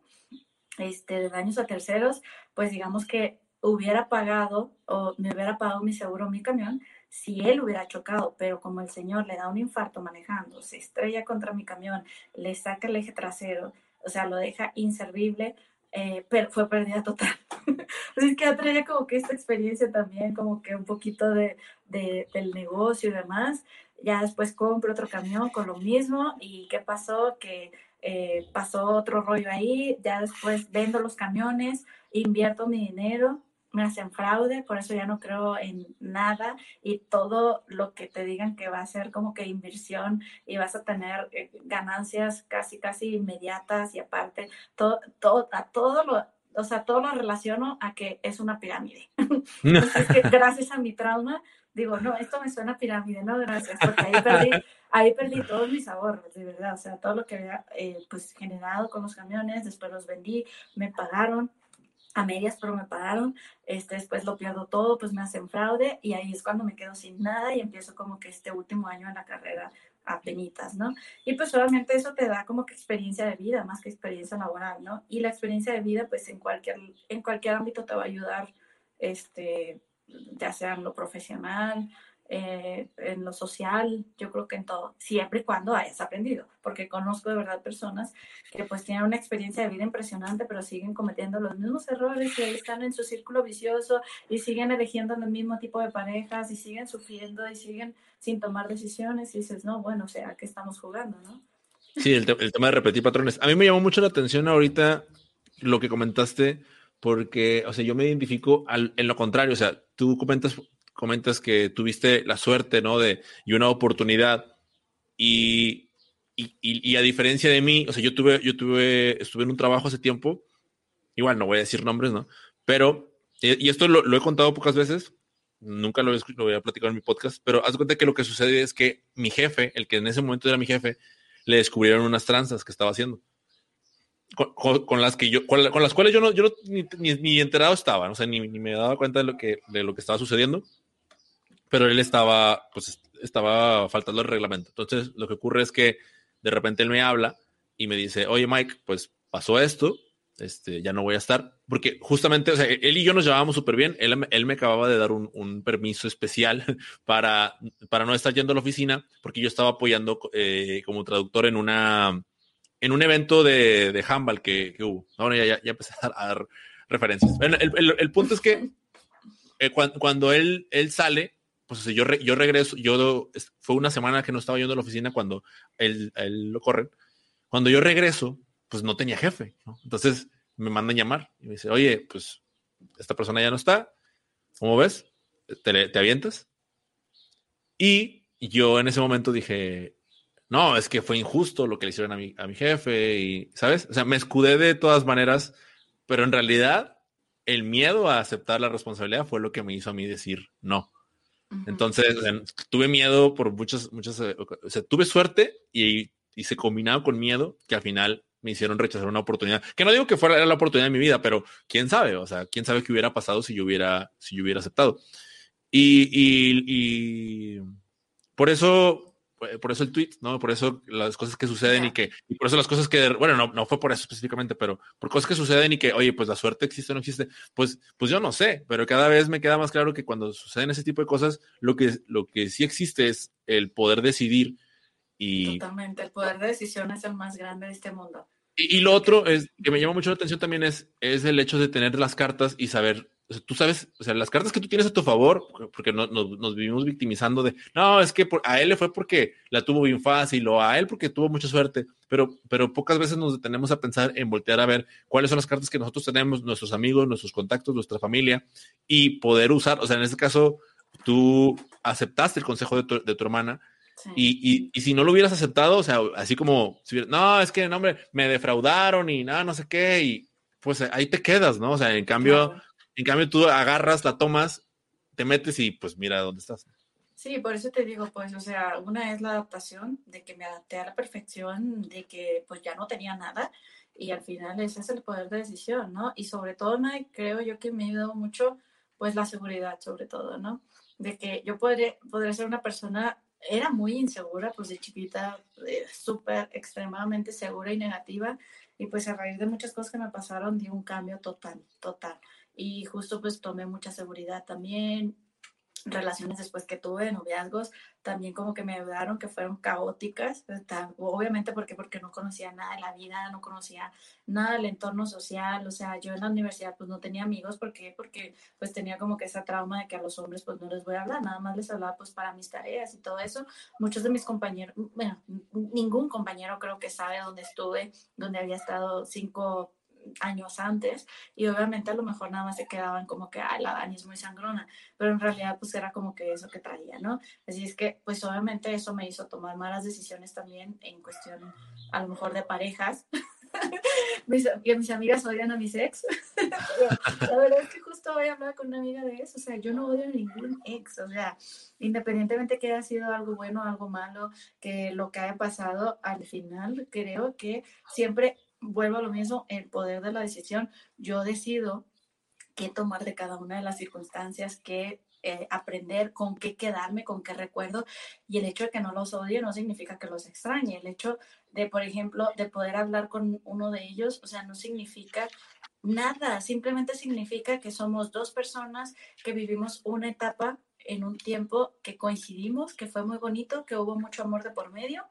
este, de daños a terceros, pues digamos que hubiera pagado o me hubiera pagado mi seguro mi camión si él hubiera chocado, pero como el señor le da un infarto manejando, se estrella contra mi camión, le saca el eje trasero, o sea, lo deja inservible, eh, pero fue pérdida total. Así que traía como que esta experiencia también, como que un poquito de, de, del negocio y demás. Ya después compro otro camión con lo mismo y ¿qué pasó? Que eh, pasó otro rollo ahí, ya después vendo los camiones, invierto mi dinero me hacen fraude, por eso ya no creo en nada y todo lo que te digan que va a ser como que inversión y vas a tener eh, ganancias casi, casi inmediatas y aparte, todo, todo, a todo lo, o sea, todo lo relaciono a que es una pirámide. Entonces, que gracias a mi trauma, digo, no, esto me suena pirámide, no, gracias, porque ahí perdí, ahí perdí todos mis ahorros, de verdad, o sea, todo lo que había eh, pues generado con los camiones, después los vendí, me pagaron, a medias, pero me pagaron, este, después lo pierdo todo, pues me hacen fraude y ahí es cuando me quedo sin nada y empiezo como que este último año en la carrera a penitas, ¿no? Y pues obviamente eso te da como que experiencia de vida, más que experiencia laboral, ¿no? Y la experiencia de vida, pues en cualquier, en cualquier ámbito te va a ayudar, este, ya sea en lo profesional, eh, en lo social, yo creo que en todo, siempre y cuando hayas aprendido, porque conozco de verdad personas que pues tienen una experiencia de vida impresionante, pero siguen cometiendo los mismos errores y ahí están en su círculo vicioso y siguen eligiendo el mismo tipo de parejas y siguen sufriendo y siguen sin tomar decisiones y dices, no, bueno, o sea, ¿qué estamos jugando, no? Sí, el, el tema de repetir patrones. A mí me llamó mucho la atención ahorita lo que comentaste, porque, o sea, yo me identifico al, en lo contrario, o sea, tú comentas comentas que tuviste la suerte, ¿no? De, y una oportunidad. Y, y, y, a diferencia de mí, o sea, yo tuve, yo tuve, estuve en un trabajo hace tiempo, igual no voy a decir nombres, ¿no? Pero, y esto lo, lo he contado pocas veces, nunca lo, lo voy a platicar en mi podcast, pero haz cuenta que lo que sucede es que mi jefe, el que en ese momento era mi jefe, le descubrieron unas tranzas que estaba haciendo. Con, con, las que yo, con, las cuales yo no, yo ni, ni, enterado estaba, o sea, ni, ni, me daba cuenta de lo que, de lo que estaba sucediendo pero él estaba, pues, estaba faltando el reglamento. Entonces, lo que ocurre es que de repente él me habla y me dice, oye, Mike, pues pasó esto, este, ya no voy a estar, porque justamente, o sea, él y yo nos llevábamos súper bien, él, él, me acababa de dar un, un, permiso especial para, para no estar yendo a la oficina, porque yo estaba apoyando eh, como traductor en una, en un evento de, de handball que, hubo. Ahora ya, ya, ya, empecé a dar referencias. el, punto es que eh, cuando, él, él sale, pues yo, yo regreso, yo fue una semana que no estaba yendo a la oficina cuando él, él lo corren. Cuando yo regreso, pues no tenía jefe, Entonces me mandan llamar y me dice, oye, pues esta persona ya no está, ¿cómo ves? ¿Te, te avientas? Y yo en ese momento dije, no, es que fue injusto lo que le hicieron a mi, a mi jefe y, ¿sabes? O sea, me escudé de todas maneras, pero en realidad el miedo a aceptar la responsabilidad fue lo que me hizo a mí decir no. Entonces, tuve miedo por muchas, muchas, eh, o sea, tuve suerte y, y se combinaba con miedo que al final me hicieron rechazar una oportunidad. Que no digo que fuera la oportunidad de mi vida, pero quién sabe, o sea, quién sabe qué hubiera pasado si yo hubiera, si yo hubiera aceptado. Y, y, y por eso por eso el tweet, ¿no? Por eso las cosas que suceden y que, y por eso las cosas que, bueno, no, no fue por eso específicamente, pero por cosas que suceden y que, oye, pues la suerte existe o no existe, pues, pues yo no sé, pero cada vez me queda más claro que cuando suceden ese tipo de cosas, lo que, lo que sí existe es el poder decidir y... Totalmente, el poder de decisión es el más grande de este mundo. Y, y lo otro es, que me llama mucho la atención también es, es el hecho de tener las cartas y saber tú sabes, o sea, las cartas que tú tienes a tu favor, porque no, nos vivimos victimizando de, no, es que a él le fue porque la tuvo bien fácil o a él porque tuvo mucha suerte, pero, pero pocas veces nos detenemos a pensar en voltear a ver cuáles son las cartas que nosotros tenemos, nuestros amigos, nuestros contactos, nuestra familia y poder usar, o sea, en este caso, tú aceptaste el consejo de tu, de tu hermana. Y, y, si no lo hubieras aceptado, o sea, así como, si no, es que, no, hombre, me defraudaron y nada, no sé qué, y pues ahí te quedas, ¿no? O sea, en cambio, en cambio, tú agarras, la tomas, te metes y pues mira dónde estás. Sí, por eso te digo, pues, o sea, una es la adaptación, de que me adapté a la perfección, de que pues ya no tenía nada, y al final ese es el poder de decisión, ¿no? Y sobre todo, creo yo que me ha ayudado mucho, pues, la seguridad, sobre todo, ¿no? De que yo podré, podré ser una persona, era muy insegura, pues de chiquita, eh, súper, extremadamente segura y negativa, y pues a raíz de muchas cosas que me pasaron, di un cambio total, total y justo pues tomé mucha seguridad también. Relaciones después que tuve, noviazgos, también como que me ayudaron, que fueron caóticas, obviamente porque, porque no conocía nada de la vida, no conocía nada del entorno social, o sea, yo en la universidad pues no tenía amigos, ¿por qué? Porque pues tenía como que esa trauma de que a los hombres pues no les voy a hablar, nada más les hablaba pues para mis tareas y todo eso. Muchos de mis compañeros, bueno, ningún compañero creo que sabe dónde estuve, donde había estado cinco años antes y obviamente a lo mejor nada más se quedaban como que, ay, la Dani es muy sangrona, pero en realidad pues era como que eso que traía, ¿no? Así es que pues obviamente eso me hizo tomar malas decisiones también en cuestión a lo mejor de parejas. mis, que mis amigas odian a mis ex. la verdad es que justo voy a hablar con una amiga de eso. O sea, yo no odio a ningún ex. O sea, independientemente que haya sido algo bueno o algo malo, que lo que haya pasado, al final creo que siempre vuelvo a lo mismo, el poder de la decisión. Yo decido qué tomar de cada una de las circunstancias, qué eh, aprender, con qué quedarme, con qué recuerdo. Y el hecho de que no los odie no significa que los extrañe. El hecho de, por ejemplo, de poder hablar con uno de ellos, o sea, no significa nada, simplemente significa que somos dos personas que vivimos una etapa en un tiempo que coincidimos, que fue muy bonito, que hubo mucho amor de por medio,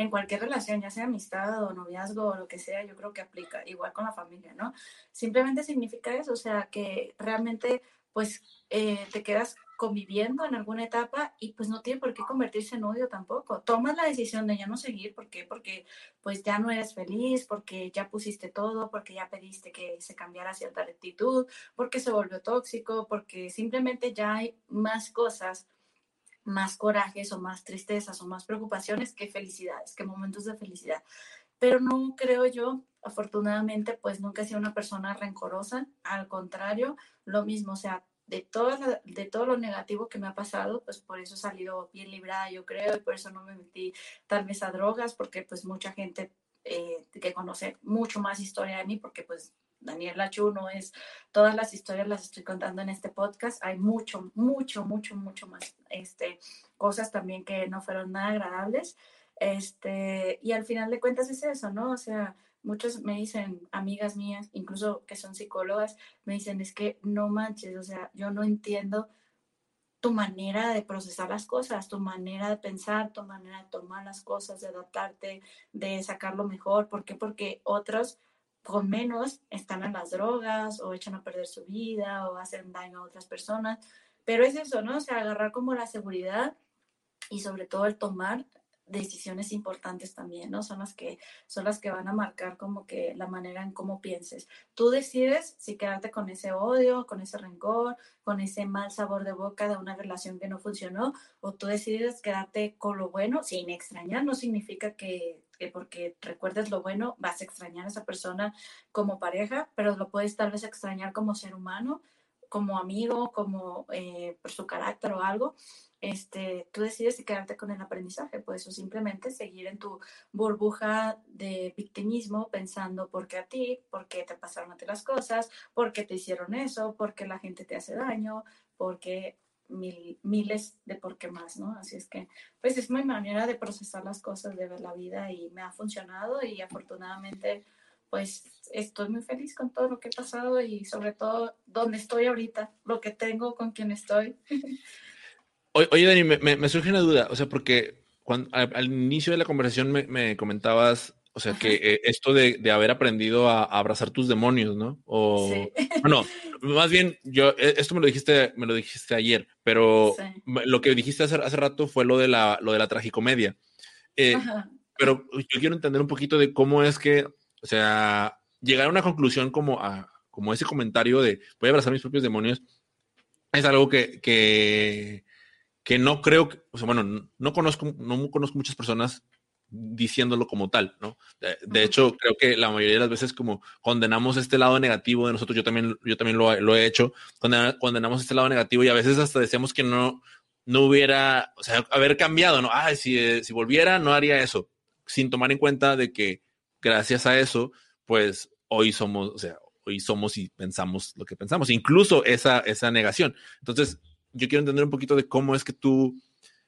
en cualquier relación, ya sea amistad o noviazgo o lo que sea, yo creo que aplica, igual con la familia, ¿no? Simplemente significa eso, o sea, que realmente pues eh, te quedas conviviendo en alguna etapa y pues no tiene por qué convertirse en odio tampoco. Tomas la decisión de ya no seguir, ¿por qué? Porque pues ya no eres feliz, porque ya pusiste todo, porque ya pediste que se cambiara cierta actitud, porque se volvió tóxico, porque simplemente ya hay más cosas, más corajes o más tristezas o más preocupaciones que felicidades, que momentos de felicidad. Pero no creo yo, afortunadamente, pues nunca he sido una persona rencorosa, al contrario, lo mismo, o sea, de todo, de todo lo negativo que me ha pasado, pues por eso he salido bien librada, yo creo, y por eso no me metí tal vez a drogas, porque pues mucha gente eh, que conoce mucho más historia de mí, porque pues Daniel Lachu no es, todas las historias las estoy contando en este podcast, hay mucho, mucho, mucho, mucho más, este, cosas también que no fueron nada agradables, este, y al final de cuentas es eso, ¿no? O sea, muchos me dicen, amigas mías, incluso que son psicólogas, me dicen, es que no manches, o sea, yo no entiendo tu manera de procesar las cosas, tu manera de pensar, tu manera de tomar las cosas, de adaptarte, de sacarlo mejor. ¿Por qué? Porque otros con menos están en las drogas o echan a perder su vida o hacen daño a otras personas. Pero es eso, ¿no? O sea, agarrar como la seguridad y sobre todo el tomar decisiones importantes también, ¿no? Son las que son las que van a marcar como que la manera en cómo pienses. Tú decides si quedarte con ese odio, con ese rencor, con ese mal sabor de boca de una relación que no funcionó, o tú decides quedarte con lo bueno sin extrañar. No significa que, que porque recuerdes lo bueno vas a extrañar a esa persona como pareja, pero lo puedes tal vez extrañar como ser humano, como amigo, como eh, por su carácter o algo. Este, tú decides si quedarte con el aprendizaje, pues o simplemente seguir en tu burbuja de victimismo pensando por qué a ti, por qué te pasaron a ti las cosas, por qué te hicieron eso, por qué la gente te hace daño, por qué mil, miles de por qué más, ¿no? Así es que, pues es mi manera de procesar las cosas, de ver la vida y me ha funcionado y afortunadamente, pues estoy muy feliz con todo lo que he pasado y sobre todo donde estoy ahorita, lo que tengo, con quien estoy. Oye, Dani, me, surge una duda, o sea, porque cuando, al, inicio de la conversación me, comentabas, o sea, que eh, esto de, haber aprendido a, abrazar tus demonios, ¿no? O, sí. bueno, más bien, yo, e, esto me lo dijiste, me lo dijiste ayer, pero lo que dijiste hace, hace rato fue lo de la, lo de la tragicomedia. Eh, pero yo quiero entender un poquito de cómo es que, o sea, llegar a una conclusión como, a, como ese comentario de voy a abrazar mis propios demonios, es algo que, que que no creo, que, o sea, bueno, no conozco, no conozco muchas personas diciéndolo como tal, ¿no? De, hecho, creo que la mayoría de las veces como condenamos este lado negativo de nosotros, yo también, yo también lo, lo he hecho, condenamos este lado negativo y a veces hasta decíamos que no, no hubiera, o sea, haber cambiado, ¿no? Ah, si, eh, si volviera, no haría eso, sin tomar en cuenta de que gracias a eso, pues hoy somos, o sea, hoy somos y pensamos lo que pensamos, incluso esa, esa negación. Entonces, yo quiero entender un poquito de cómo es que tú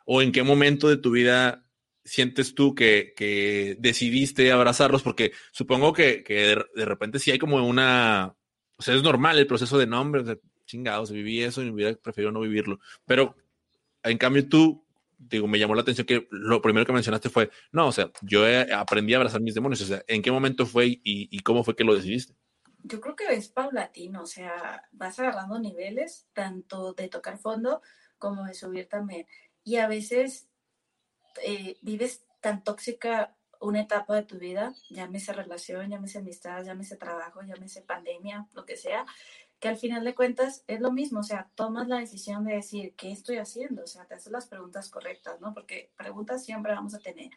o en qué momento de tu vida sientes tú que, decidiste abrazarlos, porque supongo que, de, repente sí hay como una, o sea, es normal el proceso de nombre, o chingados, viví eso y hubiera preferido no vivirlo, pero en cambio tú, digo, me llamó la atención que lo primero que mencionaste fue, no, o sea, yo aprendí a abrazar mis demonios, o sea, ¿en qué momento fue y, y cómo fue que lo decidiste? yo creo que es paulatino, o sea, vas agarrando niveles tanto de tocar fondo como de subir también. Y a veces eh, vives tan tóxica una etapa de tu vida, llámese relación, llámese amistad, llámese trabajo, llámese pandemia, lo que sea, que al final de cuentas es lo mismo, o sea, tomas la decisión de decir, ¿qué estoy haciendo? O sea, te haces las preguntas correctas, ¿no? Porque preguntas siempre vamos a tener.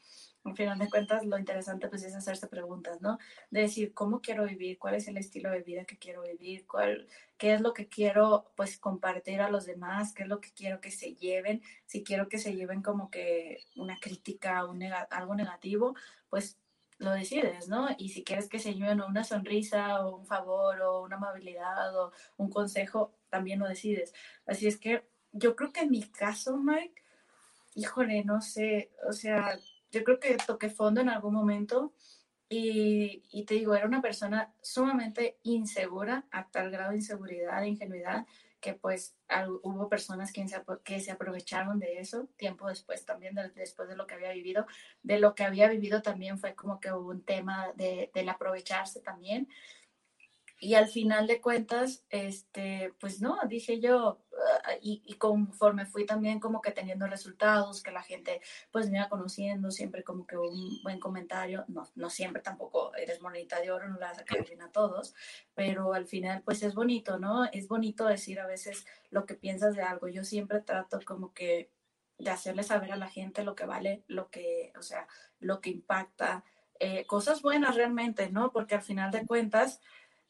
Al final de cuentas, lo interesante pues es hacerse preguntas, ¿no? De decir, ¿cómo quiero vivir? ¿Cuál es el estilo de vida que quiero vivir? ¿Cuál, ¿Qué es lo que quiero pues compartir a los demás? ¿Qué es lo que quiero que se lleven? Si quiero que se lleven como que una crítica, un algo negativo, pues lo decides, ¿no? Y si quieres que se lleven una sonrisa o un favor o una amabilidad o un consejo, también lo decides. Así es que yo creo que en mi caso, Mike, híjole, no sé, o sea, yo creo que toqué fondo en algún momento y, y te digo, era una persona sumamente insegura, a tal grado de inseguridad, de ingenuidad, que pues hubo personas que se, que se aprovecharon de eso tiempo después también, después de lo que había vivido. De lo que había vivido también fue como que hubo un tema de, del aprovecharse también. Y al final de cuentas, este, pues no, dije yo, y, y, conforme fui también como que teniendo resultados, que la gente pues me iba conociendo, siempre como que un buen comentario, no, no siempre tampoco eres monedita de oro, no la vas a caer bien a todos, pero al final pues es bonito, ¿no? Es bonito decir a veces lo que piensas de algo. Yo siempre trato como que de hacerle saber a la gente lo que vale, lo que, o sea, lo que impacta, eh, cosas buenas realmente, ¿no? Porque al final de cuentas,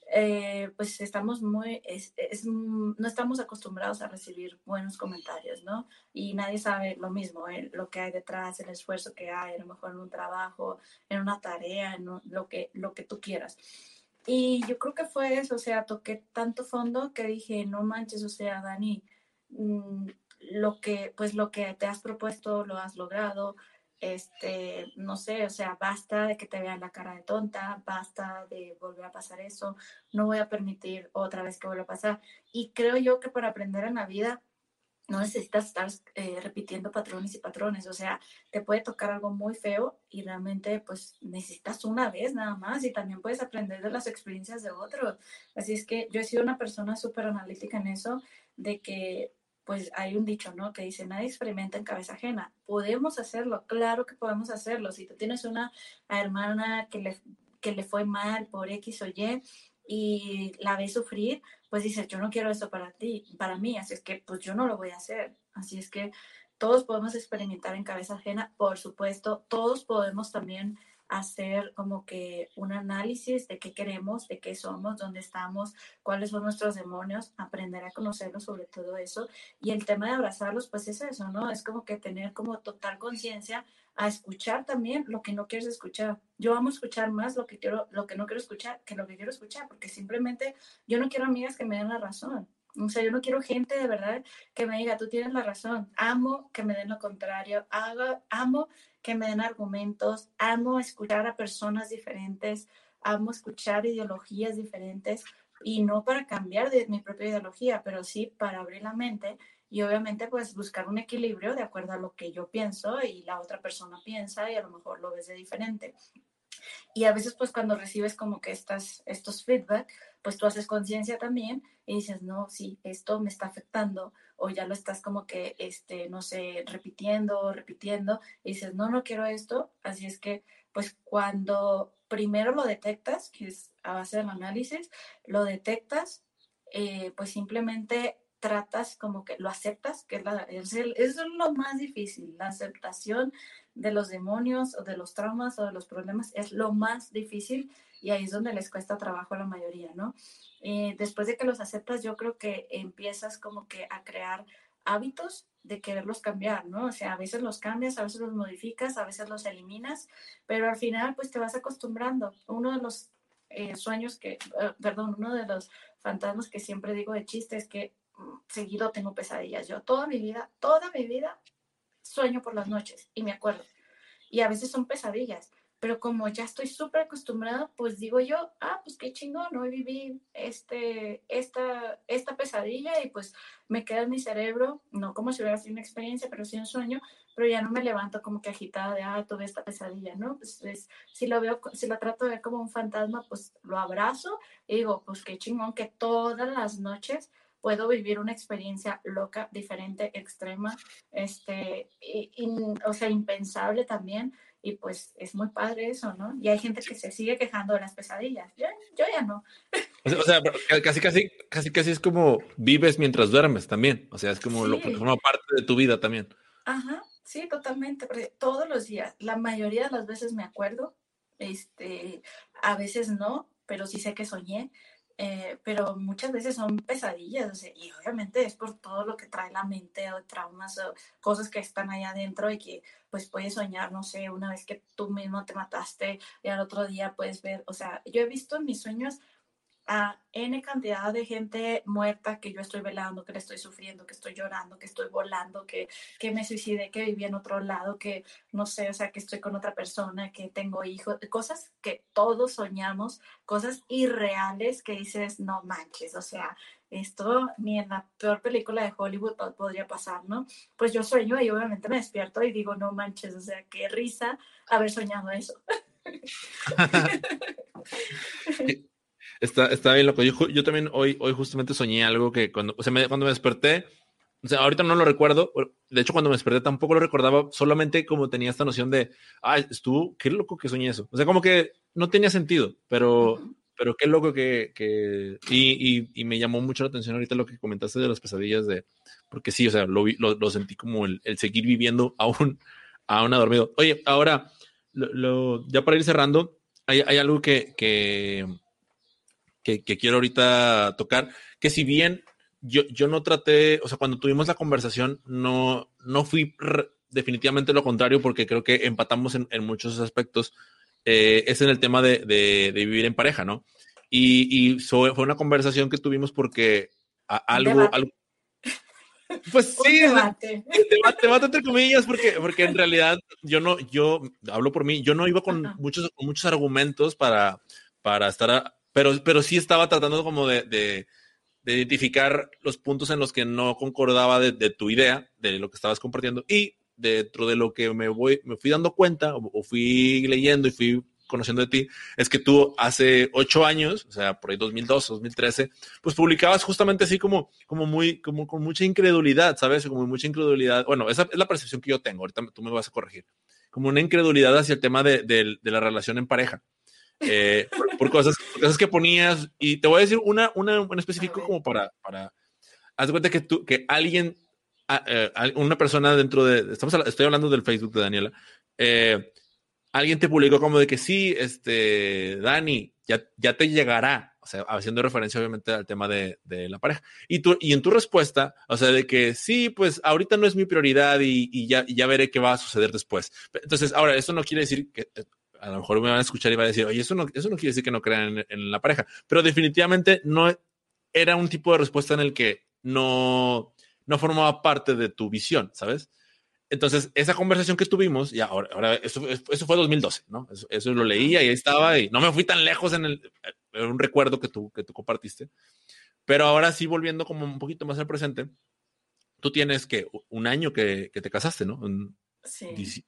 eh, pues estamos muy, es, no estamos acostumbrados a recibir buenos comentarios, ¿no? Y nadie sabe lo mismo, eh, lo que hay detrás, el esfuerzo que hay, a lo mejor en un trabajo, en una tarea, en lo, que, lo que tú quieras. Y yo creo que fue eso, o sea, toqué tanto fondo que dije, no manches, o sea, Dani, mm, lo que, pues lo que te has propuesto lo has logrado, este, no sé, o sea, basta de que te vean la cara de tonta, basta de volver a pasar eso, no voy a permitir otra vez que vuelva a pasar. Y creo yo que para aprender en la vida no necesitas estar eh, repitiendo patrones y patrones, o sea, te puede tocar algo muy feo y realmente pues necesitas una vez nada más y también puedes aprender de las experiencias de otros. Así es que yo he sido una persona súper analítica en eso, de que pues hay un dicho, ¿no? Que dice, nadie experimenta en cabeza ajena. Podemos hacerlo, claro que podemos hacerlo. Si tú tienes una hermana que le, que le fue mal por X o Y y la ves sufrir, pues dices, yo no quiero eso para ti, para mí, así es que pues yo no lo voy a hacer. Así es que todos podemos experimentar en cabeza ajena, por supuesto, todos podemos también hacer como que un análisis de qué queremos, de qué somos, dónde estamos, cuáles son nuestros demonios, aprender a conocerlos sobre todo eso. Y el tema de abrazarlos, pues es eso, ¿no? Es como que tener como total conciencia a escuchar también lo que no quieres escuchar. Yo amo escuchar más lo que quiero, lo que no quiero escuchar que lo que quiero escuchar, porque simplemente yo no quiero amigas que me den la razón. O sea, yo no quiero gente de verdad que me diga, tú tienes la razón. Amo que me den lo contrario. Amo que me den argumentos. Amo escuchar a personas diferentes. Amo escuchar ideologías diferentes. Y no para cambiar de mi propia ideología, pero sí para abrir la mente y obviamente pues buscar un equilibrio de acuerdo a lo que yo pienso y la otra persona piensa y a lo mejor lo ves de diferente. Y a veces pues cuando recibes como que estas, estos feedback, pues tú haces conciencia también y dices, no, sí, esto me está afectando o ya lo estás como que, este, no sé, repitiendo, repitiendo y dices, no, no quiero esto. Así es que pues cuando primero lo detectas, que es a base del análisis, lo detectas, eh, pues simplemente tratas como que lo aceptas, que es, es, lo más difícil, la aceptación de los demonios o de los traumas o de los problemas es lo más difícil y ahí es donde les cuesta trabajo a la mayoría, ¿no? Eh, después de que los aceptas, yo creo que empiezas como que a crear hábitos de quererlos cambiar, ¿no? O sea, a veces los cambias, a veces los modificas, a veces los eliminas, pero al final pues te vas acostumbrando. Uno de los eh, sueños que, eh, perdón, uno de los fantasmas que siempre digo de chiste es que seguido tengo pesadillas. Yo toda mi vida, toda mi vida sueño por las noches y me acuerdo. Y a veces son pesadillas, pero como ya estoy súper acostumbrada, pues digo yo, ah, pues qué chingón, hoy viví este, esta, esta pesadilla y pues me queda en mi cerebro, no como si hubiera sido una experiencia, pero sí un sueño, pero ya no me levanto como que agitada de, ah, tuve esta pesadilla, ¿no? Pues si lo veo, si lo trato de ver como un fantasma, pues lo abrazo y digo, pues qué chingón que todas las noches puedo vivir una experiencia loca, diferente, extrema, este, o sea, impensable también. Y pues es muy padre eso, ¿no? Y hay gente que se sigue quejando de las pesadillas. Yo, ya no. O sea, casi, casi, casi, casi es como vives mientras duermes también. O sea, es como lo que forma parte de tu vida también. Ajá, sí, totalmente. Porque todos los días, la mayoría de las veces me acuerdo, este, a veces no, pero sí sé que soñé. Eh, pero muchas veces son pesadillas, y obviamente es por todo lo que trae la mente o traumas o cosas que están ahí adentro y que pues puedes soñar, no sé, una vez que tú mismo te mataste y al otro día puedes ver, o sea, yo he visto en mis sueños a N cantidad de gente muerta que yo estoy velando, que le estoy sufriendo, que estoy llorando, que estoy volando, que, que me suicidé, que viví en otro lado, que no sé, o sea, que estoy con otra persona, que tengo hijos, cosas que todos soñamos, cosas irreales que dices, no manches, o sea, esto ni en la peor película de Hollywood podría pasar, ¿no? Pues yo sueño y obviamente me despierto y digo, no manches, o sea, qué risa haber soñado eso. Está, está bien loco. Yo, yo, también hoy, hoy justamente soñé algo que cuando, o sea, me, cuando me desperté, o sea, ahorita no lo recuerdo. De hecho, cuando me desperté tampoco lo recordaba, solamente como tenía esta noción de, ah, estuvo, qué loco que soñé eso. O sea, como que no tenía sentido, pero, pero qué loco que, que y, y, y, me llamó mucho la atención ahorita lo que comentaste de las pesadillas de, porque sí, o sea, lo, lo, lo sentí como el, el, seguir viviendo aún, aún a dormido. Oye, ahora, lo, ya para ir cerrando, hay, hay algo que, que que, quiero ahorita tocar, que si bien yo, yo no traté, o sea, cuando tuvimos la conversación, no, no fui definitivamente lo contrario, porque creo que empatamos en, muchos aspectos, eh, es en el tema de, de, vivir en pareja, ¿no? Y, y fue una conversación que tuvimos porque algo, algo, pues sí, debate. debate. entre comillas, porque, porque en realidad yo no, yo hablo por mí, yo no iba con muchos, muchos argumentos para, para estar pero, pero sí estaba tratando como de, identificar los puntos en los que no concordaba de, tu idea, de lo que estabas compartiendo, y dentro de lo que me, voy, me fui dando cuenta o, fui leyendo y fui conociendo de ti, es que tú hace ocho años, o sea, por ahí 2002, 2013, pues publicabas justamente así como, como muy, como con mucha incredulidad, ¿sabes? Como mucha incredulidad. Bueno, esa es la percepción que yo tengo, ahorita tú me vas a corregir. Como una incredulidad hacia el tema de, de la relación en pareja. Eh, por, cosas, cosas que ponías. Y te voy a decir una, una en específico como para, para, haz de cuenta que tú, que alguien, eh, una persona dentro de, estamos, estoy hablando del Facebook de Daniela, eh, alguien te publicó como de que sí, este, Dani, ya, ya te llegará, o sea, haciendo referencia obviamente al tema de, de, la pareja. Y, tú, y en tu respuesta, o sea, de que sí, pues ahorita no es mi prioridad y, y ya, y ya veré qué va a suceder después. Entonces, ahora, eso no quiere decir que a lo mejor me van a escuchar y va a decir, oye, eso no, eso no quiere decir que no crean en, la pareja, pero definitivamente no era un tipo de respuesta en el que no, no formaba parte de tu visión, ¿sabes? Entonces, esa conversación que tuvimos, y ahora, ahora eso, eso fue 2012, ¿no? Eso, lo leía y ahí estaba, y no me fui tan lejos en el, en un recuerdo que tú, que tú compartiste. Pero ahora sí, volviendo como un poquito más al presente, tú tienes que un año que, que te casaste, ¿no? sí.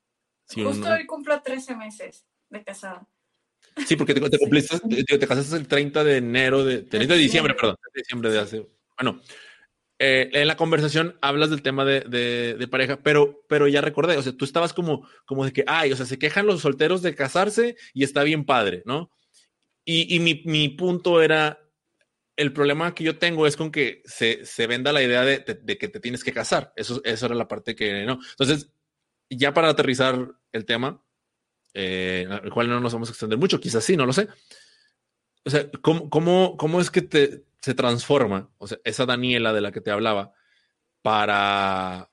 Justo hoy cumplo 13 meses de casada. Sí, porque te, te cumpliste, te, casaste el 30 de enero, de, 30 de diciembre, perdón, de diciembre de hace. Bueno, eh, en la conversación hablas del tema de, de, pareja, pero, pero ya recordé, o sea, tú estabas como, como de que, ay, o sea, se quejan los solteros de casarse y está bien padre, ¿no? Y, y mi, mi, punto era, el problema que yo tengo es con que se, se venda la idea de, de, que te tienes que casar. Eso, eso era la parte que, ¿no? Entonces, ya para aterrizar el tema, eh, al cual no nos vamos a extender mucho, quizás sí, no lo sé. O sea, ¿cómo, cómo, cómo es que te, se transforma, o sea, esa Daniela de la que te hablaba, para,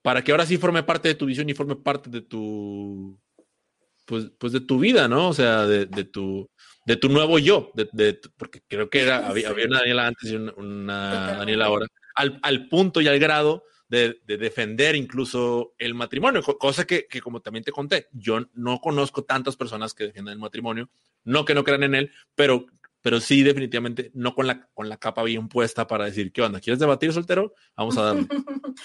para que ahora sí forme parte de tu visión y forme parte de tu, pues, pues de tu vida, ¿no? O sea, de, de tu, de tu nuevo yo, de, porque creo que era, había, había, una Daniela antes y una, una Daniela ahora, al, al punto y al grado de, defender incluso el matrimonio, cosa que, que, como también te conté, yo no conozco tantas personas que defiendan el matrimonio, no que no crean en él, pero, pero sí definitivamente no con la, con la capa bien puesta para decir, ¿qué onda? ¿Quieres debatir soltero? Vamos a darle.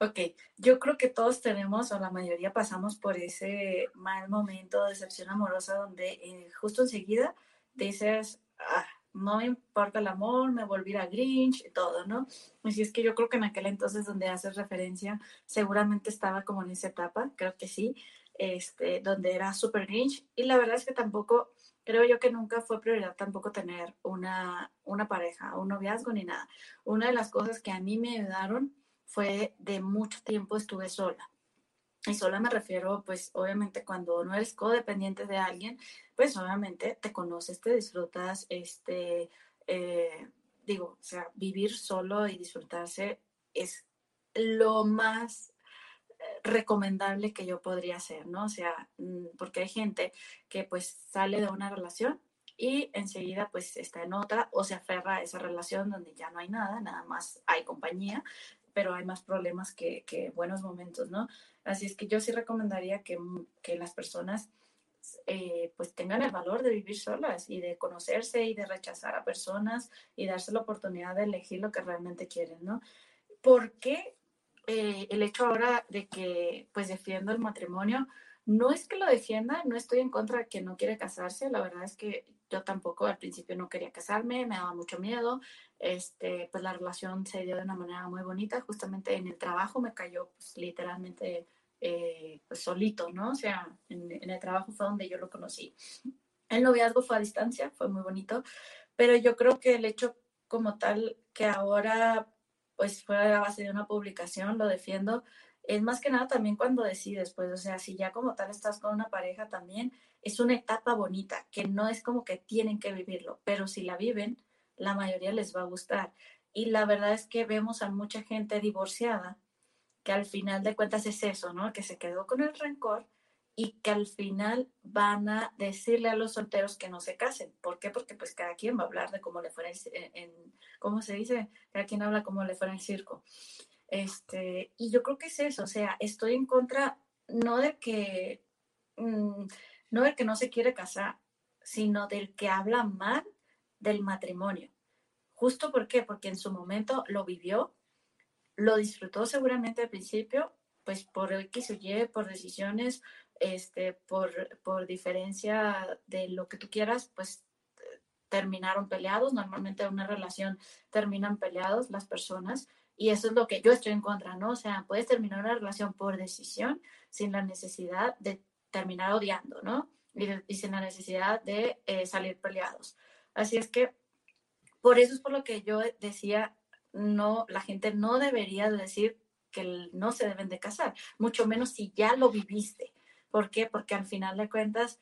ok, yo creo que todos tenemos, o la mayoría pasamos por ese mal momento, de decepción amorosa, donde eh, justo enseguida dices, ah, no me importa el amor, me volví a Grinch y todo, ¿no? Así es que yo creo que en aquel entonces donde haces referencia, seguramente estaba como en esa etapa, creo que sí, este, donde era super Grinch. Y la verdad es que tampoco, creo yo que nunca fue prioridad tampoco tener una, una pareja, un noviazgo ni nada. Una de las cosas que a mí me ayudaron fue de mucho tiempo estuve sola. Y sola me refiero, pues obviamente cuando no eres codependiente de alguien, pues obviamente te conoces, te disfrutas, este, eh, digo, o sea, vivir solo y disfrutarse es lo más eh, recomendable que yo podría hacer, ¿no? O sea, mm, porque hay gente que pues sale de una relación y enseguida pues está en otra o se aferra a esa relación donde ya no hay nada, nada más hay compañía, pero hay más problemas que, que buenos momentos, ¿no? Así es que yo sí recomendaría que, que las personas eh, pues tengan el valor de vivir solas y de conocerse y de rechazar a personas y darse la oportunidad de elegir lo que realmente quieren, ¿no? ¿Por qué eh, el hecho ahora de que pues defiendo el matrimonio? No es que lo defienda, no estoy en contra de que no quiere casarse, la verdad es que yo tampoco al principio no quería casarme, me daba mucho miedo, este, pues la relación se dio de una manera muy bonita, justamente en el trabajo me cayó pues, literalmente eh, pues solito, ¿no? O sea, en, el trabajo fue donde yo lo conocí. El noviazgo fue a distancia, fue muy bonito, pero yo creo que el hecho como tal que ahora pues fue a base de una publicación, lo defiendo, es más que nada también cuando decides, pues, o sea, si ya como tal estás con una pareja también, es una etapa bonita, que no es como que tienen que vivirlo, pero si la viven, la mayoría les va a gustar. Y la verdad es que vemos a mucha gente divorciada que al final de cuentas es eso, ¿no? Que se quedó con el rencor y que al final van a decirle a los solteros que no se casen. ¿Por qué? Porque pues cada quien va a hablar de cómo le fuera en, ¿cómo se dice? Cada quien habla cómo le fuera el circo. Este, y yo creo que es eso, o sea, estoy en contra no de que, mm, no del que no se quiere casar, sino del que habla mal del matrimonio Justo por qué? Porque en su momento lo vivió, lo disfrutó seguramente al principio, pues por X o Y, por decisiones, este, por, por diferencia de lo que tú quieras, pues terminaron peleados. Normalmente en una relación terminan peleados las personas y eso es lo que yo estoy en contra, ¿no? O sea, puedes terminar una relación por decisión sin la necesidad de terminar odiando, ¿no? Y, sin la necesidad de eh, salir peleados. Así es que por eso es por lo que yo decía, no, la gente no debería decir que no se deben de casar, mucho menos si ya lo viviste. ¿Por qué? Porque al final de cuentas,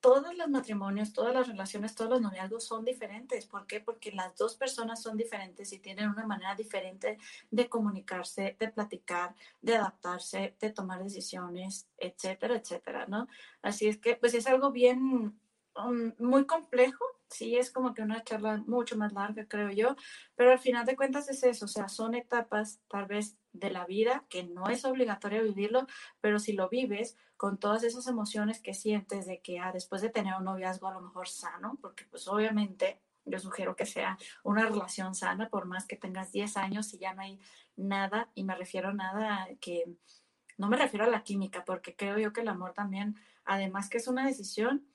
todos los matrimonios, todas las relaciones, todos los noviazgos son diferentes. ¿Por qué? Porque las dos personas son diferentes y tienen una manera diferente de comunicarse, de platicar, de adaptarse, de tomar decisiones, etcétera, etcétera, ¿no? Así es que, pues es algo bien, um, muy complejo. Sí, es como que una charla mucho más larga, creo yo, pero al final de cuentas es eso, o sea, son etapas tal vez de la vida que no es obligatorio vivirlo, pero si lo vives, con todas esas emociones que sientes de que ah, después de tener un noviazgo a lo mejor sano, porque pues obviamente yo sugiero que sea una relación sana, por más que tengas 10 años y ya no hay nada, y me refiero a nada que, no me refiero a la química, porque creo yo que el amor también, además que es una decisión,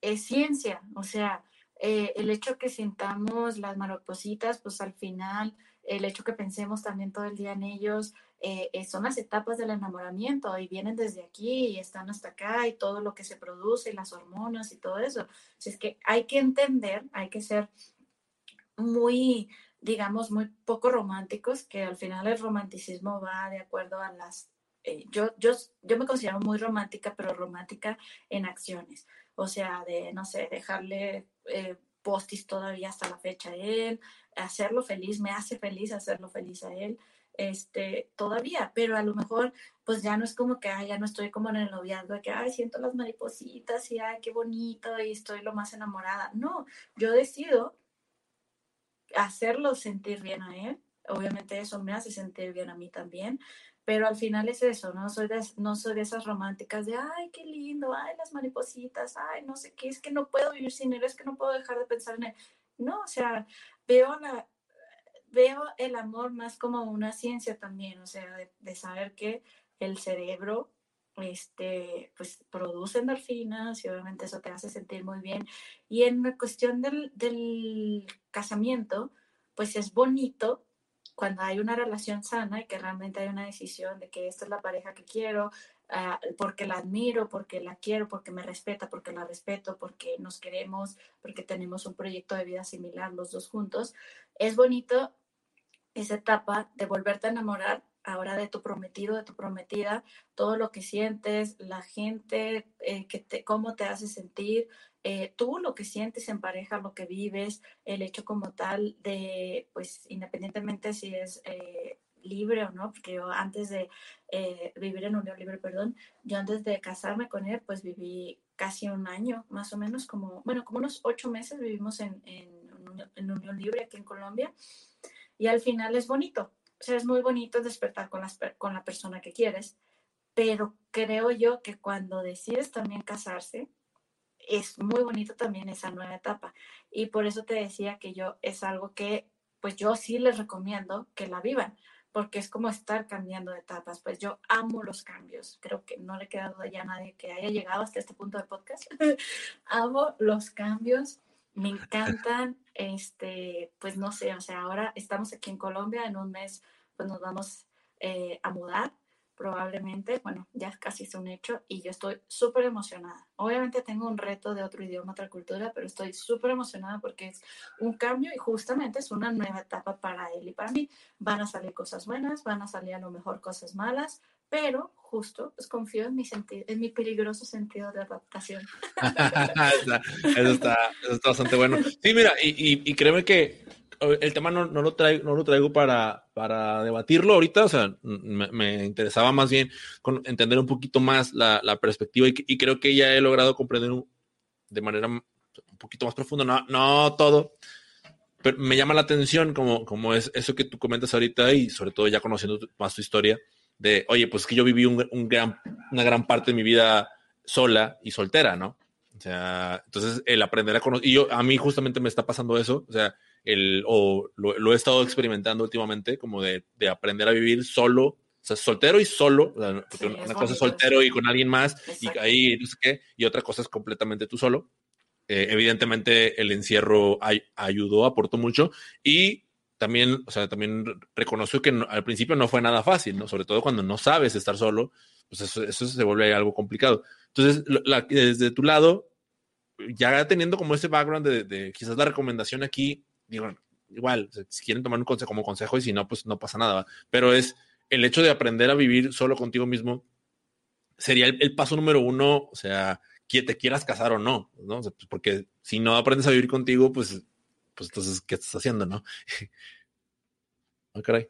es ciencia, o sea, eh, el hecho que sintamos las maripositas, pues al final, el hecho que pensemos también todo el día en ellos, eh, eh, son las etapas del enamoramiento y vienen desde aquí y están hasta acá y todo lo que se produce y las hormonas y todo eso. es que hay que entender, hay que ser muy, digamos, muy poco románticos, que al final el romanticismo va de acuerdo a las... Yo, yo, yo me considero muy romántica, pero romántica en acciones. O sea, de, no sé, dejarle postis todavía hasta la fecha a él, hacerlo feliz, me hace feliz hacerlo feliz a él este, todavía, pero a lo mejor pues ya no es como que, ay, ya no estoy como en el noviazgo, de que, ay, siento las maripositas y, ay, qué bonito y estoy lo más enamorada. No, yo decido hacerlo sentir bien a él. Obviamente eso me hace sentir bien a mí también, pero al final es eso, no soy de, no soy de esas románticas de, ay, qué lindo, ay, las maripositas, ay, no sé qué, es que no puedo vivir sin él, es que no puedo dejar de pensar en él. No, o sea, veo la, veo el amor más como una ciencia también, o sea, de, saber que el cerebro este, pues produce endorfinas y obviamente eso te hace sentir muy bien. Y en la cuestión del, del casamiento, pues es bonito cuando hay una relación sana y que realmente hay una decisión de que esta es la pareja que quiero, ah, porque la admiro, porque la quiero, porque me respeta, porque la respeto, porque nos queremos, porque tenemos un proyecto de vida similar los dos juntos. Es bonito esa etapa de volverte a enamorar ahora de tu prometido, de tu prometida, todo lo que sientes, la gente, eh, que te, cómo te hace sentir, eh, tú lo que sientes en pareja, lo que vives, el hecho como tal de, pues independientemente si es eh, libre o no, porque yo antes de vivir en unión libre, perdón, yo antes de casarme con él, pues viví casi un año, más o menos, como, bueno, como unos ocho meses vivimos en, en, en unión libre aquí en Colombia y al final es bonito. O sea, es muy bonito despertar con, las, con la persona que quieres, pero creo yo que cuando decides también casarse, es muy bonito también esa nueva etapa. Y por eso te decía que yo es algo que, pues yo sí les recomiendo que la vivan, porque es como estar cambiando de etapas. Pues yo amo los cambios. Creo que no le queda duda ya a nadie que haya llegado hasta este punto del podcast. amo los cambios me encantan, este, pues no sé, o sea, ahora estamos aquí en Colombia, en un mes pues nos vamos eh, a mudar probablemente, bueno, ya casi es un hecho y yo estoy súper emocionada. Obviamente tengo un reto de otro idioma, otra cultura, pero estoy súper emocionada porque es un cambio y justamente es una nueva etapa para él y para mí. Van a salir cosas buenas, van a salir a lo mejor cosas malas, pero justo pues confío en mi sentido, en mi peligroso sentido de adaptación. eso, está, eso, está, bastante bueno. Sí, mira, y, y, créeme que el tema no, no, lo traigo, no lo traigo para, para debatirlo ahorita, o sea, me, interesaba más bien con, entender un poquito más la, la perspectiva y, creo que ya he logrado comprender de manera un poquito más profunda, no, no todo, pero me llama la atención como, como es eso que tú comentas ahorita y sobre todo ya conociendo más tu historia de, oye, pues que yo viví un, un gran, una gran parte de mi vida sola y soltera, ¿no? O sea, entonces el aprender a conocer, y yo, a mí justamente me está pasando eso, o sea, el, o lo, he estado experimentando últimamente, como de, de, aprender a vivir solo, o sea, soltero y solo, porque una cosa es soltero y con alguien más, y ahí no sé qué, y otra cosa es completamente tú solo. Eh, evidentemente el encierro ayudó, aportó mucho, y también, o sea, también reconozco que al principio no fue nada fácil, ¿no? Sobre todo cuando no sabes estar solo, pues eso, eso se vuelve algo complicado. Entonces, desde tu lado, ya teniendo como ese background de, quizás la recomendación aquí, digo, igual, si quieren tomar un consejo como consejo y si no, pues no pasa nada, pero es el hecho de aprender a vivir solo contigo mismo, sería el, paso número uno, o sea, que te quieras casar o no, ¿no? Pues, porque si no aprendes a vivir contigo, pues, pues entonces, ¿qué estás haciendo, no? oh, caray.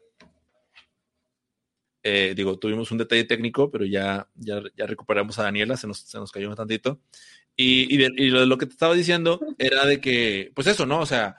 Eh, digo, tuvimos un detalle técnico, pero ya, ya, ya recuperamos a Daniela, se nos, se nos cayó un tantito. Y, y, lo, que te estaba diciendo era de que, pues eso, ¿no? O sea,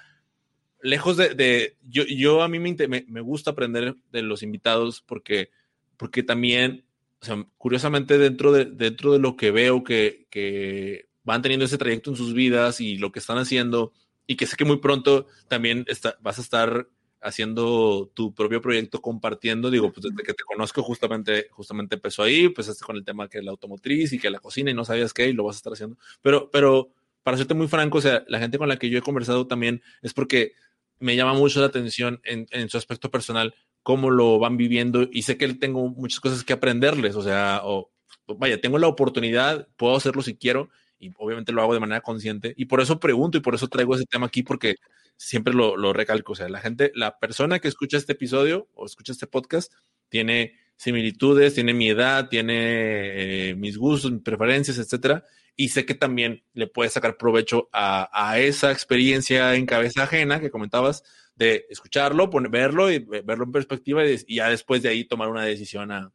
lejos de, de yo, yo a mí me, me, gusta aprender de los invitados porque, porque también, o sea, curiosamente dentro de, dentro de lo que veo que, que van teniendo ese trayecto en sus vidas y lo que están haciendo y que sé que muy pronto también está, vas a estar haciendo tu propio proyecto, compartiendo, digo, pues desde que te conozco justamente, justamente empezó ahí, pues con el tema que la automotriz y que la cocina y no sabías qué y lo vas a estar haciendo. Pero, pero para serte muy franco, o sea, la gente con la que yo he conversado también es porque me llama mucho la atención en, su aspecto personal, cómo lo van viviendo y sé que tengo muchas cosas que aprenderles, o sea, o vaya, tengo la oportunidad, puedo hacerlo si quiero y obviamente lo hago de manera consciente y por eso pregunto y por eso traigo ese tema aquí porque siempre lo, lo, recalco, o sea, la gente, la persona que escucha este episodio o escucha este podcast tiene similitudes, tiene mi edad, tiene eh, mis gustos, mis preferencias, etcétera, y sé que también le puede sacar provecho a, a, esa experiencia en cabeza ajena que comentabas de escucharlo, verlo y verlo en perspectiva y, ya después de ahí tomar una decisión a,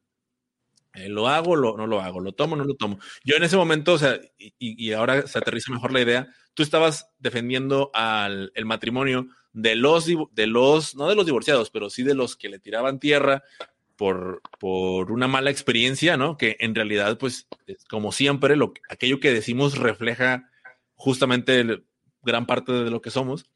eh, ¿Lo hago o no lo hago? ¿Lo tomo no lo tomo? Yo en ese momento, o sea, y, y ahora se aterriza mejor la idea, tú estabas defendiendo al el matrimonio de los, de los, no de los divorciados, pero sí de los que le tiraban tierra por, por una mala experiencia, ¿no? Que en realidad, pues, como siempre, lo, aquello que decimos refleja justamente gran parte de lo que somos.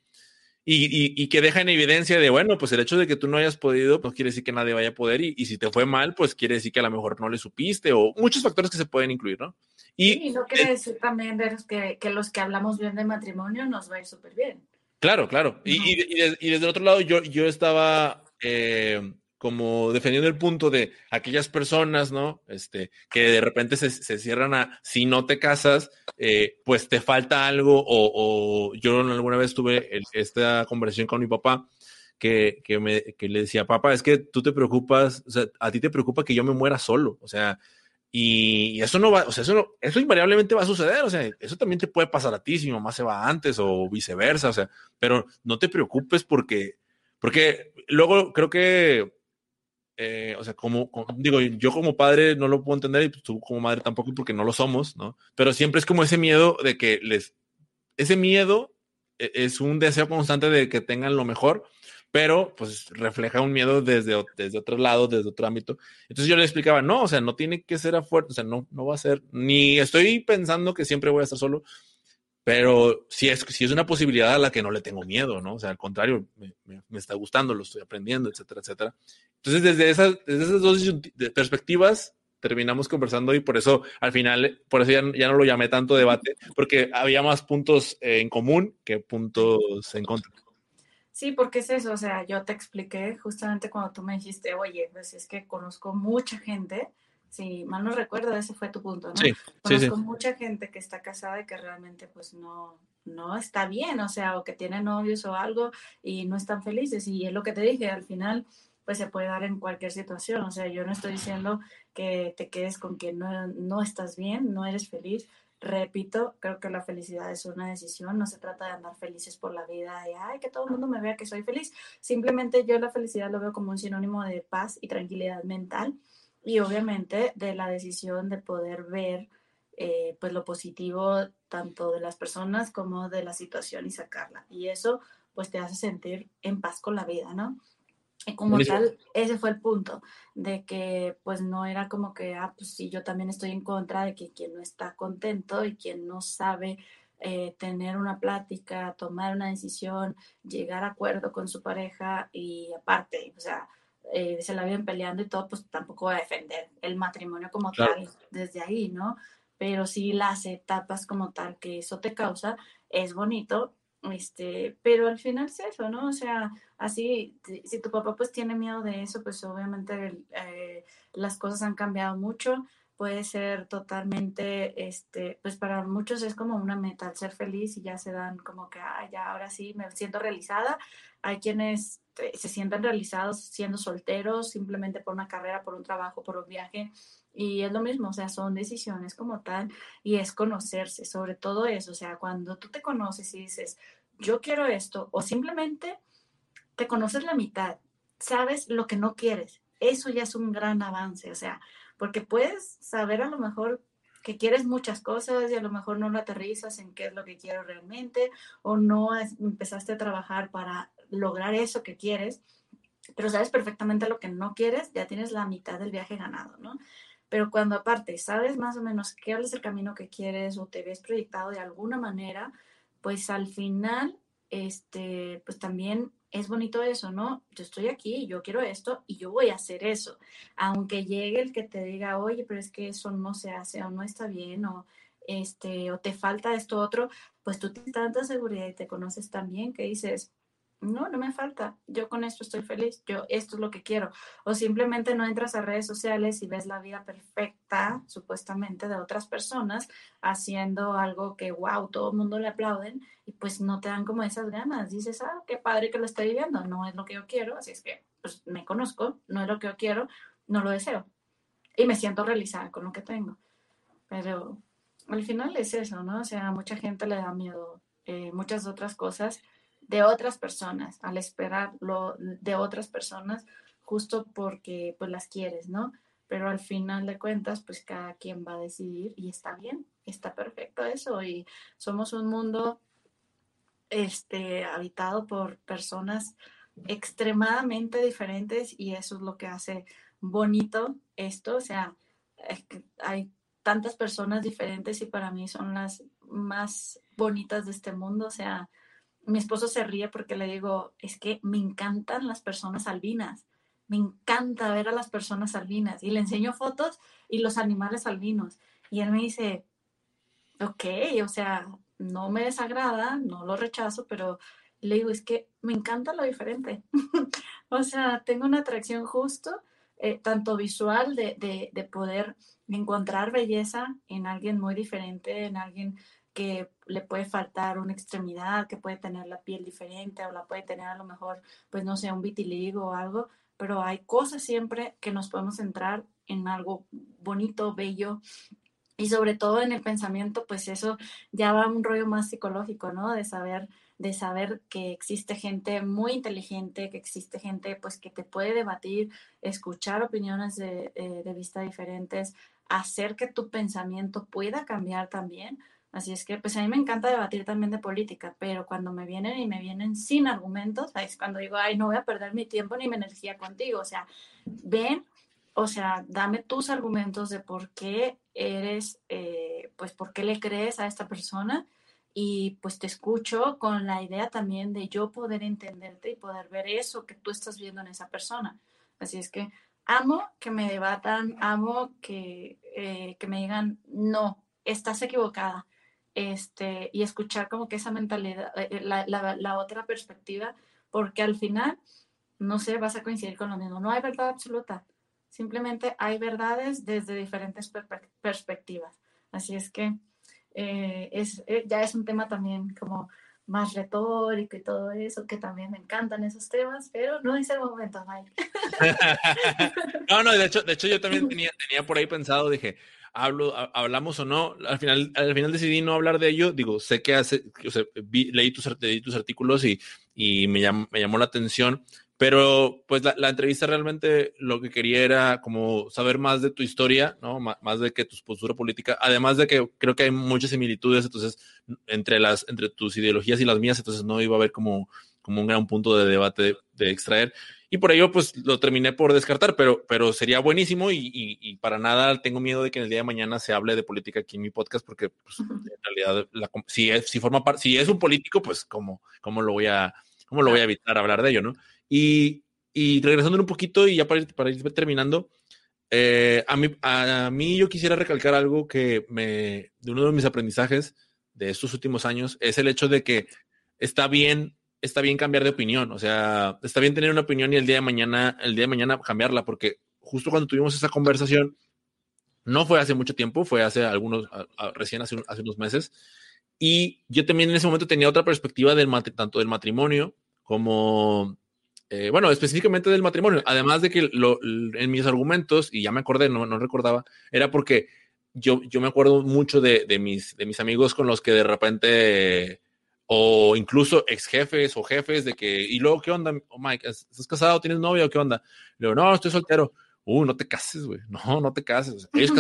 Y, y, que deja en evidencia de, bueno, pues el hecho de que tú no hayas podido, pues quiere decir que nadie vaya a poder, y, y, si te fue mal, pues quiere decir que a lo mejor no le supiste, o muchos factores que se pueden incluir, ¿no? Y, no quiere decir también que, que, los que hablamos bien de matrimonio nos va a ir súper bien. Claro, claro. y, y, desde el otro lado, yo, yo estaba eh, como defendiendo el punto de aquellas personas, ¿no? Este, que de repente se, se cierran a, si no te casas, eh, pues te falta algo, o, o, yo alguna vez tuve esta conversación con mi papá, que, que, me, que le decía, papá, es que tú te preocupas, o sea, a ti te preocupa que yo me muera solo, o sea, y eso no va, o sea, eso, no, eso invariablemente va a suceder, o sea, eso también te puede pasar a ti si mi mamá se va antes o viceversa, o sea, pero no te preocupes porque, porque luego creo que, eh, o sea, como, como, digo, yo como padre no lo puedo entender y tú como madre tampoco porque no lo somos, ¿no? Pero siempre es como ese miedo de que les, ese miedo e, es un deseo constante de que tengan lo mejor, pero pues refleja un miedo desde, desde otro lado, desde otro ámbito. Entonces yo le explicaba, no, o sea, no tiene que ser a fuerte, o sea, no, no va a ser, ni estoy pensando que siempre voy a estar solo, pero si es, si es una posibilidad a la que no le tengo miedo, ¿no? O sea, al contrario, me, me, está gustando, lo estoy aprendiendo, etcétera, etcétera. Entonces, desde esas, desde esas dos perspectivas, terminamos conversando y por eso al final, por eso ya, ya, no lo llamé tanto debate, porque había más puntos en común que puntos en contra. Sí, porque es eso, o sea, yo te expliqué justamente cuando tú me dijiste, oye, pues es que conozco mucha gente, si mal no recuerdo, ese fue tu punto, ¿no? Sí, conozco sí, mucha gente que está casada y que realmente pues no, no está bien, o sea, o que tiene novios o algo y no están felices. Y es lo que te dije, al final pues se puede dar en cualquier situación, o sea, yo no estoy diciendo que te quedes con que no, no estás bien, no eres feliz, Repito, creo que la felicidad es una decisión, no se trata de andar felices por la vida y ay, que todo el mundo me vea que soy feliz. Simplemente yo la felicidad lo veo como un sinónimo de paz y tranquilidad mental y obviamente de la decisión de poder ver eh, pues lo positivo tanto de las personas como de la situación y sacarla. Y eso pues te hace sentir en paz con la vida, ¿no? Y como tal, ese fue el punto, de que pues no era como que, ah, pues sí, yo también estoy en contra de que quien no está contento y quien no sabe eh, tener una plática, tomar una decisión, llegar a acuerdo con su pareja y aparte, o sea, eh, se la viven peleando y todo, pues tampoco va a defender el matrimonio como tal desde ahí, ¿no? Pero sí las etapas como tal que eso te causa es bonito, este, pero al final es eso, ¿no? O sea, así, si tu papá pues tiene miedo de eso, pues obviamente eh, las cosas han cambiado mucho, puede ser totalmente, este, pues para muchos es como una meta, ser feliz y ya se dan como que, ah, ya ahora sí me siento realizada. Hay quienes eh, se sienten realizados siendo solteros, simplemente por una carrera, por un trabajo, por un viaje. Y es lo mismo, o sea, son decisiones como tal y es conocerse, sobre todo eso, o sea, cuando tú te conoces y dices, yo quiero esto, o simplemente te conoces la mitad, sabes lo que no quieres, eso ya es un gran avance, o sea, porque puedes saber a lo mejor que quieres muchas cosas y a lo mejor no lo aterrizas en qué es lo que quiero realmente o no empezaste a trabajar para lograr eso que quieres, pero sabes perfectamente lo que no quieres, ya tienes la mitad del viaje ganado, ¿no? Pero cuando aparte sabes más o menos qué es el camino que quieres o te ves proyectado de alguna manera, pues al final, este, pues también es bonito eso, ¿no? Yo estoy aquí, yo quiero esto y yo voy a hacer eso. Aunque llegue el que te diga, oye, pero es que eso no se hace o no está bien o, este, o te falta esto otro, pues tú tienes tanta seguridad y te conoces tan bien que dices, no, no me falta, yo con esto estoy feliz, yo esto es lo que quiero. O simplemente no entras a redes sociales y ves la vida perfecta, supuestamente, de otras personas haciendo algo que, wow, todo el mundo le aplauden y pues no te dan como esas ganas. Dices, ah, qué padre que lo estoy viviendo, no es lo que yo quiero, así es que pues me conozco, no es lo que yo quiero, no lo deseo. Y me siento realizada con lo que tengo. Pero al final es eso, ¿no? O sea, a mucha gente le da miedo eh, muchas otras cosas de otras personas, al esperar lo de otras personas, justo porque pues las quieres, ¿no? Pero al final de cuentas, pues cada quien va a decidir y está bien, está perfecto eso. Y somos un mundo este, habitado por personas extremadamente diferentes y eso es lo que hace bonito esto. O sea, hay tantas personas diferentes y para mí son las más bonitas de este mundo. O sea, mi esposo se ríe porque le digo, es que me encantan las personas albinas, me encanta ver a las personas albinas y le enseño fotos y los animales albinos. Y él me dice, ok, o sea, no me desagrada, no lo rechazo, pero le digo, es que me encanta lo diferente. o sea, tengo una atracción justo, eh, tanto visual de, de, de poder encontrar belleza en alguien muy diferente, en alguien que le puede faltar una extremidad, que puede tener la piel diferente o la puede tener a lo mejor, pues no sé, un vitiligo o algo, pero hay cosas siempre que nos podemos centrar en algo bonito, bello. Y sobre todo en el pensamiento, pues eso ya va un rollo más psicológico, ¿no? De saber, de saber que existe gente muy inteligente, que existe gente pues que te puede debatir, escuchar opiniones de, eh, de vista diferentes, hacer que tu pensamiento pueda cambiar también, Así es que, pues a mí me encanta debatir también de política, pero cuando me vienen y me vienen sin argumentos, es cuando digo, ay, no voy a perder mi tiempo ni mi energía contigo. O sea, ven, o sea, dame tus argumentos de por qué eres, eh, pues, por qué le crees a esta persona y pues te escucho con la idea también de yo poder entenderte y poder ver eso que tú estás viendo en esa persona. Así es que amo que me debatan, amo que, eh, que me digan, no, estás equivocada este, y escuchar como que esa mentalidad, eh, eh, la, la, otra perspectiva, porque al final, no sé, vas a coincidir con lo mismo. No hay verdad absoluta, simplemente hay verdades desde diferentes perspectivas. Así es que eh, es, ya es un tema también como más retórico y todo eso, que también me encantan esos temas, pero no es el momento, Mike. no, no, de hecho, de hecho yo también tenía, tenía por ahí pensado, dije, hablo, hablamos o no, al final, al final decidí no hablar de ello, digo, sé que hace, sea, leí, tus, artículos y, y me, llamó, me llamó la atención, pero pues la, entrevista realmente lo que quería era como saber más de tu historia, ¿no? más de que tu postura política, además de que creo que hay muchas similitudes, entonces, entre, las, entre tus ideologías y las mías, entonces no iba a haber como, como un gran punto de debate de, de extraer. Y por ello pues lo terminé por descartar, pero, pero sería buenísimo y, para nada tengo miedo de que en el día de mañana se hable de política aquí en mi podcast porque pues, en realidad si, es, si forma si es un político, pues cómo, cómo lo voy a, cómo lo voy a evitar hablar de ello, ¿no? Y, y regresando un poquito y ya para ir, para ir terminando, eh, a, mí, a mí yo quisiera recalcar algo que me, de uno de mis aprendizajes de estos últimos años, es el hecho de que está bien está bien cambiar de opinión, o sea, está bien tener una opinión y el día de mañana, el día de mañana cambiarla, porque justo cuando tuvimos esa conversación, no fue hace mucho tiempo, fue hace algunos, recién hace, hace, unos meses, y yo también en ese momento tenía otra perspectiva del tanto del matrimonio como, eh, bueno, específicamente del matrimonio, además de que lo, en mis argumentos, y ya me acordé, no, no recordaba, era porque yo, yo me acuerdo mucho de, de, mis, de mis amigos con los que de repente o incluso ex jefes o jefes de que, y luego, ¿qué onda? Oh, Mike, ¿estás casado? ¿Tienes novia o qué onda? Le digo, no, estoy soltero. Uh, no te cases, güey. No, no te cases. Es,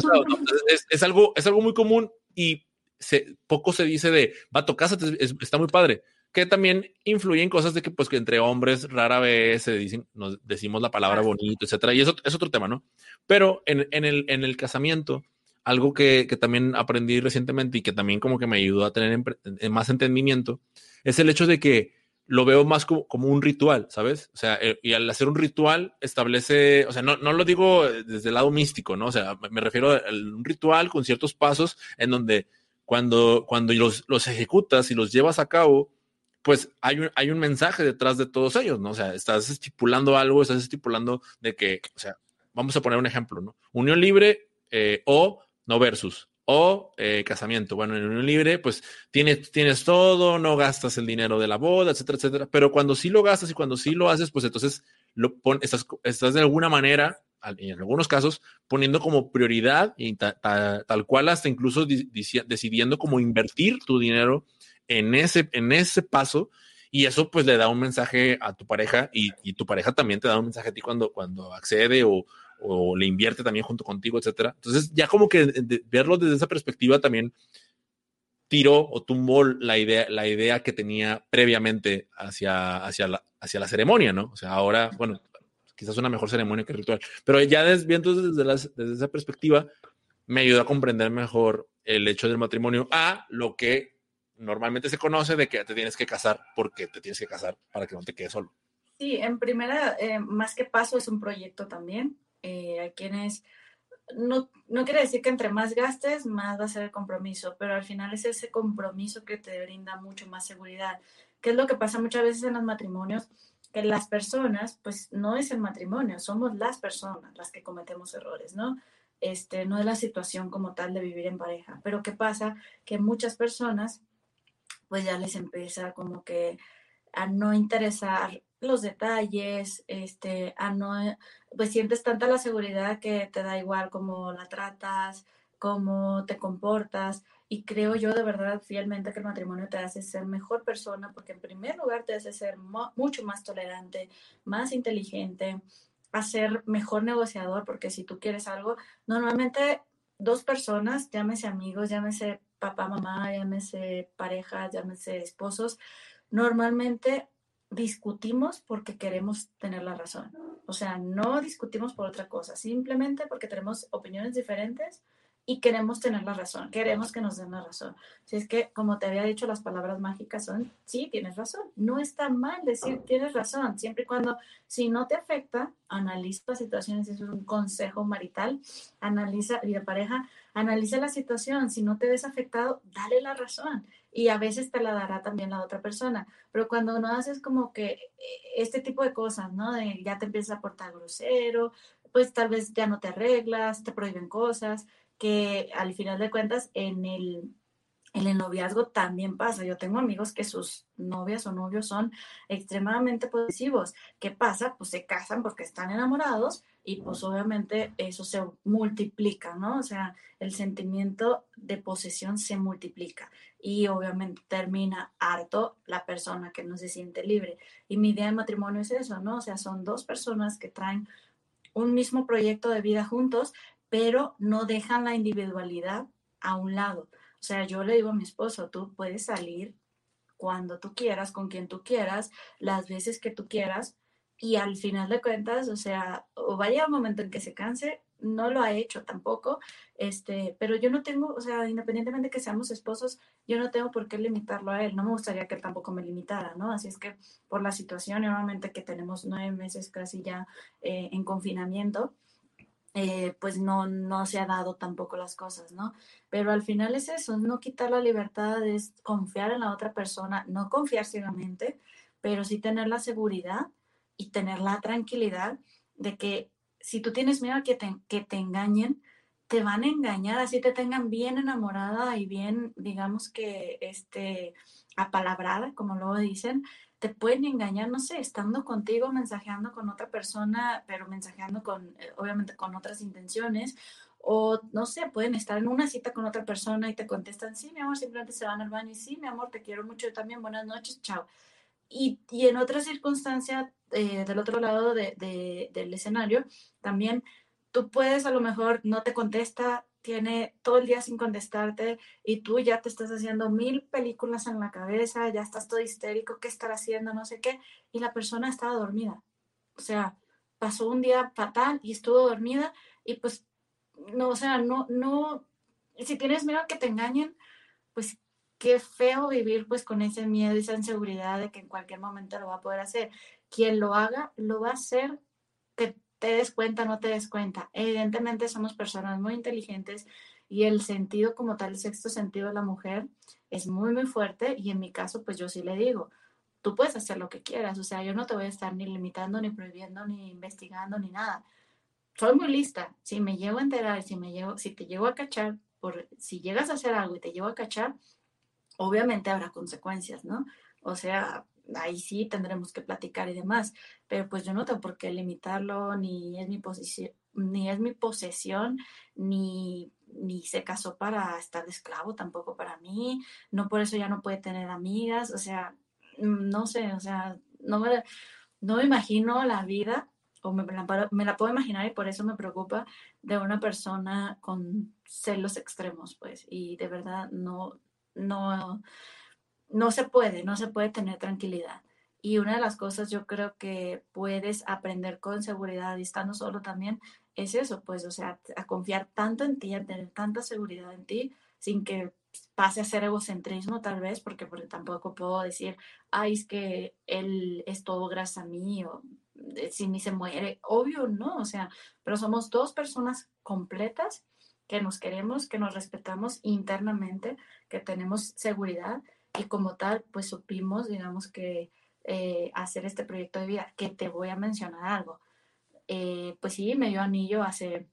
es, algo, es algo muy común y se, poco se dice de, vato, cásate, está muy padre. Que también influye en cosas de que, pues, que entre hombres rara vez se dicen, nos decimos la palabra bonito, etcétera. Y eso es otro tema, ¿no? Pero en, en, el, en el casamiento, algo que, también aprendí recientemente y que también como que me ayudó a tener más entendimiento, es el hecho de que lo veo más como, un ritual, ¿sabes? O sea, eh, y al hacer un ritual establece, o sea, no, no lo digo desde el lado místico, ¿no? O sea, me refiero a un ritual con ciertos pasos en donde cuando, cuando los, los ejecutas y los llevas a cabo, pues hay un, hay un mensaje detrás de todos ellos, ¿no? O sea, estás estipulando algo, estás estipulando de que, o sea, vamos a poner un ejemplo, ¿no? Unión libre eh, o no versus. O eh, casamiento. Bueno, en unión libre, pues tienes, tienes todo, no gastas el dinero de la boda, etcétera, etcétera. Pero cuando sí lo gastas y cuando sí lo haces, pues entonces lo pon, estás, estás de alguna manera, en algunos casos, poniendo como prioridad y tal cual hasta incluso decidiendo cómo invertir tu dinero en ese, en ese paso y eso pues le da un mensaje a tu pareja y, tu pareja también te da un mensaje a ti cuando, cuando accede o, o le invierte también junto contigo, etcétera. Entonces, ya como que verlo desde esa perspectiva también tiró o tumbó la idea, la idea que tenía previamente hacia, hacia, la, hacia la ceremonia, ¿no? O sea, ahora, bueno, quizás una mejor ceremonia que ritual, pero ya viendo desde, desde esa perspectiva, me ayudó a comprender mejor el hecho del matrimonio a lo que normalmente se conoce de que te tienes que casar porque te tienes que casar para que no te quedes solo. Sí, en primera, eh, más que paso, es un proyecto también. Eh, a quienes no, no, quiere decir que entre más gastes, más va a ser el compromiso, pero al final es ese compromiso que te brinda mucho más seguridad. ¿Qué es lo que pasa muchas veces en los matrimonios? Que las personas, pues no es el matrimonio, somos las personas las que cometemos errores, ¿no? Este, no es la situación como tal de vivir en pareja. Pero ¿qué pasa? Que muchas personas, pues ya les empieza como que a no interesar los detalles, este, a no, pues sientes tanta la seguridad que te da igual cómo la tratas, cómo te comportas. Y creo yo de verdad fielmente que el matrimonio te hace ser mejor persona porque en primer lugar te hace ser mucho más tolerante, más inteligente, a ser mejor negociador porque si tú quieres algo, normalmente dos personas, llámese amigos, llámese papá, mamá, llámese pareja, llámese esposos, normalmente discutimos porque queremos tener la razón. O sea, no discutimos por otra cosa, simplemente porque tenemos opiniones diferentes y queremos tener la razón, queremos que nos den la razón. Si es que, como te había dicho, las palabras mágicas son, sí, tienes razón. No está mal decir tienes razón, siempre y cuando, si no te afecta, analiza la situación, si es un consejo marital, analiza, y de pareja, analiza la situación, si no te ves afectado, dale la razón y a veces te la dará también la otra persona. Pero cuando no haces como que eh, este tipo de cosas, ¿no? Ya te empiezas a portar grosero, pues tal vez ya no te arreglas, te prohíben cosas, que al final de cuentas en el, en el noviazgo también pasa. Yo tengo amigos que sus novias o novios son extremadamente posesivos. ¿Qué pasa? Pues se casan porque están enamorados y pues obviamente eso se multiplica, ¿no? O sea, el sentimiento de posesión se multiplica y obviamente termina harto la persona que no se siente libre. Y mi idea de matrimonio es eso, ¿no? O sea, son dos personas que traen un mismo proyecto de vida juntos, pero no dejan la individualidad a un lado. O sea, yo le digo a mi esposo, tú puedes salir cuando tú quieras, con quien tú quieras, las veces que tú quieras, y al final de cuentas, o sea, o vaya un momento en que se canse, no lo ha hecho tampoco, este, pero yo no tengo, o sea, independientemente de que seamos esposos, yo no tengo por qué limitarlo a él, no me gustaría que tampoco me limitara, ¿no? Así es que por la situación, nuevamente que tenemos nueve meses casi ya eh, en confinamiento, eh, pues no, no se ha dado tampoco las cosas, ¿no? Pero al final es eso, no quitar la libertad, es confiar en la otra persona, no confiar ciegamente, pero sí tener la seguridad y tener la tranquilidad de que si tú tienes miedo a que te, que te engañen, te van a engañar, así te tengan bien enamorada y bien, digamos que, este, apalabrada, como luego dicen, te pueden engañar, no sé, estando contigo, mensajeando con otra persona, pero mensajeando con, eh, obviamente, con otras intenciones, o no sé, pueden estar en una cita con otra persona y te contestan, sí, mi amor, simplemente se van al baño y sí, mi amor, te quiero mucho, yo también, buenas noches, chao. Y, y en otra circunstancia, eh, del otro lado de, del escenario, también tú puedes a lo mejor no te contesta, tiene todo el día sin contestarte y tú ya te estás haciendo mil películas en la cabeza, ya estás todo histérico, qué estar haciendo, no sé qué, y la persona estaba dormida. O sea, pasó un día fatal y estuvo dormida y pues, no, o sea, no, no, si tienes miedo a que te engañen, pues qué feo vivir pues con ese miedo y esa inseguridad de que en cualquier momento lo va a poder hacer. Quien lo haga, lo va a hacer, que te des cuenta, no te des cuenta. Evidentemente somos personas muy inteligentes y el sentido como tal, el sexto sentido de la mujer es muy, muy fuerte y en mi caso, pues yo sí le digo, tú puedes hacer lo que quieras, o sea, yo no te voy a estar ni limitando, ni prohibiendo, ni investigando, ni nada. Soy muy lista. Si me llego a enterar, si, me llego, si te llego a cachar, por, si llegas a hacer algo y te llego a cachar, obviamente habrá consecuencias, ¿no? O sea, ahí sí tendremos que platicar y demás, pero pues yo no tengo por qué limitarlo, ni es mi posición, ni es mi posesión, ni, ni se casó para estar esclavo tampoco para mí, no por eso ya no puede tener amigas, o sea, no sé, o sea, no me, no me imagino la vida, o me la, me la puedo imaginar y por eso me preocupa de una persona con celos extremos, pues, y de verdad no, no, no se puede, no se puede tener tranquilidad. Y una de las cosas yo creo que puedes aprender con seguridad y estando solo también es eso, pues, o sea, a confiar tanto en ti, a tener tanta seguridad en ti, sin que pase a ser egocentrismo tal vez, porque, porque tampoco puedo decir, ay, es que él es todo gracias a mí o eh, si ni se muere. Obvio, no, o sea, pero somos dos personas completas que nos queremos, que nos respetamos internamente, que tenemos seguridad y como tal, pues supimos, digamos que eh, hacer este proyecto de vida, que te voy a mencionar algo. Eh, pues sí, me dio anillo hace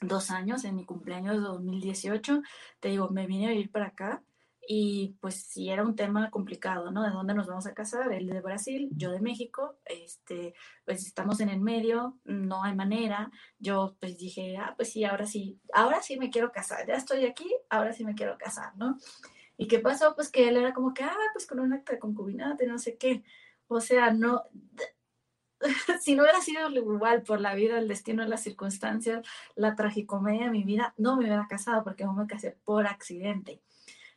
dos años, en mi cumpleaños de 2018, te digo, me vine a vivir para acá y pues sí era un tema complicado, ¿no? ¿De dónde nos vamos a casar? Él de Brasil, yo de México, este, pues estamos en el medio, no hay manera. Yo pues dije, ah, pues sí, ahora sí, ahora sí me quiero casar, ya estoy aquí, ahora sí me quiero casar, ¿no? ¿Y qué pasó? Pues que él era como que, ah, pues con un acta de concubinato y no sé qué. O sea, no, si no hubiera sido igual por la vida, el destino, las circunstancias, la tragicomedia de mi vida, no me hubiera casado porque no me casé por accidente.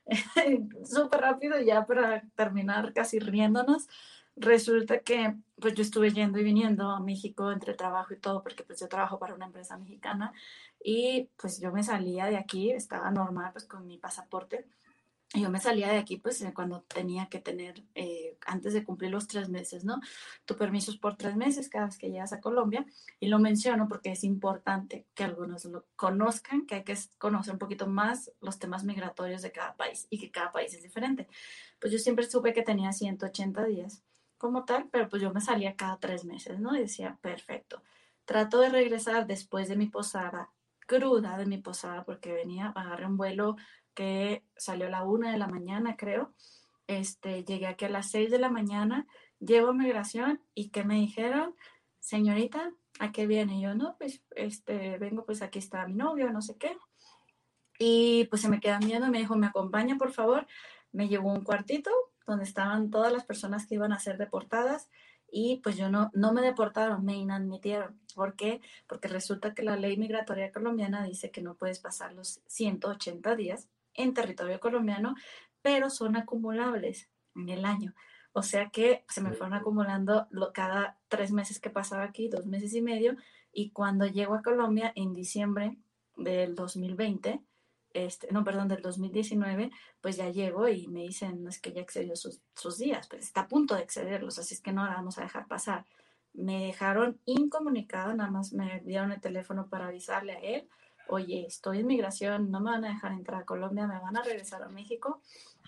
Súper rápido, ya para terminar casi riéndonos, resulta que pues yo estuve yendo y viniendo a México entre trabajo y todo, porque pues yo trabajo para una empresa mexicana y pues yo me salía de aquí, estaba normal pues con mi pasaporte yo me salía de aquí pues cuando tenía que tener, eh, antes de cumplir los tres meses, ¿no? Tu permiso es por tres meses cada vez que llegas a Colombia y lo menciono porque es importante que algunos lo conozcan, que hay que conocer un poquito más los temas migratorios de cada país y que cada país es diferente. Pues yo siempre supe que tenía 180 días como tal, pero pues yo me salía cada tres meses, ¿no? Y decía, perfecto. Trato de regresar después de mi posada, cruda de mi posada, porque venía, agarré un vuelo que salió a la una de la mañana, creo. Este, llegué aquí a las seis de la mañana, llevo a migración y que me dijeron, señorita, ¿a qué viene? yo, no, pues, este, vengo, pues aquí está mi novio, no sé qué. Y pues se me quedan viendo, me dijo, ¿me acompaña, por favor? Me llevó un cuartito donde estaban todas las personas que iban a ser deportadas y pues yo no, no me deportaron, me inadmitieron. ¿Por qué? Porque resulta que la ley migratoria colombiana dice que no puedes pasar los 180 días en territorio colombiano, pero son acumulables en el año. O sea que se me fueron acumulando lo, cada tres meses que pasaba aquí, dos meses y medio, y cuando llego a Colombia en diciembre del 2020, este, no, perdón, del 2019, pues ya llego y me dicen, no es que ya excedió sus, sus días, pues está a punto de excederlos, así es que no la vamos a dejar pasar. Me dejaron incomunicado, nada más me dieron el teléfono para avisarle a él, oye, estoy en migración, no me van a dejar entrar a Colombia, me van a regresar a México.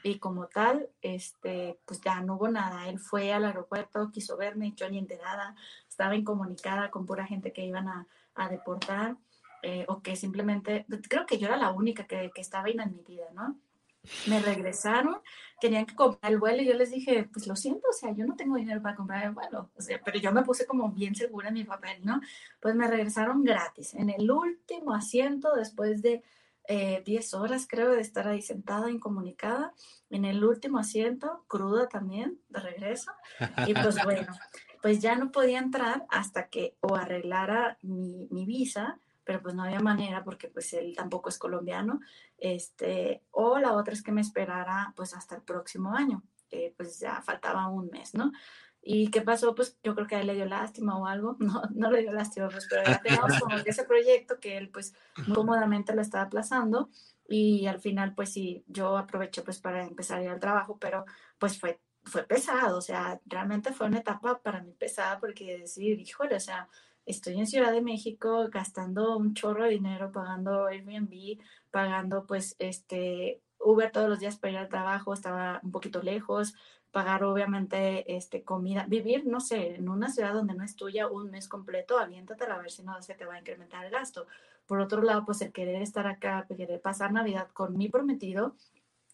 Y como tal, este, pues ya no hubo nada. Él fue al aeropuerto, quiso verme, yo ni enterada, estaba incomunicada con pura gente que iban a, a deportar eh, o que simplemente, creo que yo era la única que, que estaba inadmitida, ¿no? Me regresaron, querían que comprar el vuelo y yo les dije, pues lo siento, o sea, yo no tengo dinero para comprar el vuelo, o sea, pero yo me puse como bien segura en mi papel, ¿no? Pues me regresaron gratis, en el último asiento, después de 10 eh, horas creo de estar ahí sentada, incomunicada, en el último asiento, cruda también, de regreso, y pues bueno, pues ya no podía entrar hasta que o arreglara mi, mi visa, pero pues no había manera porque pues él tampoco es colombiano, este, o la otra es que me esperara pues hasta el próximo año, pues ya faltaba un mes, ¿no? ¿Y qué pasó? Pues yo creo que a él le dio lástima o algo, no, no le dio lástima, pues, pero ya teníamos como que ese proyecto que él pues cómodamente lo estaba aplazando y al final pues sí, yo aproveché pues para empezar a ir al trabajo, pero pues fue, fue pesado, o sea, realmente fue una etapa para mí pesada porque decir, híjole, o sea, estoy en Ciudad de México gastando un chorro de dinero, pagando Airbnb, pagando pues este Uber todos los días para ir al trabajo, estaba un poquito lejos, pagar obviamente este comida, vivir, no sé, en una ciudad donde no es tuya un mes completo, aviéntatela a ver si no se te va a incrementar el gasto. Por otro lado, pues el querer estar acá, el querer pasar Navidad con mi prometido,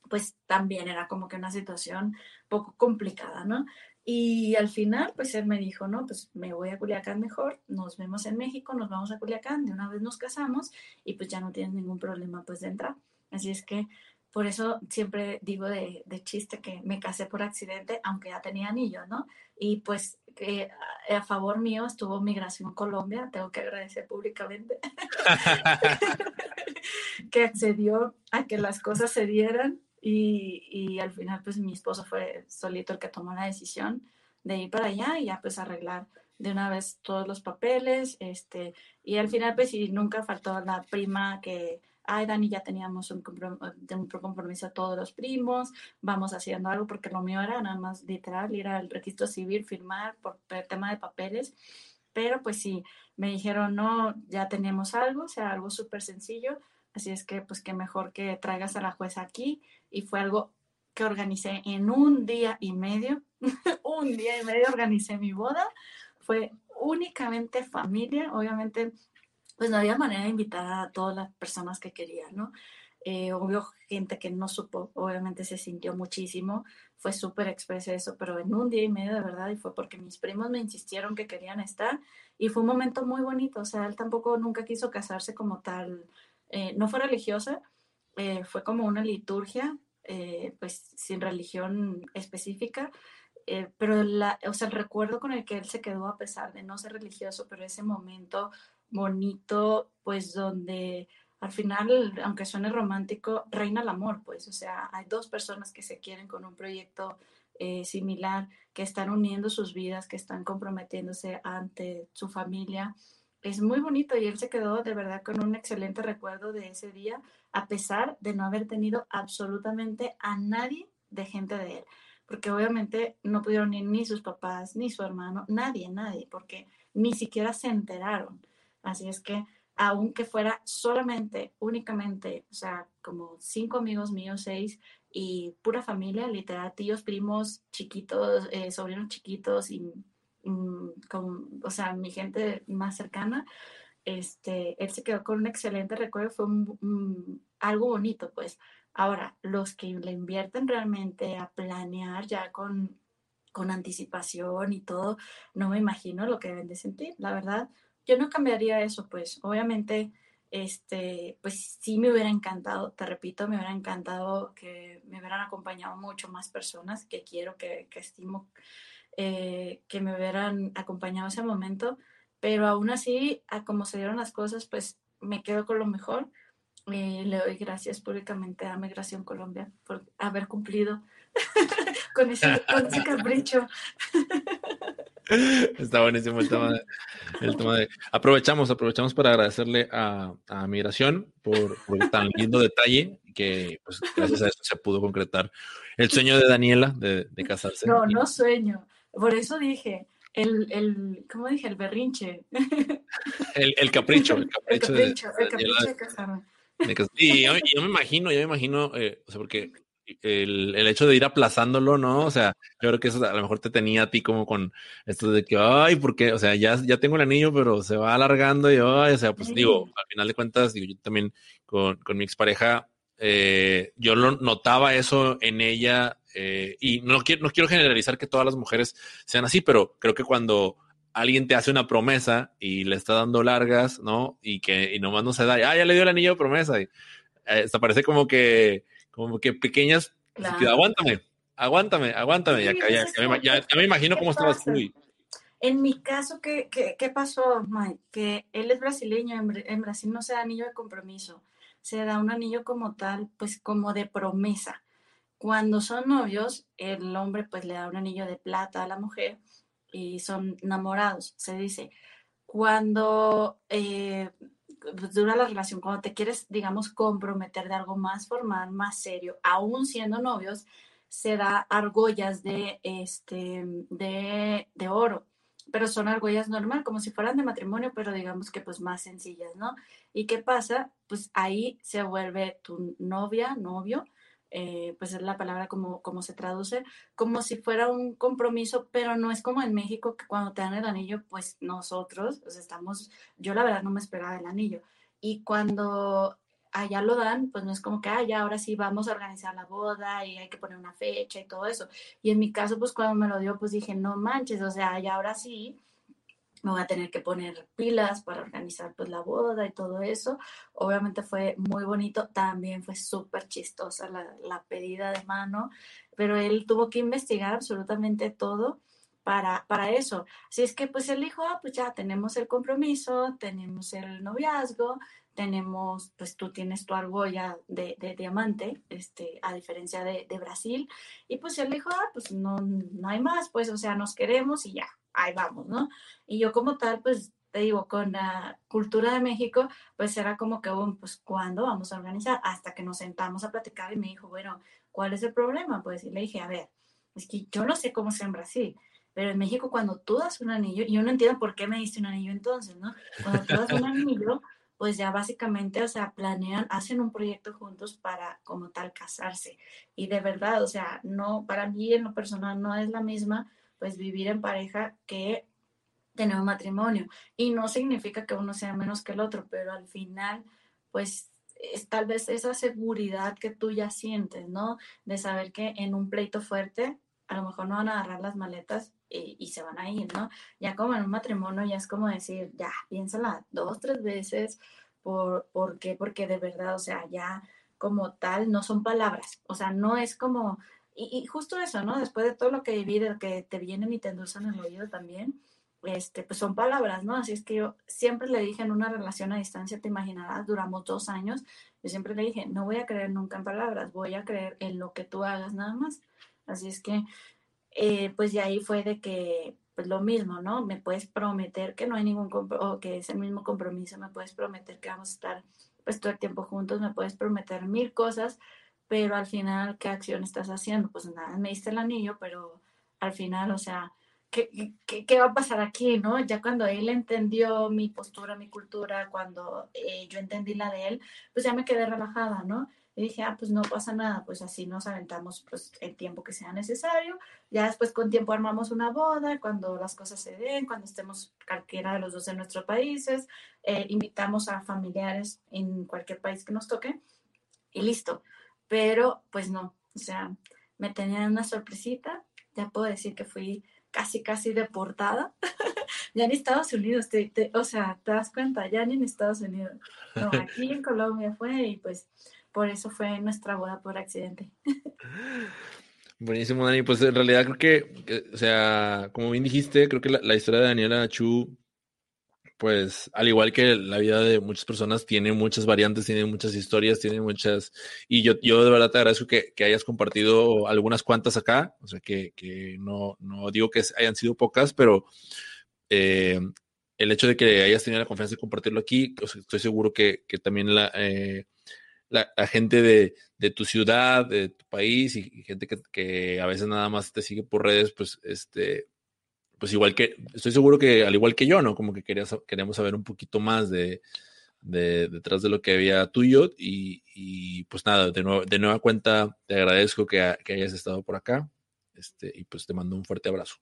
pues también era como que una situación poco complicada, ¿no? Y al final, pues él me dijo, no, pues me voy a Culiacán mejor, nos vemos en México, nos vamos a Culiacán, de una vez nos casamos y pues ya no tienes ningún problema pues de entrar. Así es que por eso siempre digo de, de chiste que me casé por accidente, aunque ya tenía anillo, ¿no? Y pues que a favor mío estuvo Migración Colombia, tengo que agradecer públicamente, que accedió a que las cosas se dieran y, al final, pues mi esposo fue solito el que tomó la decisión de ir para allá y ya pues arreglar de una vez todos los papeles, este, y al final pues sí, nunca faltó la prima que, ay Dani, ya teníamos un, un compromiso a todos los primos, vamos haciendo algo porque lo mío era nada más literal ir al registro civil, firmar por el tema de papeles, pero pues sí, me dijeron, no, ya tenemos algo, o sea, algo súper sencillo, Así es que, pues, qué mejor que traigas a la jueza aquí. Y fue algo que organicé en un día y medio. un día y medio organicé mi boda. Fue únicamente familia. Obviamente, pues no había manera de invitar a todas las personas que quería, ¿no? Eh, gente que no supo, obviamente se sintió muchísimo, fue súper expreso eso, pero en un día y medio de verdad, y fue porque mis primos me insistieron que querían estar, y fue un momento muy bonito, o sea, él tampoco nunca quiso casarse como tal, eh, no fue religiosa, eh, fue como una liturgia, eh, pues sin religión específica, pero la, o sea, el recuerdo con el que él se quedó a pesar de no ser religioso, pero ese momento bonito, pues donde al final, aunque suene romántico, reina el amor, pues, o sea, hay dos personas que se quieren con un proyecto similar, que están uniendo sus vidas, que están comprometiéndose ante su familia es muy bonito y él se quedó de verdad con un excelente recuerdo de ese día, a pesar de no haber tenido absolutamente a nadie de gente de él, porque obviamente no pudieron ir ni sus papás, ni su hermano, nadie, nadie, porque ni siquiera se enteraron. Así es que, aunque fuera solamente, únicamente, o sea, como cinco amigos míos, seis, y pura familia, literal, tíos, primos, chiquitos, eh, sobrinos chiquitos y con, o sea, mi gente más cercana, este, él se quedó con un excelente recuerdo, fue algo bonito, pues. Ahora, los que le invierten realmente a planear ya con, con anticipación y todo, no me imagino lo que deben de sentir, la verdad. Yo no cambiaría eso, pues, obviamente, este, pues sí me hubiera encantado, te repito, me hubiera encantado que me hubieran acompañado mucho más personas que quiero, que, que estimo eh, que me hubieran acompañado ese momento, pero aún así, a como se dieron las cosas, pues me quedo con lo mejor. Eh, le doy gracias públicamente a Migración Colombia por haber cumplido con, ese, capricho. Está buenísimo el tema, de, Aprovechamos, aprovechamos para agradecerle a, Migración por, por, tan lindo detalle que pues, gracias a eso se pudo concretar el sueño de Daniela de, casarse. No, no sueño. Por eso dije, el, el ¿cómo dije? El berrinche. El, capricho. El capricho, de, casarme. Y yo, me imagino, yo me imagino, eh, o sea, porque el, el, hecho de ir aplazándolo, ¿no? O sea, yo creo que eso a lo mejor te tenía a ti como con esto de que, ay, porque, o sea, ya, ya tengo el anillo, pero se va alargando y, ay, o sea, pues digo, al final de cuentas, digo, yo también con, con mi expareja, eh, yo lo notaba eso en ella eh, y no quiero, no quiero generalizar que todas las mujeres sean así, pero creo que cuando alguien te hace una promesa y le está dando largas, ¿no? Y que y nomás no se da, ah, ya le dio el anillo de promesa. Y, eh, parece como que como que pequeñas, aguántame, aguántame, aguántame. ya, me, imagino cómo estabas tú. En mi caso, ¿qué, qué, pasó, Mike? Que él es brasileño, en, Brasil no se da anillo de compromiso, se da un anillo como tal, pues como de promesa. Cuando son novios, el hombre pues le da un anillo de plata a la mujer y son enamorados, se dice. Cuando eh, pues, dura la relación, cuando te quieres, digamos, comprometer de algo más formal, más serio, aún siendo novios, se da argollas de, este, de, de oro, pero son argollas normal, como si fueran de matrimonio, pero digamos que pues más sencillas, ¿no? ¿Y qué pasa? Pues ahí se vuelve tu novia, novio, eh, pues es la palabra como, como se traduce, como si fuera un compromiso, pero no es como en México que cuando te dan el anillo, pues nosotros, pues estamos, yo la verdad no me esperaba el anillo. Y cuando allá lo dan, pues no es como que, ah, ahora sí vamos a organizar la boda y hay que poner una fecha y todo eso. Y en mi caso, pues cuando me lo dio, pues dije, no manches, o sea, ya ahora sí, me voy a tener que poner pilas para organizar pues la boda y todo eso. Obviamente fue muy bonito, también fue súper chistosa la, la, pedida de mano, pero él tuvo que investigar absolutamente todo para, para eso. Así es que pues él dijo, ah, pues ya tenemos el compromiso, tenemos el noviazgo, tenemos, pues tú tienes tu argolla de, de diamante, este, a diferencia de, de, Brasil, y pues él dijo, ah, pues no, no hay más, pues, o sea, nos queremos y ya, ahí vamos, ¿no? Y yo como tal, pues te digo, con la cultura de México, pues era como que, bueno, pues ¿cuándo vamos a organizar? Hasta que nos sentamos a platicar y me dijo, bueno, ¿cuál es el problema? Pues y le dije, a ver, es que yo no sé cómo sea en Brasil, pero en México cuando tú das un anillo, yo no entiendo por qué me diste un anillo entonces, ¿no? Cuando tú das un anillo, pues ya básicamente, o sea, planean, hacen un proyecto juntos para como tal casarse. Y de verdad, o sea, no, para mí en lo personal no es la misma pues vivir en pareja que tener un matrimonio. Y no significa que uno sea menos que el otro, pero al final, pues es tal vez esa seguridad que tú ya sientes, ¿no? De saber que en un pleito fuerte a lo mejor no van a agarrar las maletas y, se van a ir, ¿no? Ya como en un matrimonio ya es como decir, ya, piénsala dos, tres veces, ¿por, ¿por qué? Porque de verdad, o sea, ya como tal no son palabras, o sea, no es como, y, justo eso, ¿no? Después de todo lo que viví, de que te vienen y te endulzan el oído también, este, pues son palabras, ¿no? Así es que yo siempre le dije en una relación a distancia, te imaginarás, duramos dos años, yo siempre le dije, no voy a creer nunca en palabras, voy a creer en lo que tú hagas nada más. Así es que, eh, pues de ahí fue de que, pues lo mismo, ¿no? Me puedes prometer que no hay ningún, o que es el mismo compromiso, me puedes prometer que vamos a estar, pues todo el tiempo juntos, me puedes prometer mil cosas, pero al final, ¿qué acción estás haciendo? Pues nada, me diste el anillo, pero al final, o sea, ¿qué, qué, va a pasar aquí, no? Ya cuando él entendió mi postura, mi cultura, cuando eh, yo entendí la de él, pues ya me quedé relajada, ¿no? Y dije, ah, pues no pasa nada, pues así nos aventamos pues el tiempo que sea necesario. Ya después con tiempo armamos una boda, cuando las cosas se den, cuando estemos cualquiera de los dos en nuestros países, eh, invitamos a familiares en cualquier país que nos toque y listo. Pero pues no, o sea, me tenían una sorpresita, ya puedo decir que fui casi, casi deportada, ya en Estados Unidos, o sea, te das cuenta, ya ni en Estados Unidos, no, aquí en Colombia fue y pues por eso fue nuestra boda por accidente. Buenísimo, Dani. Pues en realidad creo que, o sea, como bien dijiste, creo que la, historia de Daniela Chu pues al igual que la vida de muchas personas, tiene muchas variantes, tiene muchas historias, tiene muchas... Y yo, yo de verdad te agradezco que, que hayas compartido algunas cuantas acá, o sea, que, que no, no digo que hayan sido pocas, pero eh, el hecho de que hayas tenido la confianza de compartirlo aquí, estoy seguro que, que también la, eh, la, gente de, de, tu ciudad, de tu país y, gente que, a veces nada más te sigue por redes, pues este pues igual que, estoy seguro que al igual que yo, ¿no? Como que querías, queríamos saber un poquito más de, de detrás de lo que había tuyo y, y pues nada, de, nuevo, de nueva cuenta te agradezco que, que, hayas estado por acá este, y pues te mando un fuerte abrazo.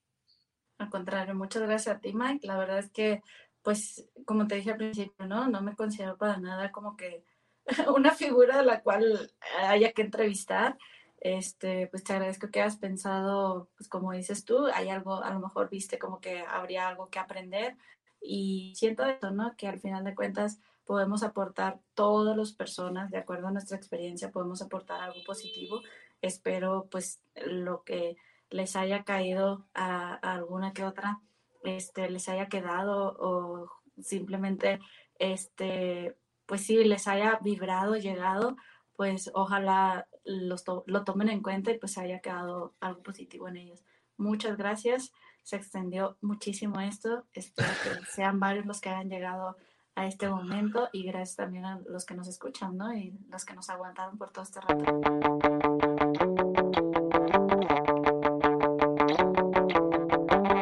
Al contrario, muchas gracias a ti, Mike. La verdad es que, pues, como te dije al principio, ¿no? No me considero para nada como que una figura de la cual haya que entrevistar este, pues te agradezco que has pensado, pues como dices tú, hay algo, a lo mejor viste como que habría algo que aprender y siento esto, ¿no? Que al final de cuentas podemos aportar todas las personas, de acuerdo a nuestra experiencia, podemos aportar algo positivo. Espero pues lo que les haya caído a, a alguna que otra, este, les haya quedado o simplemente, este, pues sí, les haya vibrado, llegado, pues ojalá los lo tomen en cuenta y pues haya quedado algo positivo en ellos. Muchas gracias. Se extendió muchísimo esto. Espero que sean varios los que hayan llegado a este momento y gracias también a los que nos escuchan, ¿no? Y los que nos aguantaron por todo este rato.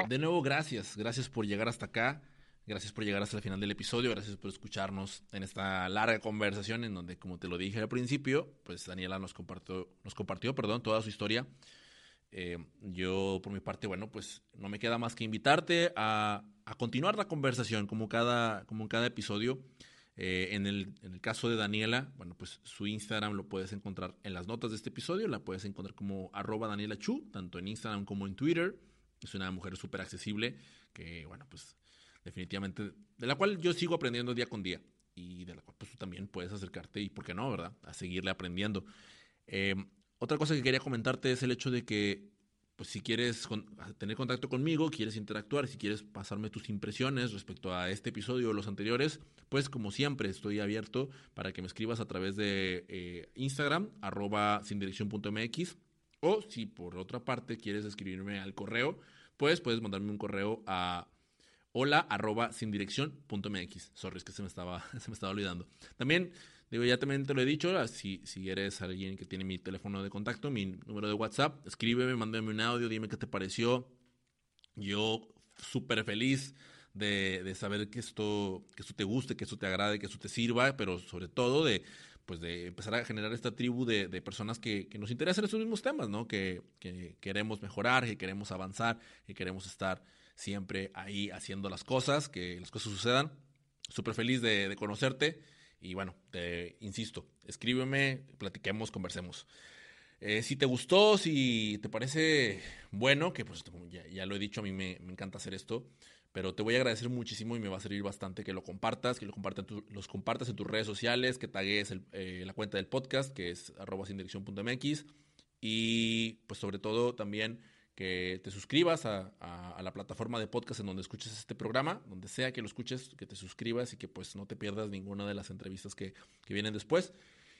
De nuevo, gracias. Gracias por llegar hasta acá. Gracias por llegar hasta el final del episodio, gracias por escucharnos en esta larga conversación en donde, como te lo dije al principio, pues Daniela nos compartió, nos compartió perdón, toda su historia. Eh, yo, por mi parte, bueno, pues no me queda más que invitarte a, a continuar la conversación como cada, como en cada episodio. Eh, en, el, en, el, caso de Daniela, bueno, pues su Instagram lo puedes encontrar en las notas de este episodio, la puedes encontrar como arroba Daniela Chu, tanto en Instagram como en Twitter. Es una mujer súper accesible que, bueno, pues definitivamente, de la cual yo sigo aprendiendo día con día y de la cual pues tú también puedes acercarte y, ¿por qué no, verdad?, a seguirle aprendiendo. Eh, otra cosa que quería comentarte es el hecho de que, pues si quieres tener contacto conmigo, quieres interactuar, si quieres pasarme tus impresiones respecto a este episodio o los anteriores, pues como siempre estoy abierto para que me escribas a través de eh, Instagram, arroba sin mx o si por otra parte quieres escribirme al correo, pues puedes mandarme un correo a hola arroba sin dirección punto mx. Sorry, es que se me estaba, se me estaba olvidando. También, digo, ya también te lo he dicho, ah, si, si eres alguien que tiene mi teléfono de contacto, mi número de WhatsApp, escríbeme, mándame un audio, dime qué te pareció. Yo súper feliz de, de, saber que esto, que esto te guste, que esto te agrade, que esto te sirva, pero sobre todo de pues de empezar a generar esta tribu de, de personas que, que, nos interesan estos mismos temas, ¿no? Que, que, queremos mejorar, que queremos avanzar, que queremos estar siempre ahí haciendo las cosas, que las cosas sucedan. Súper feliz de, conocerte y bueno, te insisto, escríbeme, platiquemos, conversemos. Eh, si te gustó, si te parece bueno, que pues ya, ya lo he dicho, a mí me, me, encanta hacer esto, pero te voy a agradecer muchísimo y me va a servir bastante que lo compartas, que lo compartas, los compartas en tus redes sociales, que tagues eh, la cuenta del podcast, que es arroba sin dirección.mx, y pues sobre todo también que te suscribas a, la plataforma de podcast en donde escuches este programa, donde sea que lo escuches, que te suscribas y que pues no te pierdas ninguna de las entrevistas que, que vienen después.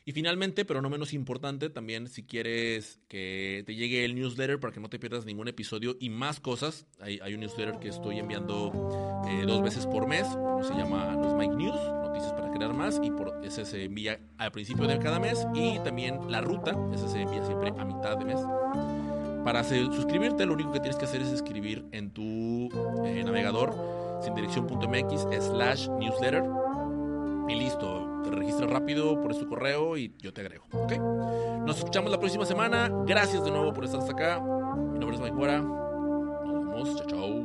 Y finalmente, pero no menos importante, también si quieres que te llegue el newsletter para que no te pierdas ningún episodio y más cosas, hay, hay un newsletter que estoy enviando eh, dos veces por mes, uno se llama Los Mike News, noticias para crear más, y por ese se envía al principio de cada mes, y también la ruta, ese se envía siempre a mitad de mes. Para suscribirte, lo único que tienes que hacer es escribir en tu eh, navegador sin dirección.mx slash newsletter y listo. Te registras rápido por su correo y yo te agrego. ¿ok? Nos escuchamos la próxima semana. Gracias de nuevo por estar hasta acá. Mi nombre es Mike Nos vemos. Chao, chao.